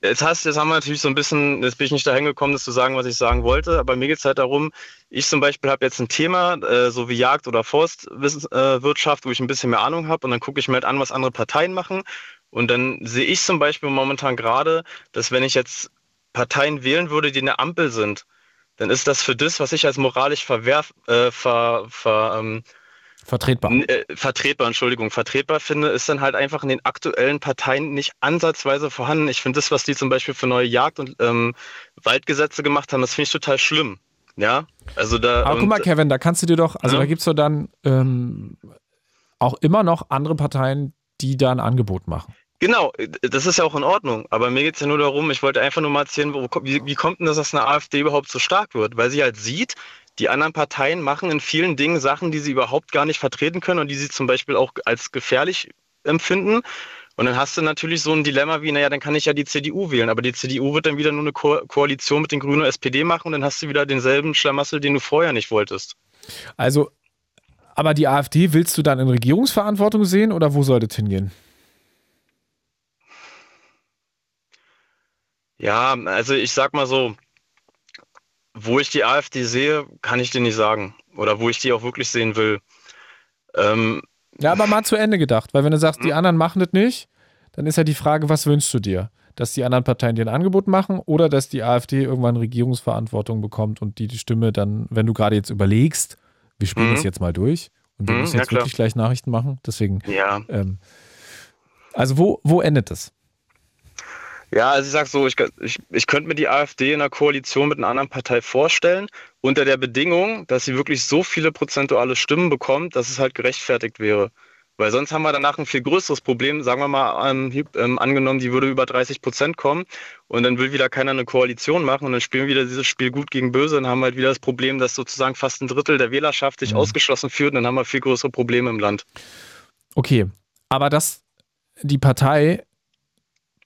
Jetzt, hast, jetzt haben wir natürlich so ein bisschen, jetzt bin ich nicht dahin gekommen, das zu sagen, was ich sagen wollte, aber mir geht es halt darum, ich zum Beispiel habe jetzt ein Thema, äh, so wie Jagd oder Forstwirtschaft, wo ich ein bisschen mehr Ahnung habe und dann gucke ich mir halt an, was andere Parteien machen und dann sehe ich zum Beispiel momentan gerade, dass wenn ich jetzt Parteien wählen würde, die eine Ampel sind, dann ist das für das, was ich als moralisch verwerf, äh, ver, ver, ähm, vertretbar. Äh, vertretbar, Entschuldigung, vertretbar finde, ist dann halt einfach in den aktuellen Parteien nicht ansatzweise vorhanden. Ich finde das, was die zum Beispiel für neue Jagd- und ähm, Waldgesetze gemacht haben, das finde ich total schlimm. Ja, also da. Aber guck mal, Kevin, da kannst du dir doch, also ja. da gibt es doch dann ähm, auch immer noch andere Parteien, die da ein Angebot machen. Genau, das ist ja auch in Ordnung. Aber mir geht es ja nur darum, ich wollte einfach nur mal erzählen, wo, wie, wie kommt denn das, dass eine AfD überhaupt so stark wird? Weil sie halt sieht, die anderen Parteien machen in vielen Dingen Sachen, die sie überhaupt gar nicht vertreten können und die sie zum Beispiel auch als gefährlich empfinden. Und dann hast du natürlich so ein Dilemma wie, naja, dann kann ich ja die CDU wählen, aber die CDU wird dann wieder nur eine Ko Koalition mit den Grünen und SPD machen und dann hast du wieder denselben Schlamassel, den du vorher nicht wolltest. Also aber die AfD willst du dann in Regierungsverantwortung sehen oder wo soll das hingehen? Ja, also ich sag mal so, wo ich die AfD sehe, kann ich dir nicht sagen. Oder wo ich die auch wirklich sehen will. Ähm, ja, aber mal zu Ende gedacht, weil wenn du sagst, die hm? anderen machen das nicht, dann ist ja die Frage, was wünschst du dir? Dass die anderen Parteien dir ein Angebot machen oder dass die AfD irgendwann Regierungsverantwortung bekommt und die die Stimme dann, wenn du gerade jetzt überlegst, wir spielen mhm. das jetzt mal durch und wir mhm, müssen jetzt ja, wirklich gleich Nachrichten machen, deswegen. Ja. Ähm, also wo, wo endet es? Ja, also ich sag so, ich, ich, ich könnte mir die AfD in einer Koalition mit einer anderen Partei vorstellen, unter der Bedingung, dass sie wirklich so viele prozentuale Stimmen bekommt, dass es halt gerechtfertigt wäre. Weil sonst haben wir danach ein viel größeres Problem. Sagen wir mal, ähm, ähm, angenommen, die würde über 30 Prozent kommen und dann will wieder keiner eine Koalition machen und dann spielen wir wieder dieses Spiel gut gegen böse und haben halt wieder das Problem, dass sozusagen fast ein Drittel der Wählerschaft sich mhm. ausgeschlossen führt und dann haben wir viel größere Probleme im Land. Okay, aber dass die Partei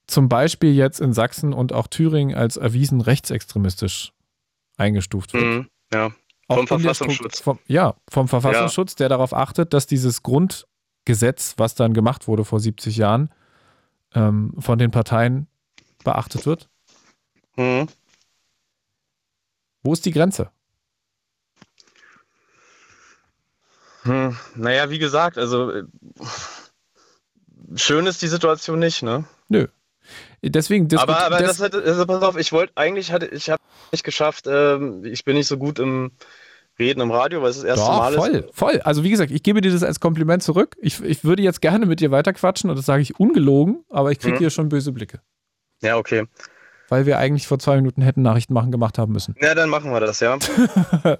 zum Beispiel jetzt in Sachsen und auch Thüringen als erwiesen rechtsextremistisch eingestuft wird. Mhm, ja. Vom Verfassungsschutz. Vom, ja, vom Verfassungsschutz, ja. der darauf achtet, dass dieses Grundgesetz, was dann gemacht wurde vor 70 Jahren, ähm, von den Parteien beachtet wird. Mhm. Wo ist die Grenze? Hm, naja, wie gesagt, also äh, schön ist die Situation nicht, ne? Nö. Deswegen aber, aber das, hat, also pass auf, ich wollte eigentlich hatte ich habe nicht geschafft. Ähm, ich bin nicht so gut im Reden im Radio, weil es das erste Doch, Mal voll, ist. Voll, voll. Also wie gesagt, ich gebe dir das als Kompliment zurück. Ich, ich würde jetzt gerne mit dir weiterquatschen und das sage ich ungelogen, aber ich kriege mhm. hier schon böse Blicke. Ja, okay. Weil wir eigentlich vor zwei Minuten hätten Nachrichten machen gemacht haben müssen. Ja, dann machen wir das, ja.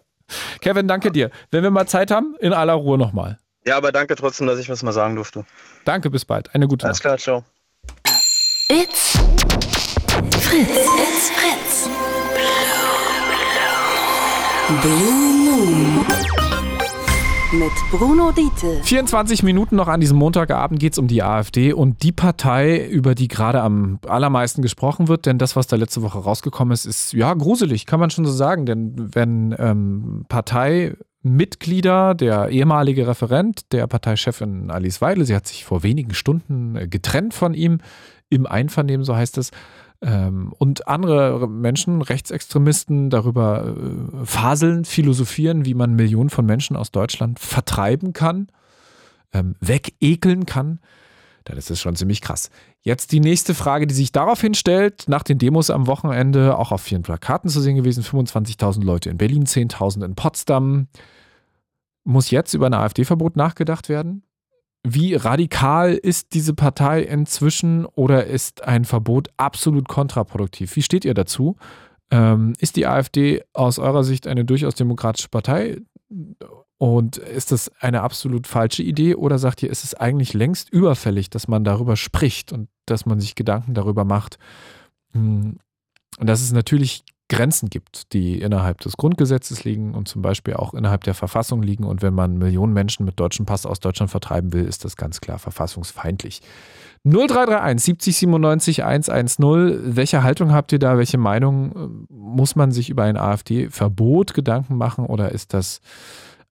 Kevin, danke dir. Wenn wir mal Zeit haben, in aller Ruhe nochmal. Ja, aber danke trotzdem, dass ich was mal sagen durfte. Danke, bis bald. Eine gute Alles Nacht. Alles klar, ciao. It's Fritz. It's Fritz. Blue Moon. Mit Bruno Diete. 24 Minuten noch an diesem Montagabend geht es um die AfD und die Partei, über die gerade am allermeisten gesprochen wird. Denn das, was da letzte Woche rausgekommen ist, ist ja gruselig, kann man schon so sagen. Denn wenn ähm, Parteimitglieder, der ehemalige Referent der Parteichefin Alice Weidel, sie hat sich vor wenigen Stunden äh, getrennt von ihm, im Einvernehmen, so heißt es. Ähm, und andere Menschen, Rechtsextremisten, darüber äh, faseln, philosophieren, wie man Millionen von Menschen aus Deutschland vertreiben kann, ähm, wegekeln kann. Dann ist schon ziemlich krass. Jetzt die nächste Frage, die sich daraufhin stellt, nach den Demos am Wochenende, auch auf vielen Plakaten zu sehen gewesen, 25.000 Leute in Berlin, 10.000 in Potsdam. Muss jetzt über ein AfD-Verbot nachgedacht werden? Wie radikal ist diese Partei inzwischen oder ist ein Verbot absolut kontraproduktiv? Wie steht ihr dazu? Ähm, ist die AfD aus eurer Sicht eine durchaus demokratische Partei? Und ist das eine absolut falsche Idee oder sagt ihr, ist es eigentlich längst überfällig, dass man darüber spricht und dass man sich Gedanken darüber macht? Hm, und dass es natürlich Grenzen gibt, die innerhalb des Grundgesetzes liegen und zum Beispiel auch innerhalb der Verfassung liegen. Und wenn man Millionen Menschen mit deutschem Pass aus Deutschland vertreiben will, ist das ganz klar verfassungsfeindlich. 0331 70 97 110. Welche Haltung habt ihr da? Welche Meinung? Muss man sich über ein AfD-Verbot Gedanken machen oder ist das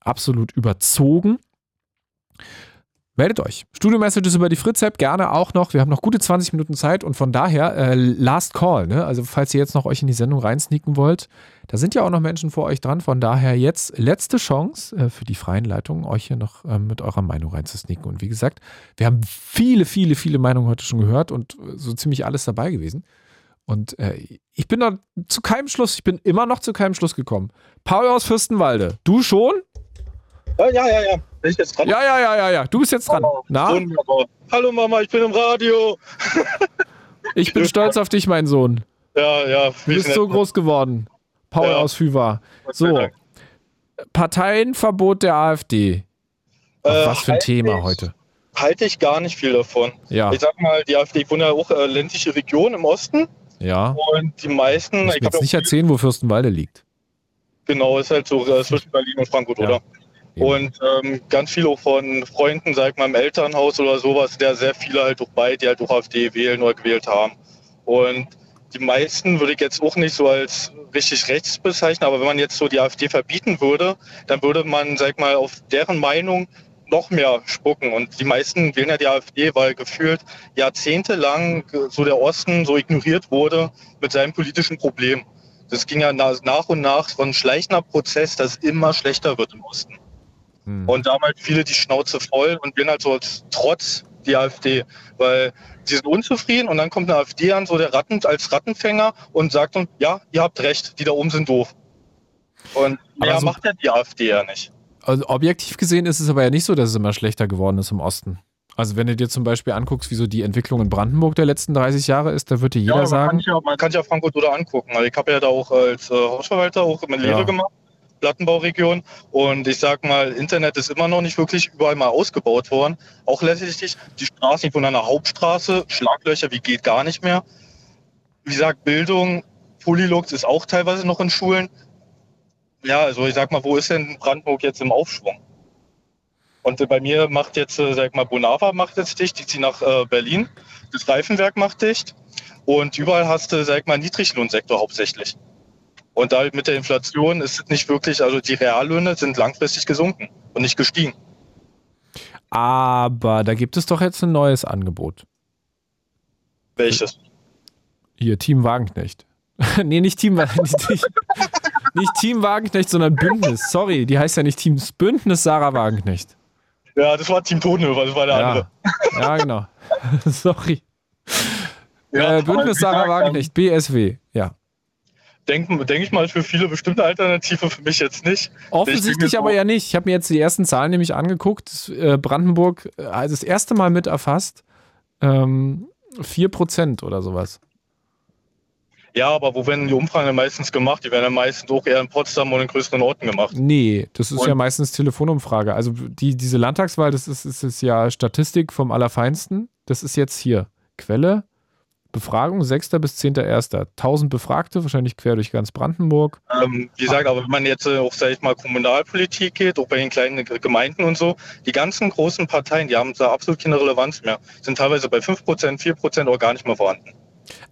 absolut überzogen? Meldet euch. Studio-Messages über die Fritz-App gerne auch noch. Wir haben noch gute 20 Minuten Zeit und von daher äh, Last Call. Ne? Also falls ihr jetzt noch euch in die Sendung reinsneaken wollt, da sind ja auch noch Menschen vor euch dran. Von daher jetzt letzte Chance äh, für die freien Leitungen, euch hier noch äh, mit eurer Meinung reinzusneaken. Und wie gesagt, wir haben viele, viele, viele Meinungen heute schon gehört und so ziemlich alles dabei gewesen. Und äh, ich bin da zu keinem Schluss, ich bin immer noch zu keinem Schluss gekommen. Paul aus Fürstenwalde, du schon? Ja, ja, ja, ja. Bin ich jetzt dran? Ja, ja, ja, ja, ja. Du bist jetzt dran. Oh, Na? Wunderbar. Hallo Mama, ich bin im Radio. ich bin stolz auf dich, mein Sohn. Ja, ja. Du bist so groß geworden. Paul ja. aus Füwa. So. Parteienverbot der AfD. Ach, äh, was für ein Thema ich, heute. Halte ich gar nicht viel davon. Ja. Ich sag mal, die AfD, ich wohne ja auch äh, ländliche Region im Osten. Ja. Und die meisten. Ich kann jetzt nicht erzählen, wo Fürstenwalde liegt. Genau, ist halt so äh, zwischen Berlin und Frankfurt, ja. oder? Und ähm, ganz viele von Freunden, sag mal, im Elternhaus oder sowas, der sehr viele halt auch bei, die halt auch AfD wählen oder gewählt haben. Und die meisten würde ich jetzt auch nicht so als richtig rechts bezeichnen, aber wenn man jetzt so die AfD verbieten würde, dann würde man, sag mal, auf deren Meinung noch mehr spucken. Und die meisten wählen ja die AfD, weil gefühlt jahrzehntelang so der Osten so ignoriert wurde mit seinem politischen Problem. Das ging ja nach und nach von schleichender Prozess, dass immer schlechter wird im Osten. Hm. Und damals viele die Schnauze voll und wählen halt so trotz die AfD, weil sie sind unzufrieden und dann kommt eine AfD an, so der Ratten als Rattenfänger und sagt uns, ja, ihr habt recht, die da oben sind doof. Und mehr so, macht ja die AfD ja nicht. Also objektiv gesehen ist es aber ja nicht so, dass es immer schlechter geworden ist im Osten. Also wenn du dir zum Beispiel anguckst, wie so die Entwicklung in Brandenburg der letzten 30 Jahre ist, da würde jeder ja, man sagen. Kann ja, man kann sich ja Frankfurt oder angucken. Also ich habe ja da auch als äh, Hausverwalter auch eine Lehre ja. gemacht, Plattenbauregion. Und ich sag mal, Internet ist immer noch nicht wirklich überall mal ausgebaut worden. Auch letztlich die Straßen von einer Hauptstraße, Schlaglöcher, wie geht gar nicht mehr. Wie gesagt, Bildung, Polylux ist auch teilweise noch in Schulen. Ja, also ich sag mal, wo ist denn Brandenburg jetzt im Aufschwung? Und bei mir macht jetzt, äh, sag mal, Bonava macht jetzt dicht, die ziehen nach äh, Berlin. Das Reifenwerk macht dicht. Und überall hast du, sag mal, Niedriglohnsektor hauptsächlich. Und da mit der Inflation ist es nicht wirklich, also die Reallöhne sind langfristig gesunken und nicht gestiegen. Aber da gibt es doch jetzt ein neues Angebot. Welches? Hier, Team Wagenknecht. nee, nicht Team Wagenknecht. Nicht, nicht Team Wagenknecht, sondern Bündnis. Sorry, die heißt ja nicht Team Bündnis Sarah Wagenknecht. Ja, das war Team Totenhöfer, das war der ja. andere. Ja, genau. Sorry. Ja, äh, Bündnis Sarah Wagenknecht, BSW, ja. Denke denk ich mal für viele bestimmte Alternative, für mich jetzt nicht. Offensichtlich aber ja nicht. Ich habe mir jetzt die ersten Zahlen nämlich angeguckt. Äh, Brandenburg also das erste Mal mit erfasst. Ähm, 4% oder sowas. Ja, aber wo werden die Umfragen meistens gemacht? Die werden ja meistens auch eher in Potsdam und in größeren Orten gemacht. Nee, das ist und? ja meistens Telefonumfrage. Also die, diese Landtagswahl, das ist, ist, ist ja Statistik vom Allerfeinsten. Das ist jetzt hier. Quelle, Befragung 6. bis 10.1. 1000 Befragte, wahrscheinlich quer durch ganz Brandenburg. Ähm, wie gesagt, aber wenn man jetzt äh, auch, sag ich mal, Kommunalpolitik geht, auch bei den kleinen Gemeinden und so, die ganzen großen Parteien, die haben da absolut keine Relevanz mehr. Sind teilweise bei 5%, 4% oder gar nicht mehr vorhanden.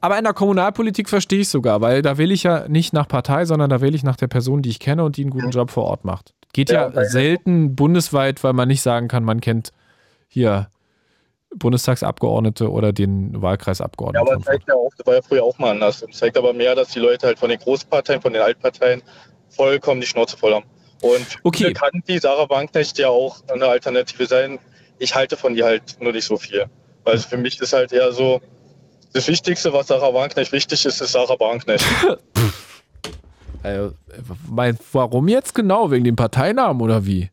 Aber in der Kommunalpolitik verstehe ich sogar, weil da wähle ich ja nicht nach Partei, sondern da wähle ich nach der Person, die ich kenne und die einen guten Job vor Ort macht. Geht ja, ja selten bundesweit, weil man nicht sagen kann, man kennt hier Bundestagsabgeordnete oder den Wahlkreisabgeordneten. Ja, aber das zeigt ja auch, das war ja früher auch mal anders. Das zeigt aber mehr, dass die Leute halt von den Großparteien, von den Altparteien vollkommen die Schnauze voll haben. Und okay. kann die Sarah Wagenknecht ja auch eine Alternative sein. Ich halte von ihr halt nur nicht so viel. Weil für mich ist halt eher so, das Wichtigste, was Sarah Wagenknecht wichtig ist, ist Sarah Wagenknecht. äh, warum jetzt genau? Wegen dem Parteinamen oder wie?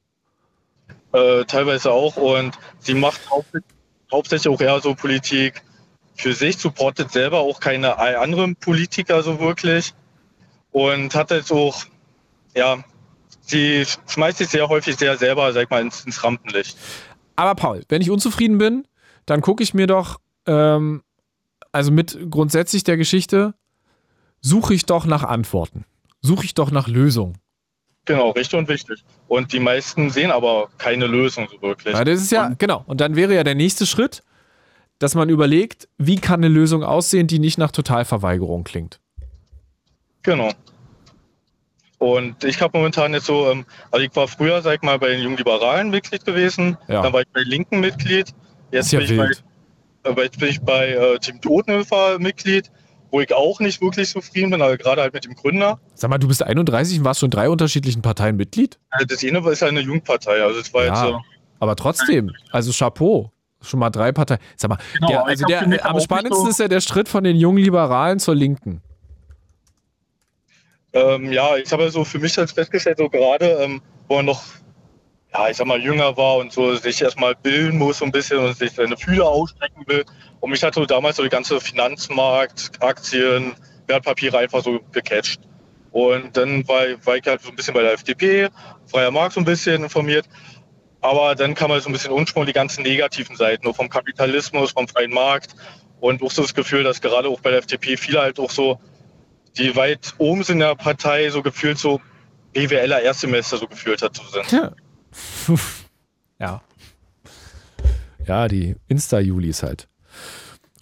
Äh, teilweise auch. Und sie macht hauptsächlich, hauptsächlich auch eher so Politik für sich, supportet selber auch keine anderen Politiker so wirklich. Und hat jetzt auch, ja, sie schmeißt sich sehr häufig sehr selber, sag mal, ins, ins Rampenlicht. Aber Paul, wenn ich unzufrieden bin, dann gucke ich mir doch ähm, also mit grundsätzlich der Geschichte, suche ich doch nach Antworten. Suche ich doch nach Lösungen. Genau, richtig und wichtig. Und die meisten sehen aber keine Lösung so wirklich. Ja, das ist ja, genau. Und dann wäre ja der nächste Schritt, dass man überlegt, wie kann eine Lösung aussehen, die nicht nach Totalverweigerung klingt. Genau. Und ich habe momentan jetzt so, ähm, also ich war früher, sag ich mal, bei den Jungliberalen Mitglied gewesen, ja. dann war ich bei Linken Mitglied, jetzt ja bin ich. Aber jetzt bin ich bei äh, Team Totenhöfer Mitglied, wo ich auch nicht wirklich zufrieden bin, aber gerade halt mit dem Gründer. Sag mal, du bist 31 und warst schon in drei unterschiedlichen Parteien Mitglied? Also das eine ist eine Jugendpartei, also das war ja, jetzt. Äh, aber trotzdem, also Chapeau. Schon mal drei Parteien. Sag mal, genau, der, also der, am spannendsten so ist ja der Schritt von den jungen Liberalen zur Linken. Ähm, ja, ich habe so für mich als festgestellt, so gerade, ähm, wo man noch ja, ich sag mal, jünger war und so sich erstmal bilden muss so ein bisschen und sich seine Fühler ausstrecken will. Und mich hat so damals so die ganze Finanzmarkt, Aktien, Wertpapiere einfach so gecatcht. Und dann war, war ich halt so ein bisschen bei der FDP, freier Markt so ein bisschen informiert. Aber dann kam halt so ein bisschen Unschwung, die ganzen negativen Seiten, nur vom Kapitalismus, vom freien Markt. Und auch so das Gefühl, dass gerade auch bei der FDP viele halt auch so, die weit oben sind in der Partei, so gefühlt so BWLer Erstsemester so gefühlt hat zu sind. Ja. ja. Ja, die Insta-Julis halt.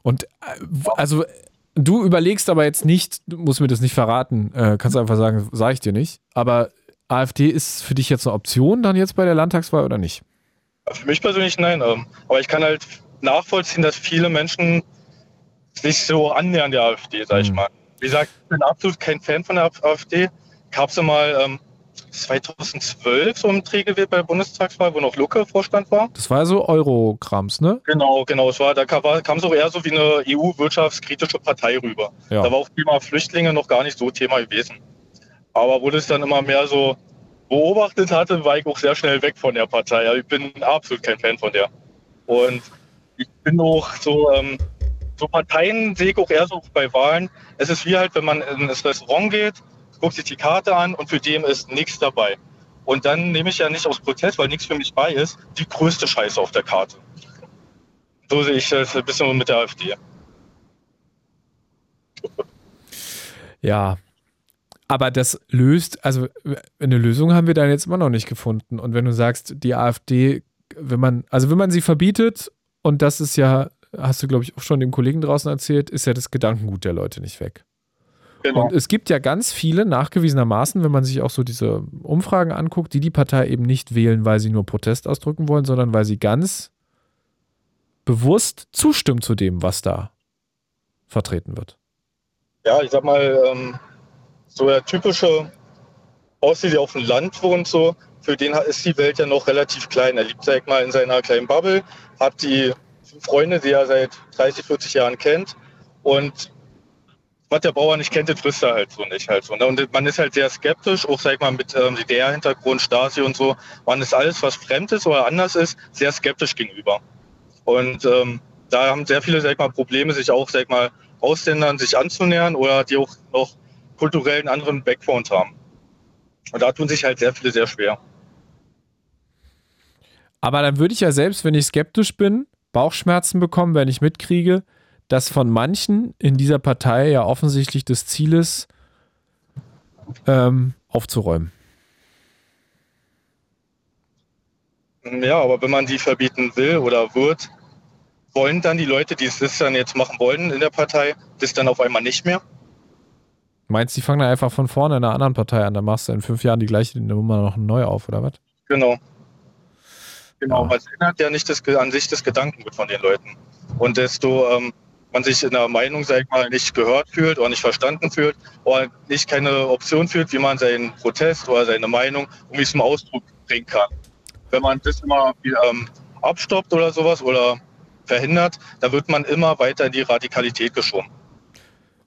Und äh, also du überlegst aber jetzt nicht, du musst mir das nicht verraten, äh, kannst einfach sagen, sage ich dir nicht. Aber AfD ist für dich jetzt eine Option dann jetzt bei der Landtagswahl oder nicht? Für mich persönlich nein. Ähm, aber ich kann halt nachvollziehen, dass viele Menschen sich so annähern der AfD, sag ich mhm. mal. Wie gesagt, ich bin absolut kein Fan von der AfD. Ich habe sie mal ähm, 2012 so im Dreh gewählt bei der Bundestagswahl, wo noch Lucke Vorstand war. Das war so Eurograms, ne? Genau, genau. Es war, da kam, kam es auch eher so wie eine EU-wirtschaftskritische Partei rüber. Ja. Da war auch Thema Flüchtlinge noch gar nicht so Thema gewesen. Aber wo das dann immer mehr so beobachtet hatte, war ich auch sehr schnell weg von der Partei. Also ich bin absolut kein Fan von der. Und ich bin auch so, ähm, so Parteien sehe ich auch eher so bei Wahlen. Es ist wie halt, wenn man in das Restaurant geht guckt sich die Karte an und für den ist nichts dabei. Und dann nehme ich ja nicht aus Protest, weil nichts für mich bei ist, die größte Scheiße auf der Karte. So sehe ich das ein bisschen mit der AfD. Ja, aber das löst, also eine Lösung haben wir dann jetzt immer noch nicht gefunden. Und wenn du sagst, die AfD, wenn man, also wenn man sie verbietet, und das ist ja, hast du glaube ich auch schon dem Kollegen draußen erzählt, ist ja das Gedankengut der Leute nicht weg. Genau. Und es gibt ja ganz viele, nachgewiesenermaßen, wenn man sich auch so diese Umfragen anguckt, die die Partei eben nicht wählen, weil sie nur Protest ausdrücken wollen, sondern weil sie ganz bewusst zustimmen zu dem, was da vertreten wird. Ja, ich sag mal, ähm, so der typische Ossi, der auf dem Land wohnt, so, für den ist die Welt ja noch relativ klein. Er lebt, sag ich mal, in seiner kleinen Bubble, hat die Freunde, die er seit 30, 40 Jahren kennt und was der Bauer nicht kennt, das frisst er halt so nicht halt so. Ne? Und man ist halt sehr skeptisch, auch sag ich mal mit ähm, DDR-Hintergrund, Stasi und so. Man ist alles, was fremd ist oder anders ist, sehr skeptisch gegenüber. Und ähm, da haben sehr viele, sag ich mal, Probleme, sich auch, sag ich mal, Ausländern sich anzunähern oder die auch noch kulturellen anderen Background haben. Und da tun sich halt sehr viele sehr schwer. Aber dann würde ich ja selbst, wenn ich skeptisch bin, Bauchschmerzen bekommen, wenn ich mitkriege, dass von manchen in dieser Partei ja offensichtlich das Ziel ist, ähm, aufzuräumen. Ja, aber wenn man die verbieten will oder wird, wollen dann die Leute, die es dann jetzt machen wollen in der Partei, das dann auf einmal nicht mehr? Meinst du, die fangen dann einfach von vorne in einer anderen Partei an, dann machst du in fünf Jahren die gleiche Nummer noch neu auf, oder was? Genau. Genau, ja. weil es ändert ja nicht das, an sich das Gedankengut von den Leuten. Und desto ähm, man sich in der Meinung, sag ich mal, nicht gehört fühlt oder nicht verstanden fühlt oder nicht keine Option fühlt, wie man seinen Protest oder seine Meinung irgendwie zum Ausdruck bringen kann. Wenn man das immer ähm, abstoppt oder sowas oder verhindert, dann wird man immer weiter in die Radikalität geschoben.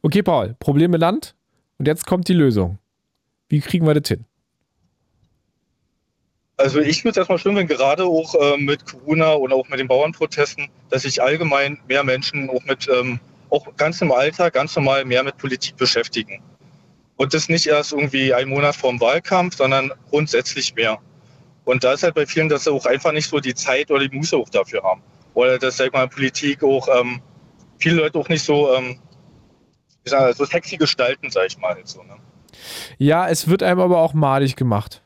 Okay, Paul, Probleme Land und jetzt kommt die Lösung. Wie kriegen wir das hin? Also ich würde es erstmal schön, wenn gerade auch äh, mit Corona und auch mit den Bauernprotesten, dass sich allgemein mehr Menschen auch mit, ähm, auch ganz im Alltag, ganz normal mehr mit Politik beschäftigen. Und das nicht erst irgendwie einen Monat vor dem Wahlkampf, sondern grundsätzlich mehr. Und da ist halt bei vielen, dass sie auch einfach nicht so die Zeit oder die Muße auch dafür haben. Oder dass, sag ich mal, Politik auch ähm, viele Leute auch nicht so, ähm, so sexy gestalten, sag ich mal. So, ne? Ja, es wird einem aber auch malig gemacht.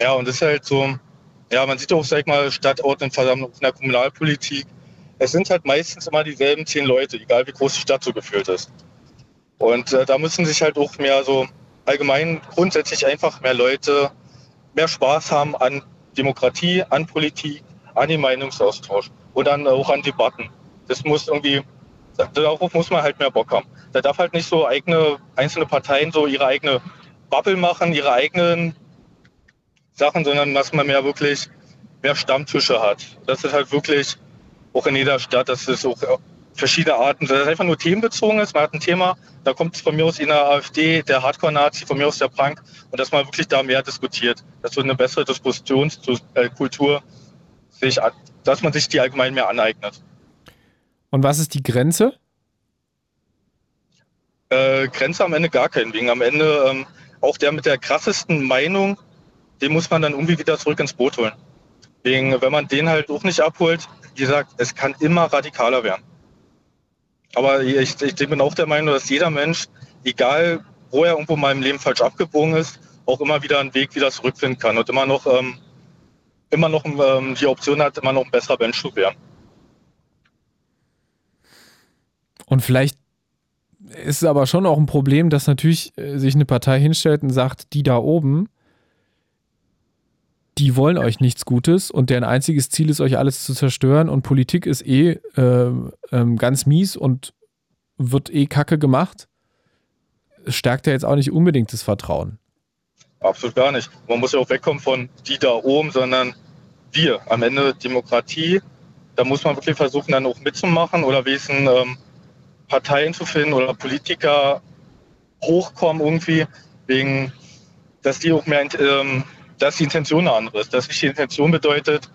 Ja, und das ist halt so, ja, man sieht auch, sag ich mal, Stadtortenversammlung in der Kommunalpolitik. Es sind halt meistens immer dieselben zehn Leute, egal wie groß die Stadt so gefühlt ist. Und äh, da müssen sich halt auch mehr so allgemein grundsätzlich einfach mehr Leute mehr Spaß haben an Demokratie, an Politik, an den Meinungsaustausch und dann auch an Debatten. Das muss irgendwie, darauf muss man halt mehr Bock haben. Da darf halt nicht so eigene, einzelne Parteien so ihre eigene Bubble machen, ihre eigenen Sachen, sondern dass man mehr wirklich mehr Stammtische hat. Das ist halt wirklich auch in jeder Stadt, dass es auch verschiedene Arten, dass es einfach nur themenbezogen ist. Man hat ein Thema, da kommt es von mir aus in der AfD, der Hardcore-Nazi, von mir aus der Punk und dass man wirklich da mehr diskutiert. Das wird eine bessere Diskussionskultur, sich, dass man sich die allgemein mehr aneignet. Und was ist die Grenze? Äh, Grenze am Ende gar keinen. Wegen am Ende ähm, auch der mit der krassesten Meinung den muss man dann irgendwie wieder zurück ins Boot holen. Wegen, wenn man den halt auch nicht abholt, wie gesagt, es kann immer radikaler werden. Aber ich, ich bin auch der Meinung, dass jeder Mensch, egal wo er irgendwo mal im Leben falsch abgebogen ist, auch immer wieder einen Weg wieder zurückfinden kann und immer noch, ähm, immer noch ähm, die Option hat, immer noch ein besserer Mensch zu werden. Und vielleicht ist es aber schon auch ein Problem, dass natürlich äh, sich eine Partei hinstellt und sagt, die da oben, die wollen euch nichts Gutes und deren einziges Ziel ist, euch alles zu zerstören und Politik ist eh äh, äh, ganz mies und wird eh kacke gemacht. Stärkt ja jetzt auch nicht unbedingt das Vertrauen. Absolut gar nicht. Man muss ja auch wegkommen von die da oben, sondern wir. Am Ende Demokratie, da muss man wirklich versuchen, dann auch mitzumachen oder wesen ähm, Parteien zu finden oder Politiker hochkommen irgendwie, wegen, dass die auch mehr, ähm, dass die Intention eine andere ist. Dass nicht die Intention bedeutet,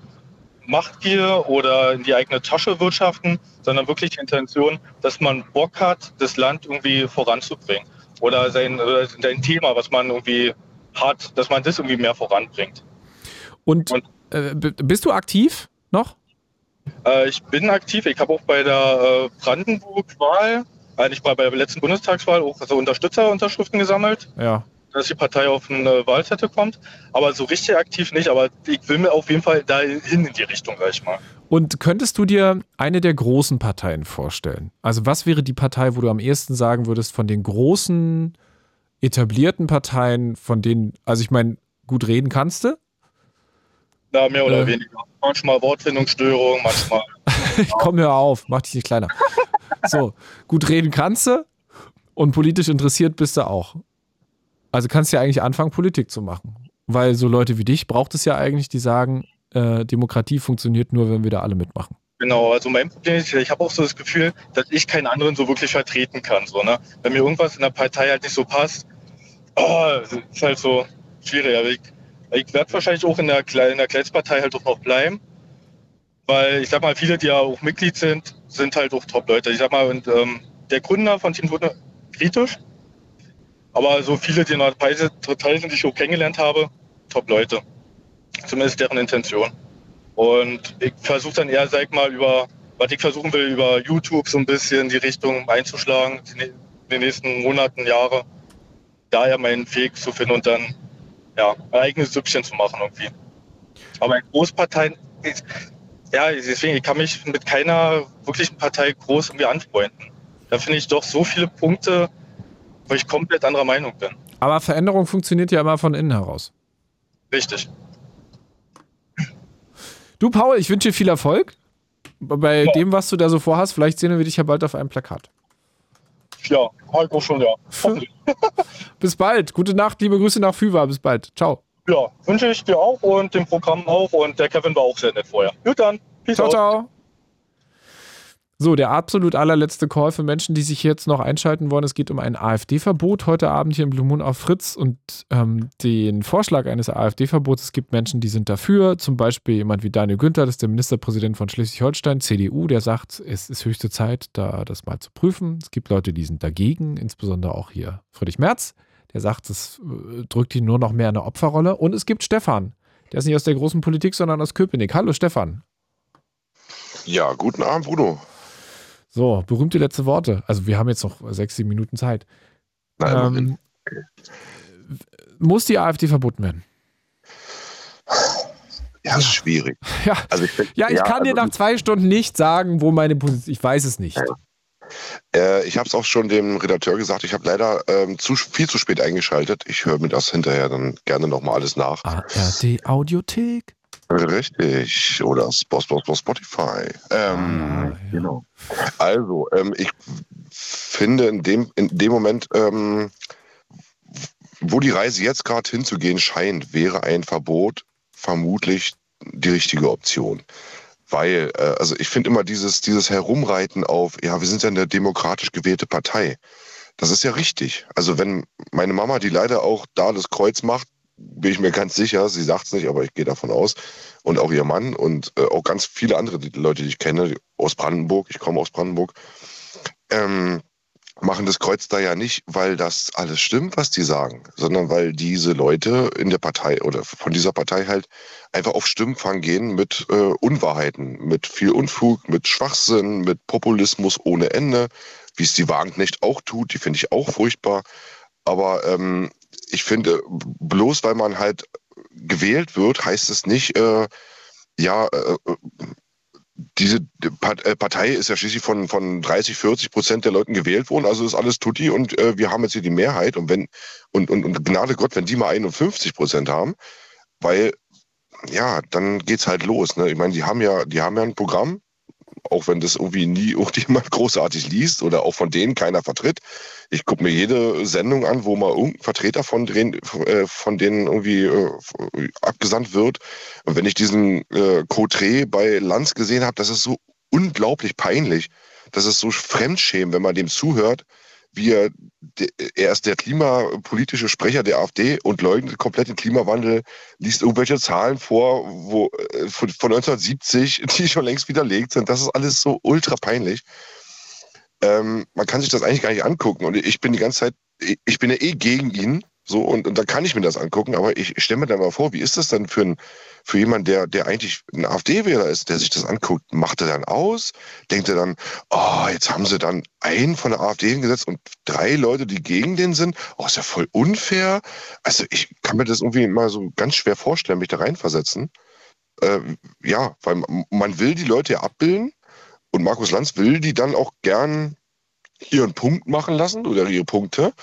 Machtgier oder in die eigene Tasche wirtschaften, sondern wirklich die Intention, dass man Bock hat, das Land irgendwie voranzubringen. Oder sein, oder sein Thema, was man irgendwie hat, dass man das irgendwie mehr voranbringt. Und, Und äh, bist du aktiv noch? Äh, ich bin aktiv. Ich habe auch bei der äh, Brandenburg-Wahl, eigentlich äh, bei, bei der letzten Bundestagswahl, auch so Unterstützerunterschriften gesammelt. Ja. Dass die Partei auf eine Wahlzettel kommt. Aber so richtig aktiv nicht. Aber ich will mir auf jeden Fall dahin in die Richtung, sag ich mal. Und könntest du dir eine der großen Parteien vorstellen? Also, was wäre die Partei, wo du am ehesten sagen würdest, von den großen etablierten Parteien, von denen, also ich meine, gut reden kannst du? Ja, mehr oder äh, weniger. Manchmal Wortfindungsstörungen, manchmal. ich komm hör auf, mach dich nicht kleiner. so, gut reden kannst du und politisch interessiert bist du auch. Also kannst du ja eigentlich anfangen, Politik zu machen. Weil so Leute wie dich braucht es ja eigentlich, die sagen, äh, Demokratie funktioniert nur, wenn wir da alle mitmachen. Genau, also mein Problem ist, ich habe auch so das Gefühl, dass ich keinen anderen so wirklich vertreten kann. So, ne? Wenn mir irgendwas in der Partei halt nicht so passt, oh, ist halt so schwierig. Ich, ich werde wahrscheinlich auch in der, in der Kleinstpartei halt auch noch bleiben. Weil ich sag mal, viele, die ja auch Mitglied sind, sind halt auch Top-Leute. Ich sag mal, und, ähm, der Gründer von Team wurde kritisch. Aber so viele, die in der Partei sind, die ich auch kennengelernt habe, Top-Leute. Zumindest deren Intention. Und ich versuche dann eher, sag ich mal, über, was ich versuchen will, über YouTube so ein bisschen die Richtung einzuschlagen, in den nächsten Monaten, Jahre daher meinen Weg zu finden und dann ja, ein eigenes Süppchen zu machen irgendwie. Aber in Großparteien, ja, deswegen, ich kann mich mit keiner wirklichen Partei groß irgendwie anfreunden. Da finde ich doch so viele Punkte, wo ich komplett anderer Meinung bin. Aber Veränderung funktioniert ja immer von innen heraus. Richtig. Du, Paul, ich wünsche dir viel Erfolg bei ja. dem, was du da so vorhast. Vielleicht sehen wir dich ja bald auf einem Plakat. Ja, halt auch schon, ja. Bis bald. Gute Nacht, liebe Grüße nach Füwa. Bis bald. Ciao. Ja, wünsche ich dir auch und dem Programm auch. Und der Kevin war auch sehr nett vorher. Gut dann. Peace ciao, out. ciao. So, der absolut allerletzte Call für Menschen, die sich jetzt noch einschalten wollen. Es geht um ein AfD-Verbot heute Abend hier im Blue Moon auf Fritz und ähm, den Vorschlag eines AfD-Verbots. Es gibt Menschen, die sind dafür. Zum Beispiel jemand wie Daniel Günther, das ist der Ministerpräsident von Schleswig-Holstein, CDU, der sagt, es ist höchste Zeit, da das mal zu prüfen. Es gibt Leute, die sind dagegen, insbesondere auch hier Friedrich Merz. Der sagt, es äh, drückt ihn nur noch mehr in eine Opferrolle. Und es gibt Stefan. Der ist nicht aus der großen Politik, sondern aus Köpenick. Hallo Stefan. Ja, guten Abend, Bruno. So, berühmte letzte Worte. Also wir haben jetzt noch sechs, sieben Minuten Zeit. Nein, ähm. Muss die AfD verboten werden? Ja, ist schwierig. Ja, also ich, ja, ich ja, kann also dir nach zwei Stunden nicht sagen, wo meine Position Ich weiß es nicht. Ja. Äh, ich habe es auch schon dem Redakteur gesagt. Ich habe leider ähm, zu, viel zu spät eingeschaltet. Ich höre mir das hinterher dann gerne nochmal alles nach. ARD Audiothek. Richtig. Oder Spotify. Ähm, ah, ja. Genau. Also, ähm, ich finde in dem, in dem Moment, ähm, wo die Reise jetzt gerade hinzugehen scheint, wäre ein Verbot vermutlich die richtige Option. Weil, äh, also ich finde immer dieses, dieses Herumreiten auf, ja, wir sind ja eine demokratisch gewählte Partei. Das ist ja richtig. Also wenn meine Mama, die leider auch da das Kreuz macht, bin ich mir ganz sicher, sie sagt es nicht, aber ich gehe davon aus. Und auch ihr Mann und äh, auch ganz viele andere Leute, die ich kenne, aus Brandenburg, ich komme aus Brandenburg, ähm, machen das Kreuz da ja nicht, weil das alles stimmt, was die sagen, sondern weil diese Leute in der Partei oder von dieser Partei halt einfach auf Stimmfang gehen mit äh, Unwahrheiten, mit viel Unfug, mit Schwachsinn, mit Populismus ohne Ende, wie es die Wagenknecht auch tut, die finde ich auch furchtbar. Aber ähm, ich finde, bloß weil man halt gewählt wird, heißt es nicht, äh, ja, äh, diese äh, Partei ist ja schließlich von, von 30, 40 Prozent der Leuten gewählt worden, also ist alles tutti und äh, wir haben jetzt hier die Mehrheit und wenn, und, und, und Gnade Gott, wenn die mal 51 Prozent haben, weil, ja, dann geht's halt los. Ne? Ich meine, die haben ja, die haben ja ein Programm, auch wenn das irgendwie nie irgendjemand großartig liest oder auch von denen keiner vertritt. Ich gucke mir jede Sendung an, wo mal irgendein Vertreter von denen, äh, von denen irgendwie äh, abgesandt wird. Und wenn ich diesen äh, Cotre bei Lanz gesehen habe, das ist so unglaublich peinlich. Das ist so Fremdschämen, wenn man dem zuhört wie er, er ist der klimapolitische Sprecher der AfD und leugnet komplett den Klimawandel, liest irgendwelche Zahlen vor, wo äh, von, von 1970, die schon längst widerlegt sind. Das ist alles so ultra peinlich. Ähm, man kann sich das eigentlich gar nicht angucken. Und ich bin die ganze Zeit, ich bin ja eh gegen ihn. So, und, und dann kann ich mir das angucken, aber ich stelle mir dann mal vor, wie ist das dann für, ein, für jemanden, der, der eigentlich ein AfD-Wähler ist, der sich das anguckt, macht er dann aus, denkt er dann, oh, jetzt haben sie dann einen von der AfD hingesetzt und drei Leute, die gegen den sind, oh, ist ja voll unfair. Also ich kann mir das irgendwie mal so ganz schwer vorstellen, mich da reinversetzen. Äh, ja, weil man will die Leute ja abbilden und Markus Lanz will die dann auch gern ihren Punkt machen lassen oder ihre Punkte,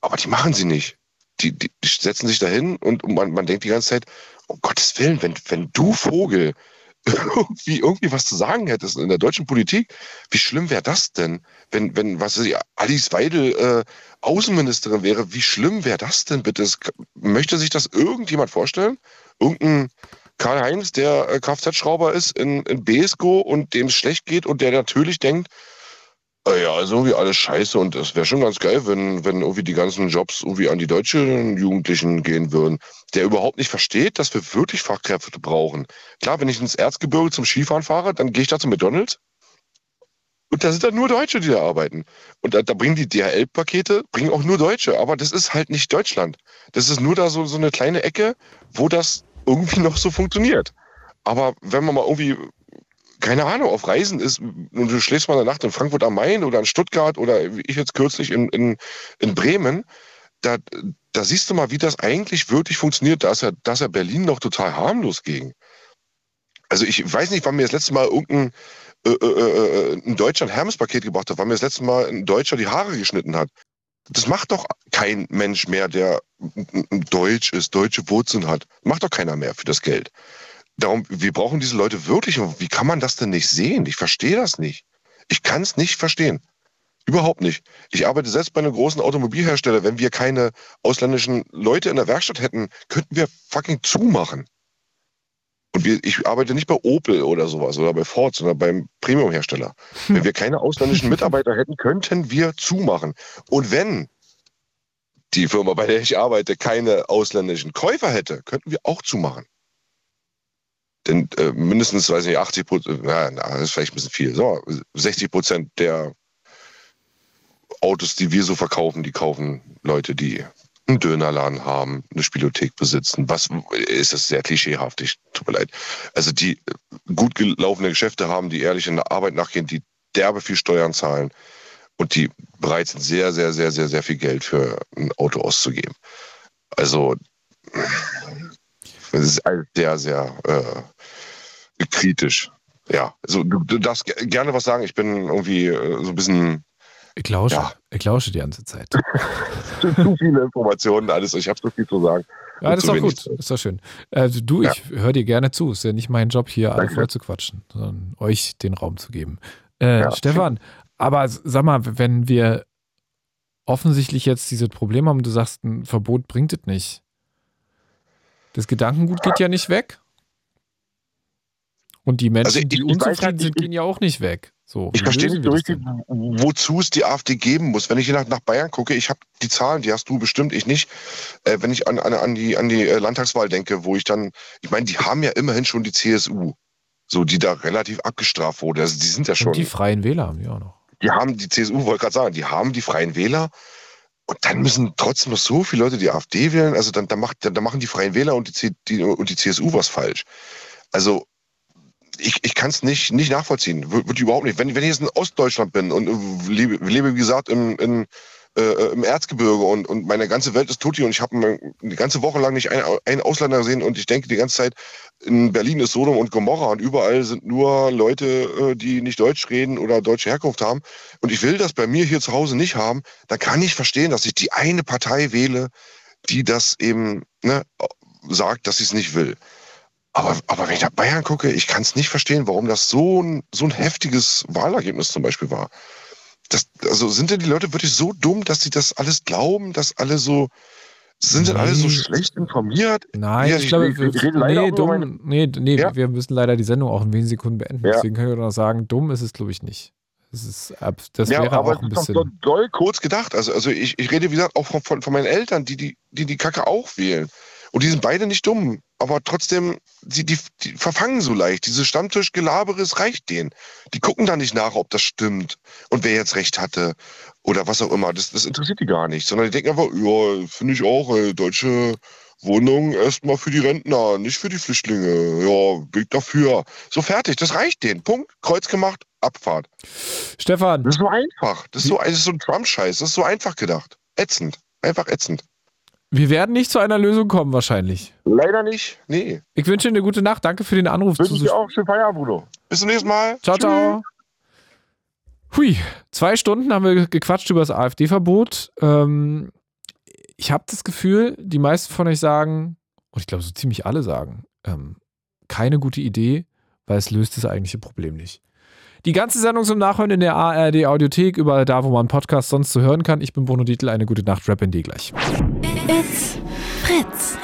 aber die machen sie nicht die, die, setzen sich dahin und man, man denkt die ganze Zeit, um Gottes Willen, wenn, wenn du Vogel irgendwie, irgendwie was zu sagen hättest in der deutschen Politik, wie schlimm wäre das denn? Wenn, wenn, was weiß Alice Weidel äh, Außenministerin wäre, wie schlimm wäre das denn bitte? Das, möchte sich das irgendjemand vorstellen? Irgendein Karl-Heinz, der äh, Kfz-Schrauber ist in, in Besko und dem es schlecht geht und der natürlich denkt, ja, also irgendwie alles scheiße und es wäre schon ganz geil, wenn, wenn irgendwie die ganzen Jobs irgendwie an die deutschen Jugendlichen gehen würden. Der überhaupt nicht versteht, dass wir wirklich Fachkräfte brauchen. Klar, wenn ich ins Erzgebirge zum Skifahren fahre, dann gehe ich da zu McDonalds und da sind dann nur Deutsche, die da arbeiten. Und da, da bringen die DHL-Pakete, bringen auch nur Deutsche. Aber das ist halt nicht Deutschland. Das ist nur da so, so eine kleine Ecke, wo das irgendwie noch so funktioniert. Aber wenn man mal irgendwie keine Ahnung, auf Reisen ist und du schläfst mal eine Nacht in Frankfurt am Main oder in Stuttgart oder wie ich jetzt kürzlich in, in, in Bremen, da, da siehst du mal, wie das eigentlich wirklich funktioniert. Da ist ja, da Berlin noch total harmlos gegen. Also ich weiß nicht, wann mir das letzte Mal irgendein äh, äh, äh, äh ein Deutscher ein Hermes-Paket gebracht hat, wann mir das letzte Mal ein Deutscher die Haare geschnitten hat. Das macht doch kein Mensch mehr, der deutsch ist, deutsche Wurzeln hat. Macht doch keiner mehr für das Geld. Darum, wir brauchen diese Leute wirklich. Wie kann man das denn nicht sehen? Ich verstehe das nicht. Ich kann es nicht verstehen. Überhaupt nicht. Ich arbeite selbst bei einem großen Automobilhersteller. Wenn wir keine ausländischen Leute in der Werkstatt hätten, könnten wir fucking zumachen. Und wir, ich arbeite nicht bei Opel oder sowas oder bei Ford, sondern beim Premiumhersteller. Wenn wir keine ausländischen Mitarbeiter hätten, könnten wir zumachen. Und wenn die Firma, bei der ich arbeite, keine ausländischen Käufer hätte, könnten wir auch zumachen. Denn äh, mindestens, weiß nicht, 80 Prozent, na, das ist vielleicht ein bisschen viel, so, 60 Prozent der Autos, die wir so verkaufen, die kaufen Leute, die einen Dönerladen haben, eine Spielothek besitzen. Was ist das sehr klischeehaft? Ich tut mir leid. Also die gut gelaufene Geschäfte haben, die ehrlich in der Arbeit nachgehen, die derbe viel Steuern zahlen und die bereit sind, sehr, sehr, sehr, sehr, sehr viel Geld für ein Auto auszugeben. Also das ist sehr, sehr äh, kritisch. Ja, also du, du, darfst gerne was sagen. Ich bin irgendwie äh, so ein bisschen. Ich lausche, ja. ich lausche die ganze Zeit. zu viele Informationen, alles. Ich habe so viel zu sagen. Ja, das ist doch gut. Ist doch schön. Also du, ja. ich höre dir gerne zu. Ist ja nicht mein Job, hier alle voll zu quatschen, sondern euch den Raum zu geben. Äh, ja. Stefan, aber sag mal, wenn wir offensichtlich jetzt dieses Problem haben, du sagst, ein Verbot bringt es nicht. Das Gedankengut geht ja nicht weg. Und die Menschen, also ich, die unzufrieden sind, gehen ja auch nicht weg. So, ich verstehe nicht so richtig, wozu es die AfD geben muss. Wenn ich nach, nach Bayern gucke, ich habe die Zahlen, die hast du bestimmt, ich nicht. Äh, wenn ich an, an, an die, an die äh, Landtagswahl denke, wo ich dann, ich meine, die haben ja immerhin schon die CSU, so die da relativ abgestraft wurde. Also die sind ja schon. Und die Freien Wähler haben die auch noch. Die haben die CSU, wollte gerade sagen, die haben die Freien Wähler und dann müssen trotzdem noch so viele Leute die AfD wählen. Also dann, dann, macht, dann, dann machen die Freien Wähler und die, die, und die CSU was falsch. Also ich, ich kann es nicht, nicht nachvollziehen. Würde überhaupt nicht. Wenn, wenn ich jetzt in Ostdeutschland bin und lebe, lebe wie gesagt, in, in äh, äh, im Erzgebirge und, und meine ganze Welt ist Tutti und ich habe die ganze Woche lang nicht einen, einen Ausländer gesehen und ich denke die ganze Zeit, in Berlin ist Sodom und Gomorra und überall sind nur Leute, äh, die nicht Deutsch reden oder deutsche Herkunft haben. Und ich will das bei mir hier zu Hause nicht haben. Dann kann ich verstehen, dass ich die eine Partei wähle, die das eben ne, sagt, dass sie es nicht will. Aber, aber wenn ich nach Bayern gucke, ich kann es nicht verstehen, warum das so ein, so ein heftiges Wahlergebnis zum Beispiel war. Das, also sind denn die Leute wirklich so dumm, dass sie das alles glauben, dass alle so, sind denn alle so schlecht informiert? Nein, ja, ich, glaube, wir, nee, dumm, nee, nee ja? wir müssen leider die Sendung auch in wenigen Sekunden beenden. Ja. Deswegen können wir noch sagen, dumm ist es, glaube ich, nicht. Das, ist, das ja, wäre aber auch ein bisschen. Doch doll kurz gedacht. Also, also ich, ich rede, wie gesagt, auch von, von, von meinen Eltern, die die, die die Kacke auch wählen. Und die sind beide nicht dumm, aber trotzdem, die, die, die verfangen so leicht. Diese Stammtischgelabere, reicht denen. Die gucken da nicht nach, ob das stimmt und wer jetzt recht hatte oder was auch immer. Das, das interessiert die gar nicht, sondern die denken einfach, ja, finde ich auch, ey, deutsche Wohnungen erstmal für die Rentner, nicht für die Flüchtlinge. Ja, bin ich dafür. So fertig, das reicht denen. Punkt, Kreuz gemacht, Abfahrt. Stefan. Das ist so einfach. Das ist so, das ist so ein Trump-Scheiß. Das ist so einfach gedacht. Ätzend. Einfach ätzend. Wir werden nicht zu einer Lösung kommen, wahrscheinlich. Leider nicht. Nee. Ich wünsche dir eine gute Nacht. Danke für den Anruf. Wünsche dir auch. Schönen Feierabend, Bruno. Bis zum nächsten Mal. Ciao, Tschüss. ciao. Hui, zwei Stunden haben wir gequatscht über das AfD-Verbot. Ähm, ich habe das Gefühl, die meisten von euch sagen, und ich glaube, so ziemlich alle sagen, ähm, keine gute Idee, weil es löst das eigentliche Problem nicht. Die ganze Sendung zum Nachhören in der ARD Audiothek, überall da, wo man Podcast sonst zu hören kann. Ich bin Bruno Dietl, eine gute Nacht, Rap in D gleich. It's Fritz.